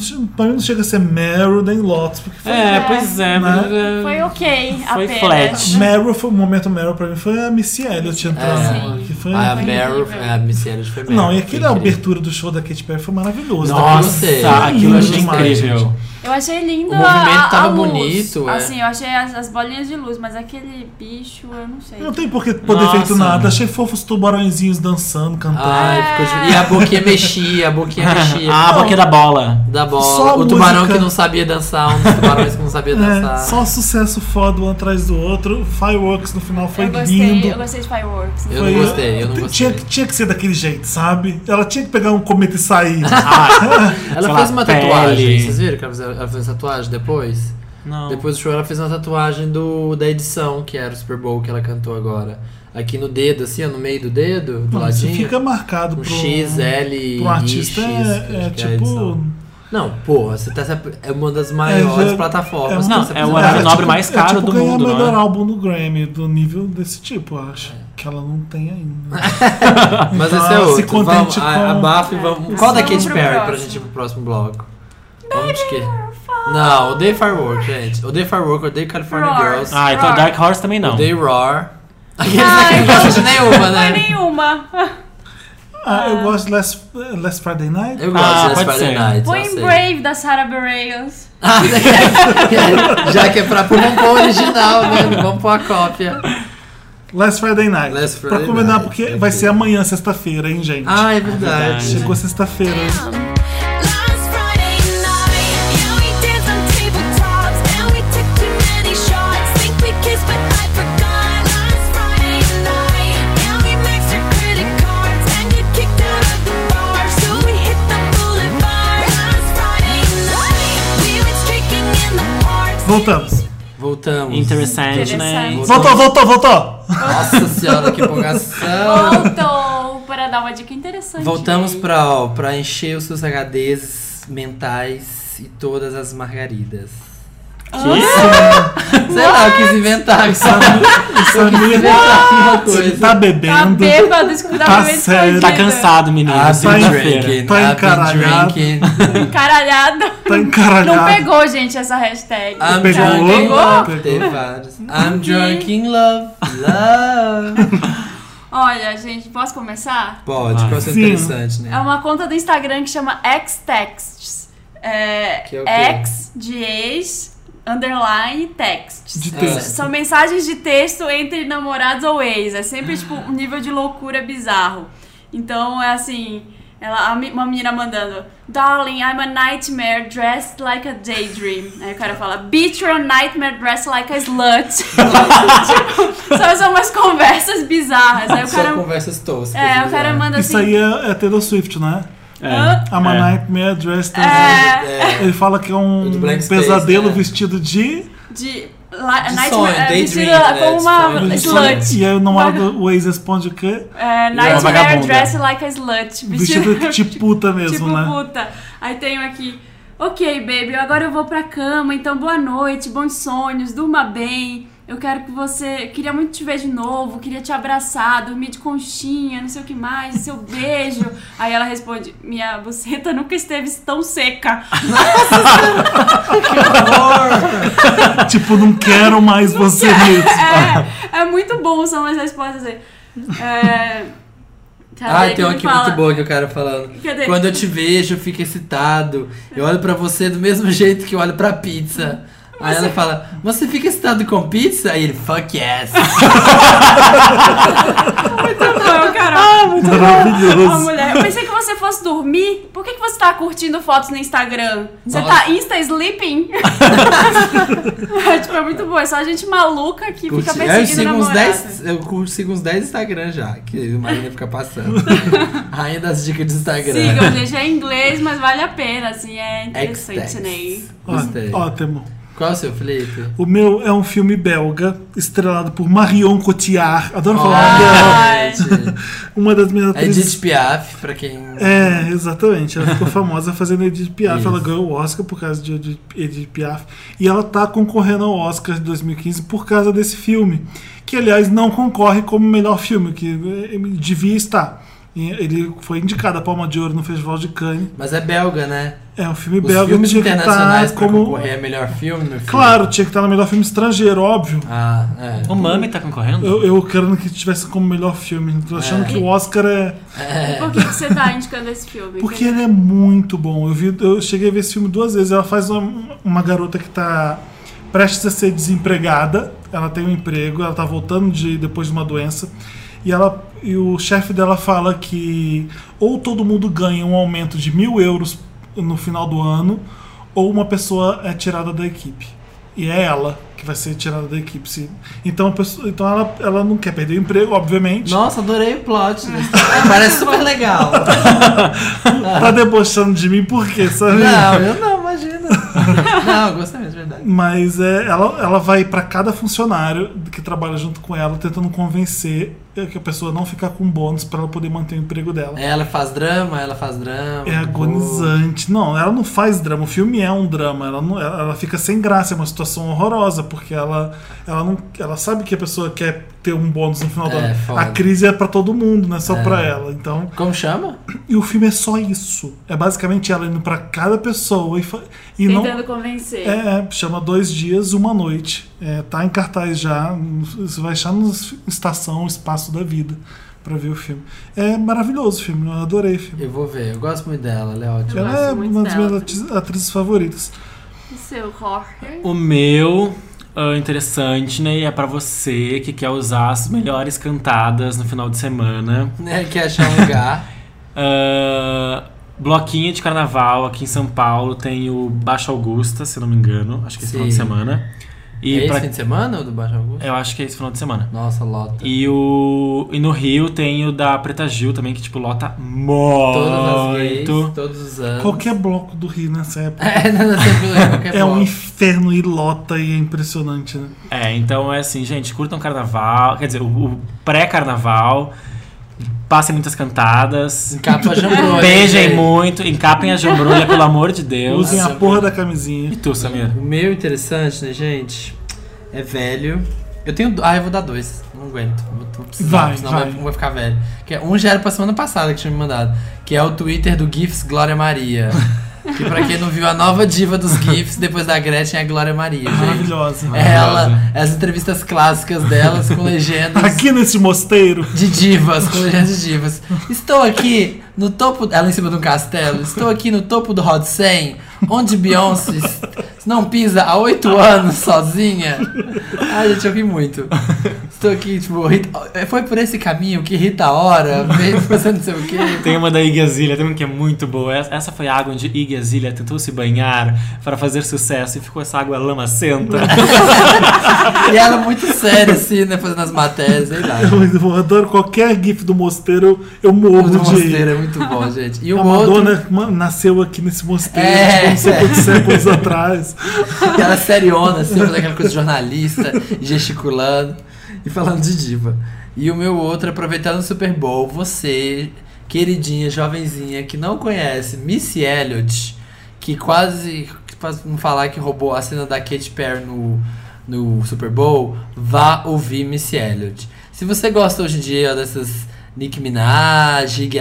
não chega a ser Meryl nem Lotus. Porque foi,
É,
É,
pois é.
né?
é,
Foi ok,
Foi
apenas.
flat.
Meryl foi o momento Meryl pra mim foi a Missy Elliott entrando.
Sim.
Que foi,
Ah, a Meryl, é, a Missy Elliott foi Meryl.
não, e aquela abertura do show da Katy Perry foi maravilhoso.
Nossa, aquilo eu achei incrível.
gente.
Eu achei lindo
O movimento
a, a
tava
luz.
bonito, é.
Assim, eu achei as, as bolinhas de luz, mas aquele bicho, eu não sei.
Não tem por que poder
Nossa.
feito nada. Achei fofos tubarõezinhos dançando, cantando.
Ai, ficou E a boquinha mexia, a boquinha mexia.
Ah, a boquinha da bola.
Da
Só
bola.
a
O tubarão
música.
que não sabia dançar, um dos tubarões que não sabia
É,
dançar.
só sucesso foda um atrás do outro. Fireworks no final foi
eu gostei,
lindo.
eu gostei de Fireworks.
Eu
Foi-
não gostei, eu não gostei.
Tinha, que- tinha que ser daquele jeito, sabe? Ela tinha que pegar um cometa e sair.
Ela
sei
fez
lá,
uma
pele.
tatuagem, vocês viram que ela fez, ela fez tatuagem depois?
Não.
Depois do show ela fez uma tatuagem do, da edição, que era o Super Bowl que ela cantou agora. Aqui no dedo, assim, ó, no meio do dedo, do
Não, isso
ladinho.
fica marcado
um
pro,
X, L
pro artista.
e X.
é, é
a
tipo.
Não, porra, você tá é uma das maiores
já-
plataformas.
é
Não, é o
é
nobre
tipo-
mais caro
é tipo
do
ganhar
mundo, não
melhor
é?
álbum no Grammy do nível desse tipo, eu acho. Que ela não tem ainda.
Mas
Então,
esse é
ela
outro.
se contente
vamos, a, a
com-
Baf, vamos. Qual da Katy Perry pra gente ir pro próximo bloco? Vamos de quê? Não, odeio Firework, gente. Odeio Firework, odeio California
Roar.
Girls.
Ah, então
Roar.
Dark Horse também não.
Odeio Roar. Aqueles
Ai,
que não de nenhuma,
Não
né?
foi nenhuma.
Ah, eu gosto de Last, Last Friday Night.
Eu gosto
Ah,
de Last
pode
Friday
ser.
Night.
Põe. Brave da Sarah Bareilles.
Ah, já que é pra pôr, o original, né? Não Vamos pôr a cópia.
Last Friday Night.
Last
pra
Friday
combinar,
Night,
porque vai ser amanhã, sexta-feira, hein, gente?
Ah, é verdade.
verdade.
Chegou sexta-feira. Voltamos.
Voltamos.
Interessante, né?
Interessante.
Voltou, voltou, voltou.
Nossa senhora, que empolgação.
Voltou para dar uma dica interessante.
Voltamos pra encher os seus HDs mentais e todas as margaridas. Sei lá, eu quis inventar. Isso inventar uma coisa.
Tá
Tá
bebendo.
bêbado,
Tá
a mente
sério.
Tá cansado, menino.
Been
Segunda-feira.
drinking,
Tá
I've been
encaralhado.
Encaralhado.
Tá encaralhado.
Não pegou, gente, essa hashtag.
I'm
Pegou?
Pegou?
Teve vários. I'm drunk in love. Love.
Olha, gente, posso começar?
Pode,
Vai.
pode ser
Sim.
interessante, né?
É uma conta do Instagram que chama Xtexts. É,
Que é o quê?
X de ex, underline, texts.
De
É,
texto.
São mensagens de texto entre namorados ou ex. É sempre, tipo, um nível de loucura bizarro. Então, é assim... Ela, uma menina mandando Darling, I'm a nightmare dressed like a daydream. Aí o cara fala Bitch, you're a nightmare dressed like a slut. tipo, são, são umas conversas bizarras. Aí o
Só
cara...
conversas toscas.
É, o cara
né?
manda
Isso
assim...
aí é, é Taylor Swift, não é?
É.
Hã?
I'm a
É.
Nightmare Dressed as-
É,
Ele fala que é um
O do Blank Space,
pesadelo
né?
vestido de.
de, la,
De
nightmare,
sonho,
é, vestida
né,
como uma
sonho.
slut.
E aí o namorado do Waze responde o quê?
É,
uma
nightmare dressed like a slut.
Vestido de puta mesmo,
tipo
né?
puta. Aí tenho aqui. Ok, baby, agora eu vou pra cama, então boa noite, bons sonhos, durma bem. Eu quero que você. Queria muito te ver de novo, queria te abraçar, dormir de conchinha, não sei o que mais, seu beijo. Aí ela responde: Minha buceta nunca esteve tão seca.
Tipo, não quero mais você mesmo.
É, é muito bom, são as respostas aí. É. Cadê
Ah,
que
tem uma aqui
fala?
muito boa que o cara falando.
Cadê?
Quando eu te vejo, eu fico excitado. Eu olho pra você do mesmo jeito que eu olho pra pizza. Aí ela fala, você fica excitado com pizza? Aí ele, fuck yes.
Não, cara. A
Maravilhoso.
mulher. Eu pensei que você fosse dormir. Por que, que você tá curtindo fotos no Instagram? Você
Nossa.
tá insta sleeping? é, tipo, é muito bom. É só gente maluca que fica
Curti- eu
perseguindo
sigo uns
namorada.
10, eu curto- sigo uns 10 Instagram já, que o Marina fica passando. Rainha das dicas de Instagram.
Sigam, gente. É inglês, mas vale a pena, assim. É interessante, né?
Ó, Ótimo.
Qual é o seu, Felipe?
O meu é um filme belga, estrelado por Marion Cotillard. Adoro falar dela. Uma das minhas atrizes.
Edith Piaf, pra quem...
É, exatamente. Ela ficou famosa fazendo Edith Piaf.
Isso.
Ela ganhou o Oscar por causa de Edith- Edith Piaf. E ela tá concorrendo ao Oscar de 2015 por causa desse filme. Que, aliás, não concorre como melhor filme, que eh, devia estar. Ele foi indicado a Palma de Ouro no Festival de Cannes.
Mas é belga, né?
É um filme
Os
belga
filmes
tinha que
internacionais pra
como.
concorrer a melhor filme, meu filho.
Claro, tinha que estar no melhor filme estrangeiro, óbvio.
Ah, é.
O Mami tá concorrendo?
Eu, eu querendo que tivesse como melhor filme. Tô achando
É.
que o Oscar é.
É.
Por que, que você tá indicando esse filme?
Porque ele é muito bom. Eu, vi, eu cheguei a ver esse filme duas vezes. Ela faz uma, uma garota que tá prestes a ser desempregada. Ela tem um emprego, ela tá voltando de, depois de uma doença. E, ela, e o chefe dela fala que ou todo mundo ganha um aumento de mil euros no final do ano, ou uma pessoa é tirada da equipe. E é ela que vai ser tirada da equipe. se- Então, pessoa- então ela, ela não quer perder o emprego, obviamente.
Nossa, adorei o plot. história. Parece super legal.
Tá debochando de mim por quê? Sabe?
Não, eu não, imagina. Não, eu gostei mesmo, de verdade.
Mas é, ela, ela vai pra cada funcionário que trabalha junto com ela, tentando convencer que a pessoa não ficar com bônus pra ela poder manter o emprego dela.
Ela faz drama, ela faz drama.
É agonizante. Não, ela não faz drama. O filme é um drama. Ela, não, ela fica sem graça. É uma situação horrorosa. Porque ela, ela, não, ela sabe que a pessoa quer ter um bônus no final do
É,
ano.
foda.
A crise é pra todo mundo, não é só
É.
pra ela. Então,
Como chama?
e o filme é só isso. É basicamente ela indo pra cada pessoa e, e não.
Tentando convencer.
É, chama Dois Dias, Uma Noite. É, tá em cartaz já. Você vai achar na estação Espaço da Vida pra ver o filme. É maravilhoso o filme, eu adorei o filme.
Eu vou ver, eu gosto muito dela, ela é ótima.
Ela é uma das minhas atrizes favoritas.
O seu Jorge.
O meu ah, interessante, né? E é pra você que quer usar as melhores cantadas no final de semana.
É, quer achar um lugar.
Ah, bloquinho de carnaval aqui em São Paulo tem o Baixo Augusta, se não me engano, acho que é esse final de
Sim.
semana. E
é
pra-
esse fim de semana ou do Baixo Augusto?
eu acho que é esse final de semana.
Nossa, lota.
E, o, e no Rio tem o da Preta Gil também, que tipo, lota
Todas as gays,
muito.
todos os anos.
Qualquer bloco do Rio nessa época.
É, não, não, sempre qualquer
É um inferno e lota e é impressionante, né?
É, então é assim, gente, curtam carnaval, quer dizer, o, o pré-carnaval, passem muitas cantadas,
Encapa a jambrolha.
beijem
gente.
muito, encapem a jambrulha, pelo amor de Deus.
Usem a porra da camisinha.
E tu, Samir?
O meu interessante, né, gente? É velho. Eu tenho. Ah, eu vou dar dois. Não aguento. Vou,
Vai,
senão
vai.
Vai, vai ficar velho. Que é, um já era pra semana passada que tinha me mandado. Que é o Twitter do GIFs Glória Maria. que pra quem não viu, a nova diva dos GIFs, depois da Gretchen, é a Glória Maria. gente.
Maravilhosa.
É ela, as entrevistas clássicas delas com legendas.
Aqui nesse mosteiro.
De divas, com legendas de divas. Estou aqui no topo. Ela em cima de um castelo. Estou aqui no topo do Hot 100, onde Beyoncé não pisa há oito anos sozinha. Ai, gente, eu ri muito. Estou aqui, tipo, Rita- foi por esse caminho que Rita Ora veio fazendo não sei o quê.
Tem uma da Iggy Azalea também que é muito boa. Essa- foi a água onde Iggy Azalea tentou se banhar para fazer sucesso e ficou essa água lamacenta.
E ela muito séria, assim, né? Fazendo as matérias, sei lá.
Eu, eu adoro qualquer gif do mosteiro, eu morro
O do
de
mosteiro é muito bom, gente. E o
A
outro.
Madonna ma- nasceu aqui nesse mosteiro,
É.
tipo, não sei quantos séculos atrás.
Aquela seriona, assim, fazendo aquela coisa de jornalista, gesticulando e falando de diva. E o meu outro, aproveitando o Super Bowl, você, queridinha, jovenzinha, que não conhece Missy Elliott, que quase, pra não falar que roubou a cena da Katy Perry no, no Super Bowl, vá ouvir Missy Elliott. Se você gosta hoje em dia dessas Nicki Minaj, Iggy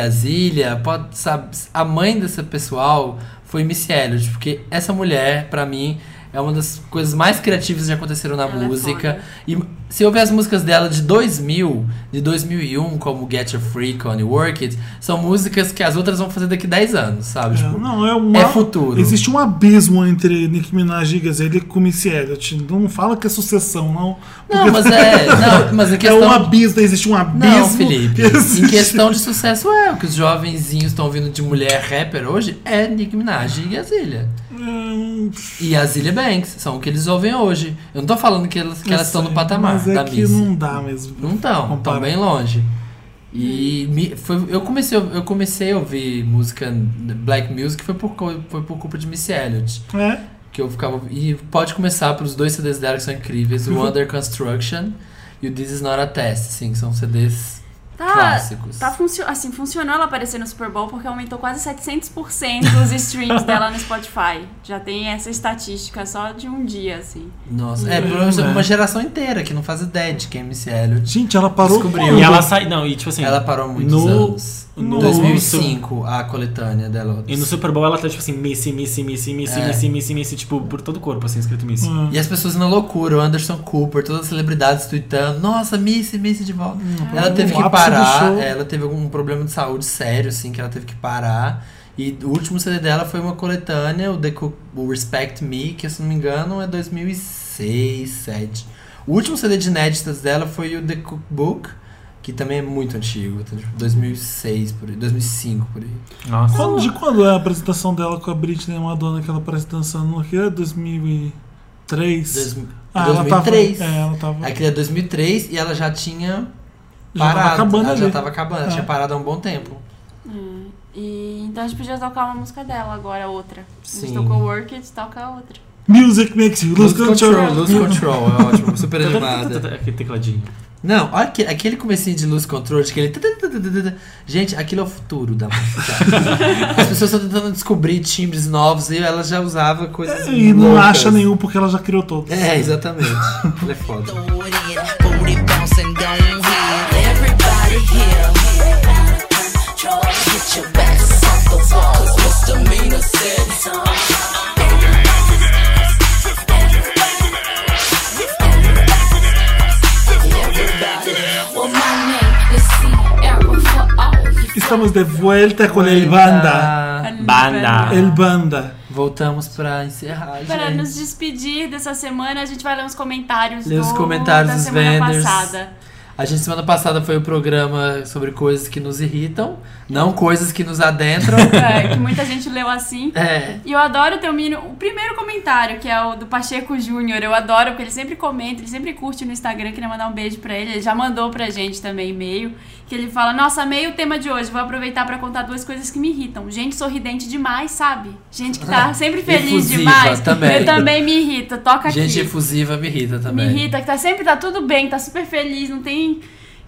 pode saber, a mãe dessa pessoal foi Missy Elliott, porque essa mulher, pra mim, é uma das coisas mais criativas que já aconteceram na
Ela é
música.
foda.
e se ouvir as músicas dela de 2000, de 2001, como Get Your Freak On e Work It, são músicas que as outras vão fazer daqui 10 anos, sabe?
É,
Tipo,
não, é, uma,
é futuro.
Existe um abismo entre Nicki Minaj e Gazelle com Missy Elliott. Não fala que é sucessão, não.
Não, mas é. Não, mas em
É
questão.
um abismo, existe um abismo.
Não, Felipe.
que
Em
existe.
questão de sucesso é o que os jovenzinhos estão ouvindo de mulher rapper hoje é Nicki Minaj e Azalea.
Hum,
E Azilia Banks, são o que eles ouvem hoje. Eu não tô falando que elas, que
eu
elas estão no patamar
Mas é
da
que
Missy.
não dá mesmo.
Não estão, estão bem longe. E me- foi, eu, comecei, eu comecei a ouvir música, black music, foi por, foi por culpa de Missy Elliott.
É.
Que eu ficava. E pode começar pelos dois CDs dela que são incríveis: o Under Construction e o This Is Not a Test, assim, que são CDs
Tá,
clássicos.
tá funcio assim, funcionou ela aparecer no Super Bowl porque aumentou quase 700% os streams dela no Spotify. Já tem essa estatística só de um dia, assim.
Nossa, é,
Hum,
por uma,
é.
uma geração inteira que não faz ideia de quem é Missy Elliott.
Gente, ela parou
Descobriu.
quando?
e ela sai. Não, e tipo assim.
Ela parou muitos
no-
anos.
no-
2005, a coletânea dela.
E no Super Bowl ela tá tipo assim, Missy, Missy, Missy, Missy,
É.
Missy, Missy, Missy, tipo, por todo o corpo, assim, escrito Missy.
Hum.
E as pessoas na loucura, o Anderson Cooper, todas as celebridades tweetando, nossa, Missy, Missy de volta. ela teve que
do
parar, ela teve algum problema de saúde sério, assim, que ela teve que parar. E o último CD dela foi uma coletânea, o, The Cook- o Respect Me, que se não me engano é 2006, 2007. O último CD de inéditas dela foi o The Cookbook, que também é muito antigo, então, tipo, 2006 por aí, 2005 por aí.
Nossa.
Quando- de quando é a apresentação dela com a Britney e Madonna que ela parece dançando no que? 2003?
Dois-
Ah,
2003.
Ela tava, é, ela tava.
Aquele é 2003 e ela já tinha
Já tava acabando
ela já tava acabando, ela
É.
tinha parado há um bom tempo.
E então a gente podia tocar uma música dela agora, outra. A
Sim.
gente tocou Work It, toca a outra.
Music makes you lose, control.
Lose Control, é ótimo, super animada.
Aquele tecladinho.
Não, olha aquele, aquele comecinho de Lose Control, de aquele... Gente, aquilo é o futuro da música. As pessoas estão tentando descobrir timbres novos e ela já usava coisas
E não
loucas.
acha nenhum porque ela já criou todos.
É, exatamente. Ela é foda.
Your off the wall, 'cause misdemeanor said
Estamos de vuelta com el banda.
Banda.
El banda.
Voltamos pra encerrar,
Para
gente.
nos despedir dessa semana, a gente vai ler os comentários
Ler
do,
os comentários
da
dos
semana
vendors.
passada.
A gente, semana passada, foi o programa sobre coisas que nos irritam, não coisas que nos adentram.
É, que muita gente leu assim.
É.
E eu adoro ter o menino. O primeiro comentário, que é o do Pacheco Júnior, eu adoro, porque ele sempre comenta, ele sempre curte no Instagram. Queria mandar um beijo pra ele. Ele já mandou pra gente também e-mail. Que ele fala: Nossa, amei o tema de hoje. Vou aproveitar pra contar duas coisas que me irritam. Gente sorridente demais, sabe? Gente que tá sempre feliz
Efusiva
demais.
também.
Eu também me irrita. Toca
Gente
aqui.
efusiva me irrita também.
Me irrita, que tá sempre tá tudo bem, tá super feliz, não tem.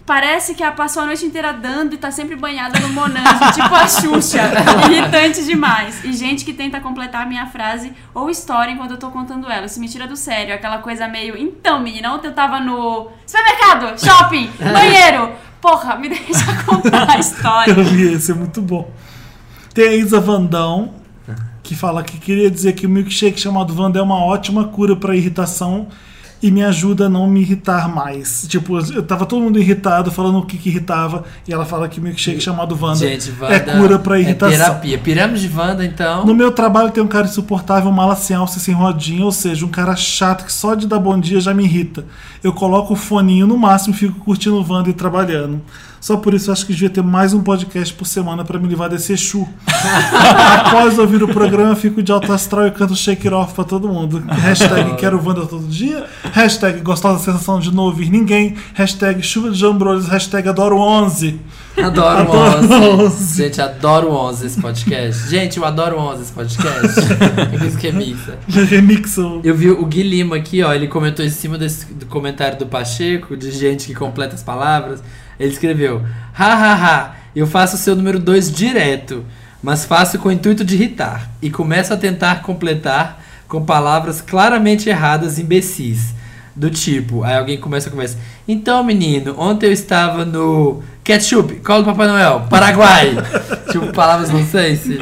Parece que ela passou a noite inteira dando e tá sempre banhada no Monange, tipo a Xuxa. Irritante demais. E gente que tenta completar a minha frase ou história enquanto eu tô contando ela. Isso me tira do sério. Aquela coisa meio. Então, menina, ontem eu tava no supermercado, shopping, banheiro. Porra, me deixa contar a história.
Eu vi esse, é muito bom. Tem a Isa Vandão, que fala que queria dizer que o milkshake chamado Vanda é uma ótima cura para irritação e me ajuda a não me irritar mais. Tipo, eu tava todo mundo irritado, falando o que, que irritava, e ela fala que milkshake chamado Wanda
Gente, Wanda
é cura pra irritação.
É terapia. Pirâmide de Wanda, então.
No meu trabalho tem um cara insuportável, mala sem alça e sem rodinha, ou seja, um cara chato que só de dar bom dia já me irrita. Eu coloco o foninho no máximo e fico curtindo o Wanda e trabalhando. Só por isso eu acho que devia ter mais um podcast por semana pra me livrar desse Exu. Após ouvir o programa, eu fico de alto astral e canto Shake It Off pra todo mundo. Hashtag quero Wanda todo dia. Hashtag gostosa sensação de não ouvir ninguém. Hashtag chuva de jambrolhos. Hashtag adoro 11.
Adoro
Adoro
11.
11.
Gente, adoro o 11 esse podcast. Gente, eu adoro o 11 esse podcast. É isso que é mixa.
Remix. o-
Eu vi o Gui Lima aqui, ó, ele comentou em cima desse do comentário do Pacheco, de gente que completa as palavras. Ele escreveu: Ha ha ha, eu faço o seu número 2 direto, mas faço com o intuito de irritar. E começo a tentar completar com palavras claramente erradas, imbecis. Do tipo, aí alguém começa a conversa. Então, menino, ontem eu estava no ketchup, colo do Papai Noel, Paraguai. tipo, palavras não sei se.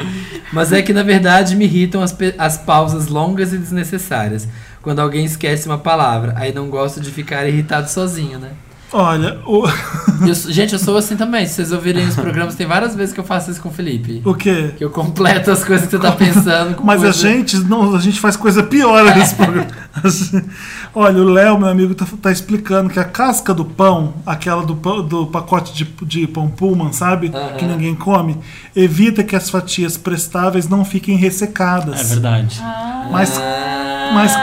Mas é que na verdade me irritam as, as pausas longas e desnecessárias. Quando alguém esquece uma palavra, aí não gosto de ficar irritado sozinho, né?
Olha, o,
Eu gente, eu sou assim também. Se vocês ouvirem os programas, tem várias vezes que eu faço isso com o Felipe.
o quê?
Que eu completo as coisas que você tá pensando. Com
Mas a
coisa-
gente, não, a gente faz coisa pior nesse programa. A gente- Olha, o Léo, meu amigo, tá, tá explicando que a casca do pão, aquela do, do pacote de, de pão Pullman, sabe?
Aham.
Que ninguém come, evita que as fatias prestáveis não fiquem ressecadas.
É verdade.
Ah.
mas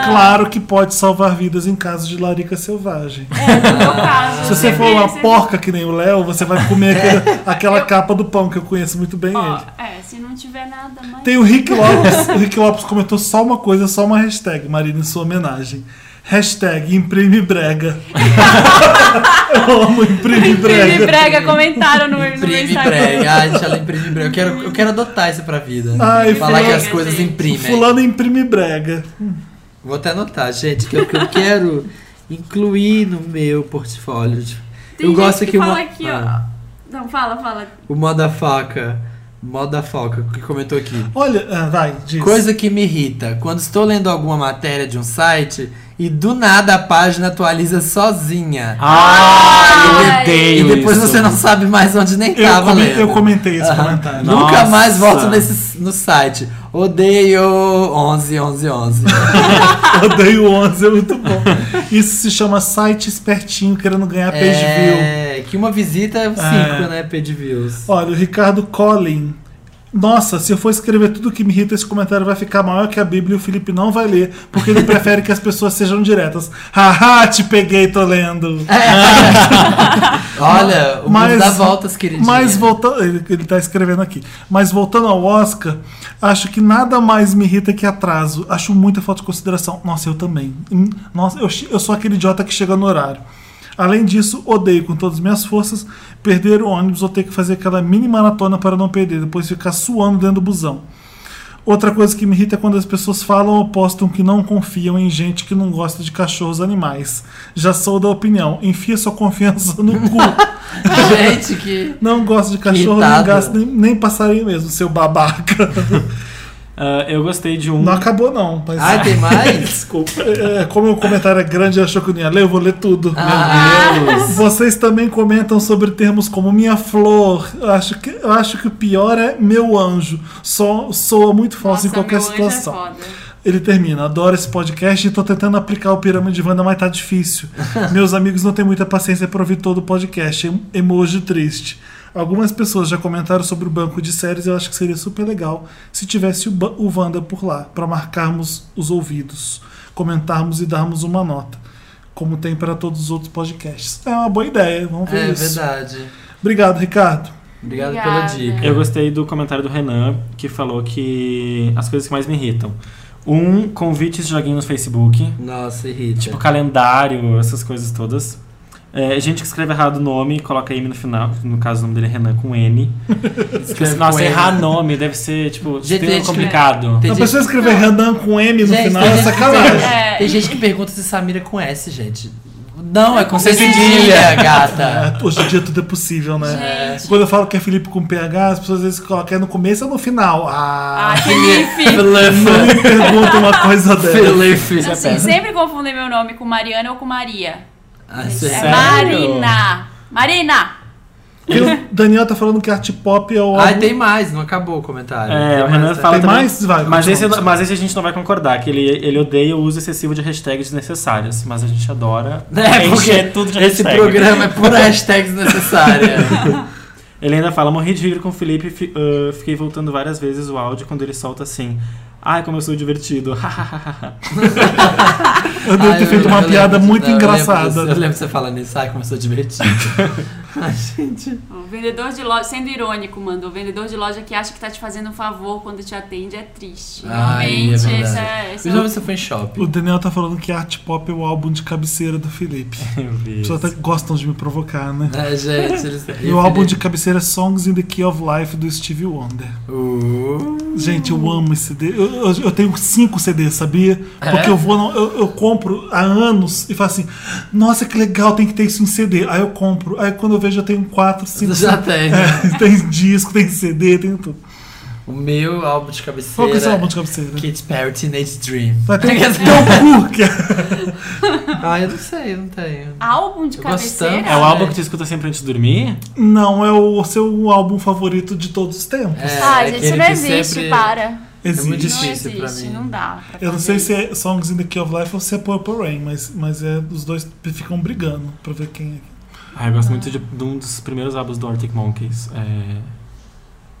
claro que pode salvar vidas em caso de larica selvagem.
É, no meu caso.
Se você
sempre-
for uma porca que nem o Léo, você vai comer aquele- aquela capa do pão, que eu conheço muito bem
Ó, é, se não tiver nada mais.
Tem o Rick Lopes. o Rick Lopes comentou só uma coisa, só uma hashtag, Marina, em sua homenagem. Hashtag imprime brega. eu amo imprime brega.
Imprime brega, comentaram no, no meu
Imprime
Instagram.
brega. Ai, gente, ela imprime brega. Eu quero, eu quero adotar isso pra vida.
Ai,
Falar que as coisas imprimem.
Fulano imprime brega.
Vou até anotar, gente, que eu, que eu quero incluir no meu portfólio.
Tem
eu
gente
gosto
que,
que,
fala
uma-
aqui,
Ah,
ó. Não, fala, fala.
o moda faca, moda foca, que comentou aqui.
Olha, ah, vai, diz.
Coisa que me irrita, quando estou lendo alguma matéria de um site e do nada a página atualiza sozinha.
Ah, eu odeio
e depois
isso.
você não sabe mais onde nem
eu,
tava
comen-
lendo.
eu comentei esse comentário.
Não.
Nunca
Nossa.
mais volto nesse, no site. Odeio 11, 11, 11.
Odeio 11, é muito bom. Isso se chama site espertinho querendo ganhar page view.
é, que uma visita é 5,
É.
né? Page views.
Olha, o Ricardo Collin. Nossa, se eu for escrever tudo que me irrita, esse comentário vai ficar maior que a Bíblia e o Felipe não vai ler, porque ele prefere que as pessoas sejam diretas. Haha, te peguei, tô lendo.
Olha, o mundo dá voltas, queridinha.
Mas voltando, ele, ele tá escrevendo aqui. Mas voltando ao Oscar, acho que nada mais me irrita que atraso. Acho muita falta de consideração. Nossa, eu também. Hum, Nossa, eu, eu sou aquele idiota que chega no horário. Além disso, odeio com todas as minhas forças perder o ônibus ou ter que fazer aquela mini maratona para não perder, depois ficar suando dentro do busão. Outra coisa que me irrita é quando as pessoas falam ou postam que não confiam em gente que não gosta de cachorros animais. Já sou da opinião, enfia sua confiança no cu.
Gente, que.
Não gosto de cachorro, nem gasto, nem, nem passarinho mesmo, seu babaca.
Ah, eu gostei de um.
Não acabou, não. Mas...
Ai, tem mais?
Desculpa. É, como o comentário é grande, achou que eu não ia ler, eu vou ler tudo.
Ah,
Meu Deus. Vocês também comentam sobre termos como minha flor. Eu acho que, eu acho que o pior é meu anjo. Só soa muito falso
Nossa,
em qualquer
meu anjo é
situação.
foda.
Ele termina, adoro esse podcast e tô tentando aplicar o Pirâmide Wanda, mas tá difícil. Meus amigos não têm muita paciência pra ouvir todo o podcast. Em- Emoji triste. Algumas pessoas já comentaram sobre o banco de séries e eu acho que seria super legal se tivesse o, o Wanda por lá, pra marcarmos os ouvidos, comentarmos e darmos uma nota. Como tem para todos os outros podcasts. É uma boa ideia, vamos ver
É
isso.
verdade.
Obrigado, Ricardo.
Obrigado
Obrigada.
pela dica.
Eu gostei do comentário do Renan, que falou que as coisas que mais me irritam. Um, convites de joguinho no Facebook.
Nossa, irrita.
Tipo, calendário, essas coisas todas. É, gente que escreve errado o nome, coloca M no final. No caso, o nome dele é Renan com N.
Escreve
Nossa,
com
errar nome deve ser, tipo,
Gente,
complicado.
Tem
A pessoa escrever Renan com M no
Gente,
final é
que
sacanagem.
É.
Tem gente que pergunta se Samira é com S, gente. Não, é com
C
cedilha, gata.
É, hoje em dia tudo é possível, né?
Gente.
Quando eu falo que é Felipe com PH, as pessoas às vezes colocam é no começo ou no final. Ah,
Ah, Felipe.
não me pergunta uma coisa dessa.
Felipe.
Assim, sempre confundem meu nome com Mariana ou com Maria.
Ah,
É
sério?
Marina. Marina.
E o Daniel tá falando que art pop é o álbum-
tem mais, não acabou o comentário.
É,
Tem
o Renan
mais,
fala
Tem
também-
mais? Vai,
mas, esse, mas esse a gente não vai concordar, que ele, ele odeia o uso excessivo de hashtags desnecessárias, mas a gente adora
É, porque
tudo de
esse
hashtag.
programa é pura hashtag desnecessária.
Ele ainda fala, morri de rir com o Felipe, ah, fiquei voltando várias vezes o áudio quando ele solta assim. Ai, como eu sou divertido.
Eu devo ter feito uma
eu
piada
lembro-
muito
eu lembro
engraçada.
Eu lembro você falando isso, ai, como eu sou divertido. Ai, gente.
O vendedor de loja, sendo irônico, mandou. O vendedor de loja que acha que tá te fazendo um favor quando te atende é triste.
Ai, é
Realmente, esse é. Esse
Eu
é
já
o-
vi você foi em shopping.
O Daniel tá falando que art pop é o álbum de cabeceira do Felipe.
Eu vi
As pessoas até gostam de me provocar, né?
É, gente, eles...
E o álbum de cabeceira é Songs in the Key of Life do Stevie Wonder.
Uh,
Gente, eu amo esse CD. Eu, eu- eu tenho cinco CDs, sabia? Porque
É?
eu vou, eu, eu compro há anos e falo assim: Nossa, que legal, tem que ter isso em CD. Aí eu compro. Aí quando eu vejo, eu tenho quatro, cinco.
Já tem, né?
É, tem disco, tem CD, tem tudo.
O meu álbum de cabeceira.
Qual que é o seu álbum de cabeceira?
Katy Perry Teenage Dream.
Vai ter teu cu, que é.
Ah, eu não sei, eu não tenho.
Álbum de
Eu
cabeceira?
tanto.
É o álbum que tu escuta sempre antes de dormir?
Não, é o seu álbum favorito de todos os tempos.
É,
Ah, gente, isso não
que
existe,
sempre-
para.
Existe.
muito
Não
difícil pra
existe,
mim.
não dá. pra
Eu não sei
isso.
se é Songs in the Key of Life ou se é Purple Rain, mas, mas é, os dois ficam brigando pra ver quem é.
Ah, eu gosto muito de, de um dos primeiros álbuns do Arctic Monkeys. É...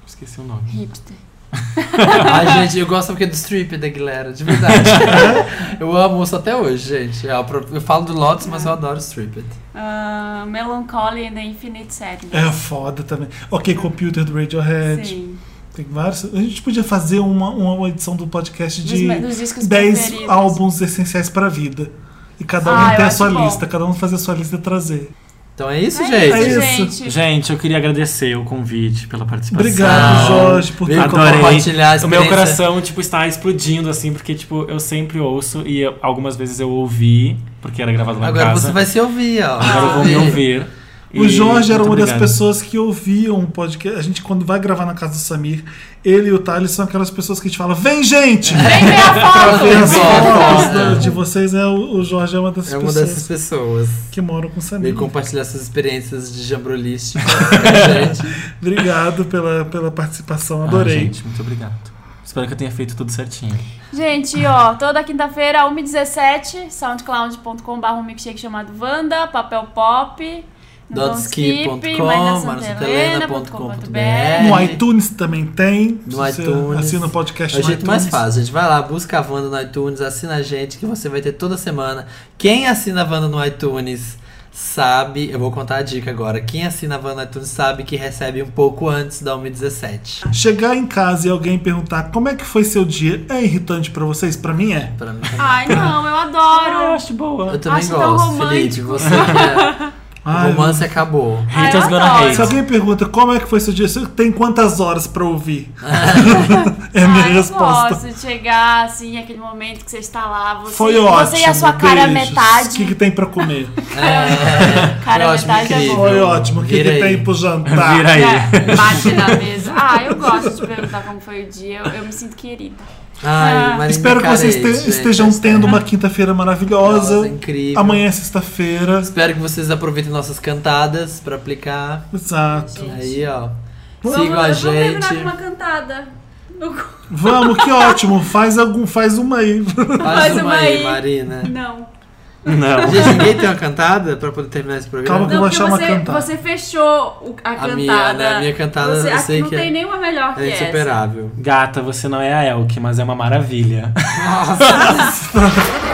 Esqueci o nome.
Hipster.
Ai, gente, eu gosto porque é do Strip da Aguilera, de verdade. eu amo isso até hoje, gente. Eu, eu falo do Lotus, mas eu adoro Strip.
Ah, Melancholy and the Infinite Sadness.
É foda também. Ok, Computer do Radiohead.
Sim.
Tem vários. A gente podia fazer uma, uma edição do podcast de
me- dos discos
10
preferidos.
álbuns essenciais pra vida. E cada um
Ah,
ter a sua
bom.
lista, cada um fazer a sua lista e trazer.
Então é isso,
É
gente.
isso,
É isso.
gente.
Eu queria agradecer o convite pela participação.
Obrigado, Jorge, por ter
a
O meu coração, tipo, está explodindo, assim, porque, tipo, eu sempre ouço e eu- algumas vezes eu ouvi, porque era gravado na
Agora
casa.
você vai se ouvir, ó.
Agora eu vou me ouvir.
O
E
Jorge era uma das
obrigado.
pessoas que ouviam o podcast. A gente, quando vai gravar na casa do Samir, ele e o Thales são aquelas pessoas que a gente fala: Vem, gente!
Vem ver a foto!
Ver as fotos de vocês, é, o Jorge é uma dessas
É uma
pessoas
dessas pessoas.
que moram com o Samir.
Veio compartilhar suas experiências de jambrolística com a gente.
Obrigado pela, pela participação,
Ah,
adorei.
gente, muito obrigado. Espero que eu tenha feito tudo certinho.
Gente, ó, toda quinta-feira, 1h17, soundcloud.com.br, um milkshake chamado Wanda, papel pop,
Dotskip.com,
marinasantelena.com.br.
No iTunes também tem.
No iTunes.
Assina o podcast
É o jeito mais fácil, gente. Vai lá, busca a Wanda no iTunes, assina a gente, que você vai ter toda semana. Quem assina a Wanda no iTunes sabe, eu vou contar a dica agora. Quem assina a Wanda no iTunes sabe que recebe um pouco antes da 1h17.
Chegar em casa e alguém perguntar como é que foi seu dia é irritante pra vocês? Pra mim é.
Pra mim.
Ai, não, eu
Ah,
adoro.
acho boa.
Eu também
Acho tão
gosto,
romântico.
Felipe. Você é. O
Ai,
romance acabou.
Ai,
Haters
eu
gonna hate.
Se alguém pergunta como é que foi seu dia, você tem quantas horas pra ouvir? é a minha
Ai, eu
resposta.
gosto de chegar, assim, aquele momento que você está lá, você,
Foi ótimo.
você e a sua cara
beijos.
metade.
O que, que tem pra comer?
É,
Cara,
foi ótimo,
metade é bom.
Foi ótimo. O que, que
aí.
tem pro jantar?
Vira aí.
É, bate na mesa. Ah, eu gosto de perguntar como foi o dia, eu, eu me sinto querida.
Ai,
Ah.
Espero que vocês te-
gente,
estejam
essa-
tendo uma quinta-feira maravilhosa.
Nossa, incrível.
Amanhã é sexta-feira.
Espero que vocês aproveitem nossas cantadas pra aplicar.
Exato.
Aí, ó.
Vamos-
Sigam a
Vamos terminar com
gente.
uma cantada.
Vamos, que ótimo. Faz algum, faz uma aí.
Faz,
Faz
uma
uma
aí,
aí.
Marina.
Não.
Não.
Gente, ninguém tem uma cantada pra poder terminar esse programa?
Calma que eu
Não,
vou
porque
achar uma
você,
cantada.
você fechou o- a,
A
cantada.
minha, né, a minha cantada
Você-
eu sei
não
que
tem
é,
nenhuma melhor que
é
essa.
insuperável.
Gata, você não é a Elke, mas é uma maravilha.
Nossa.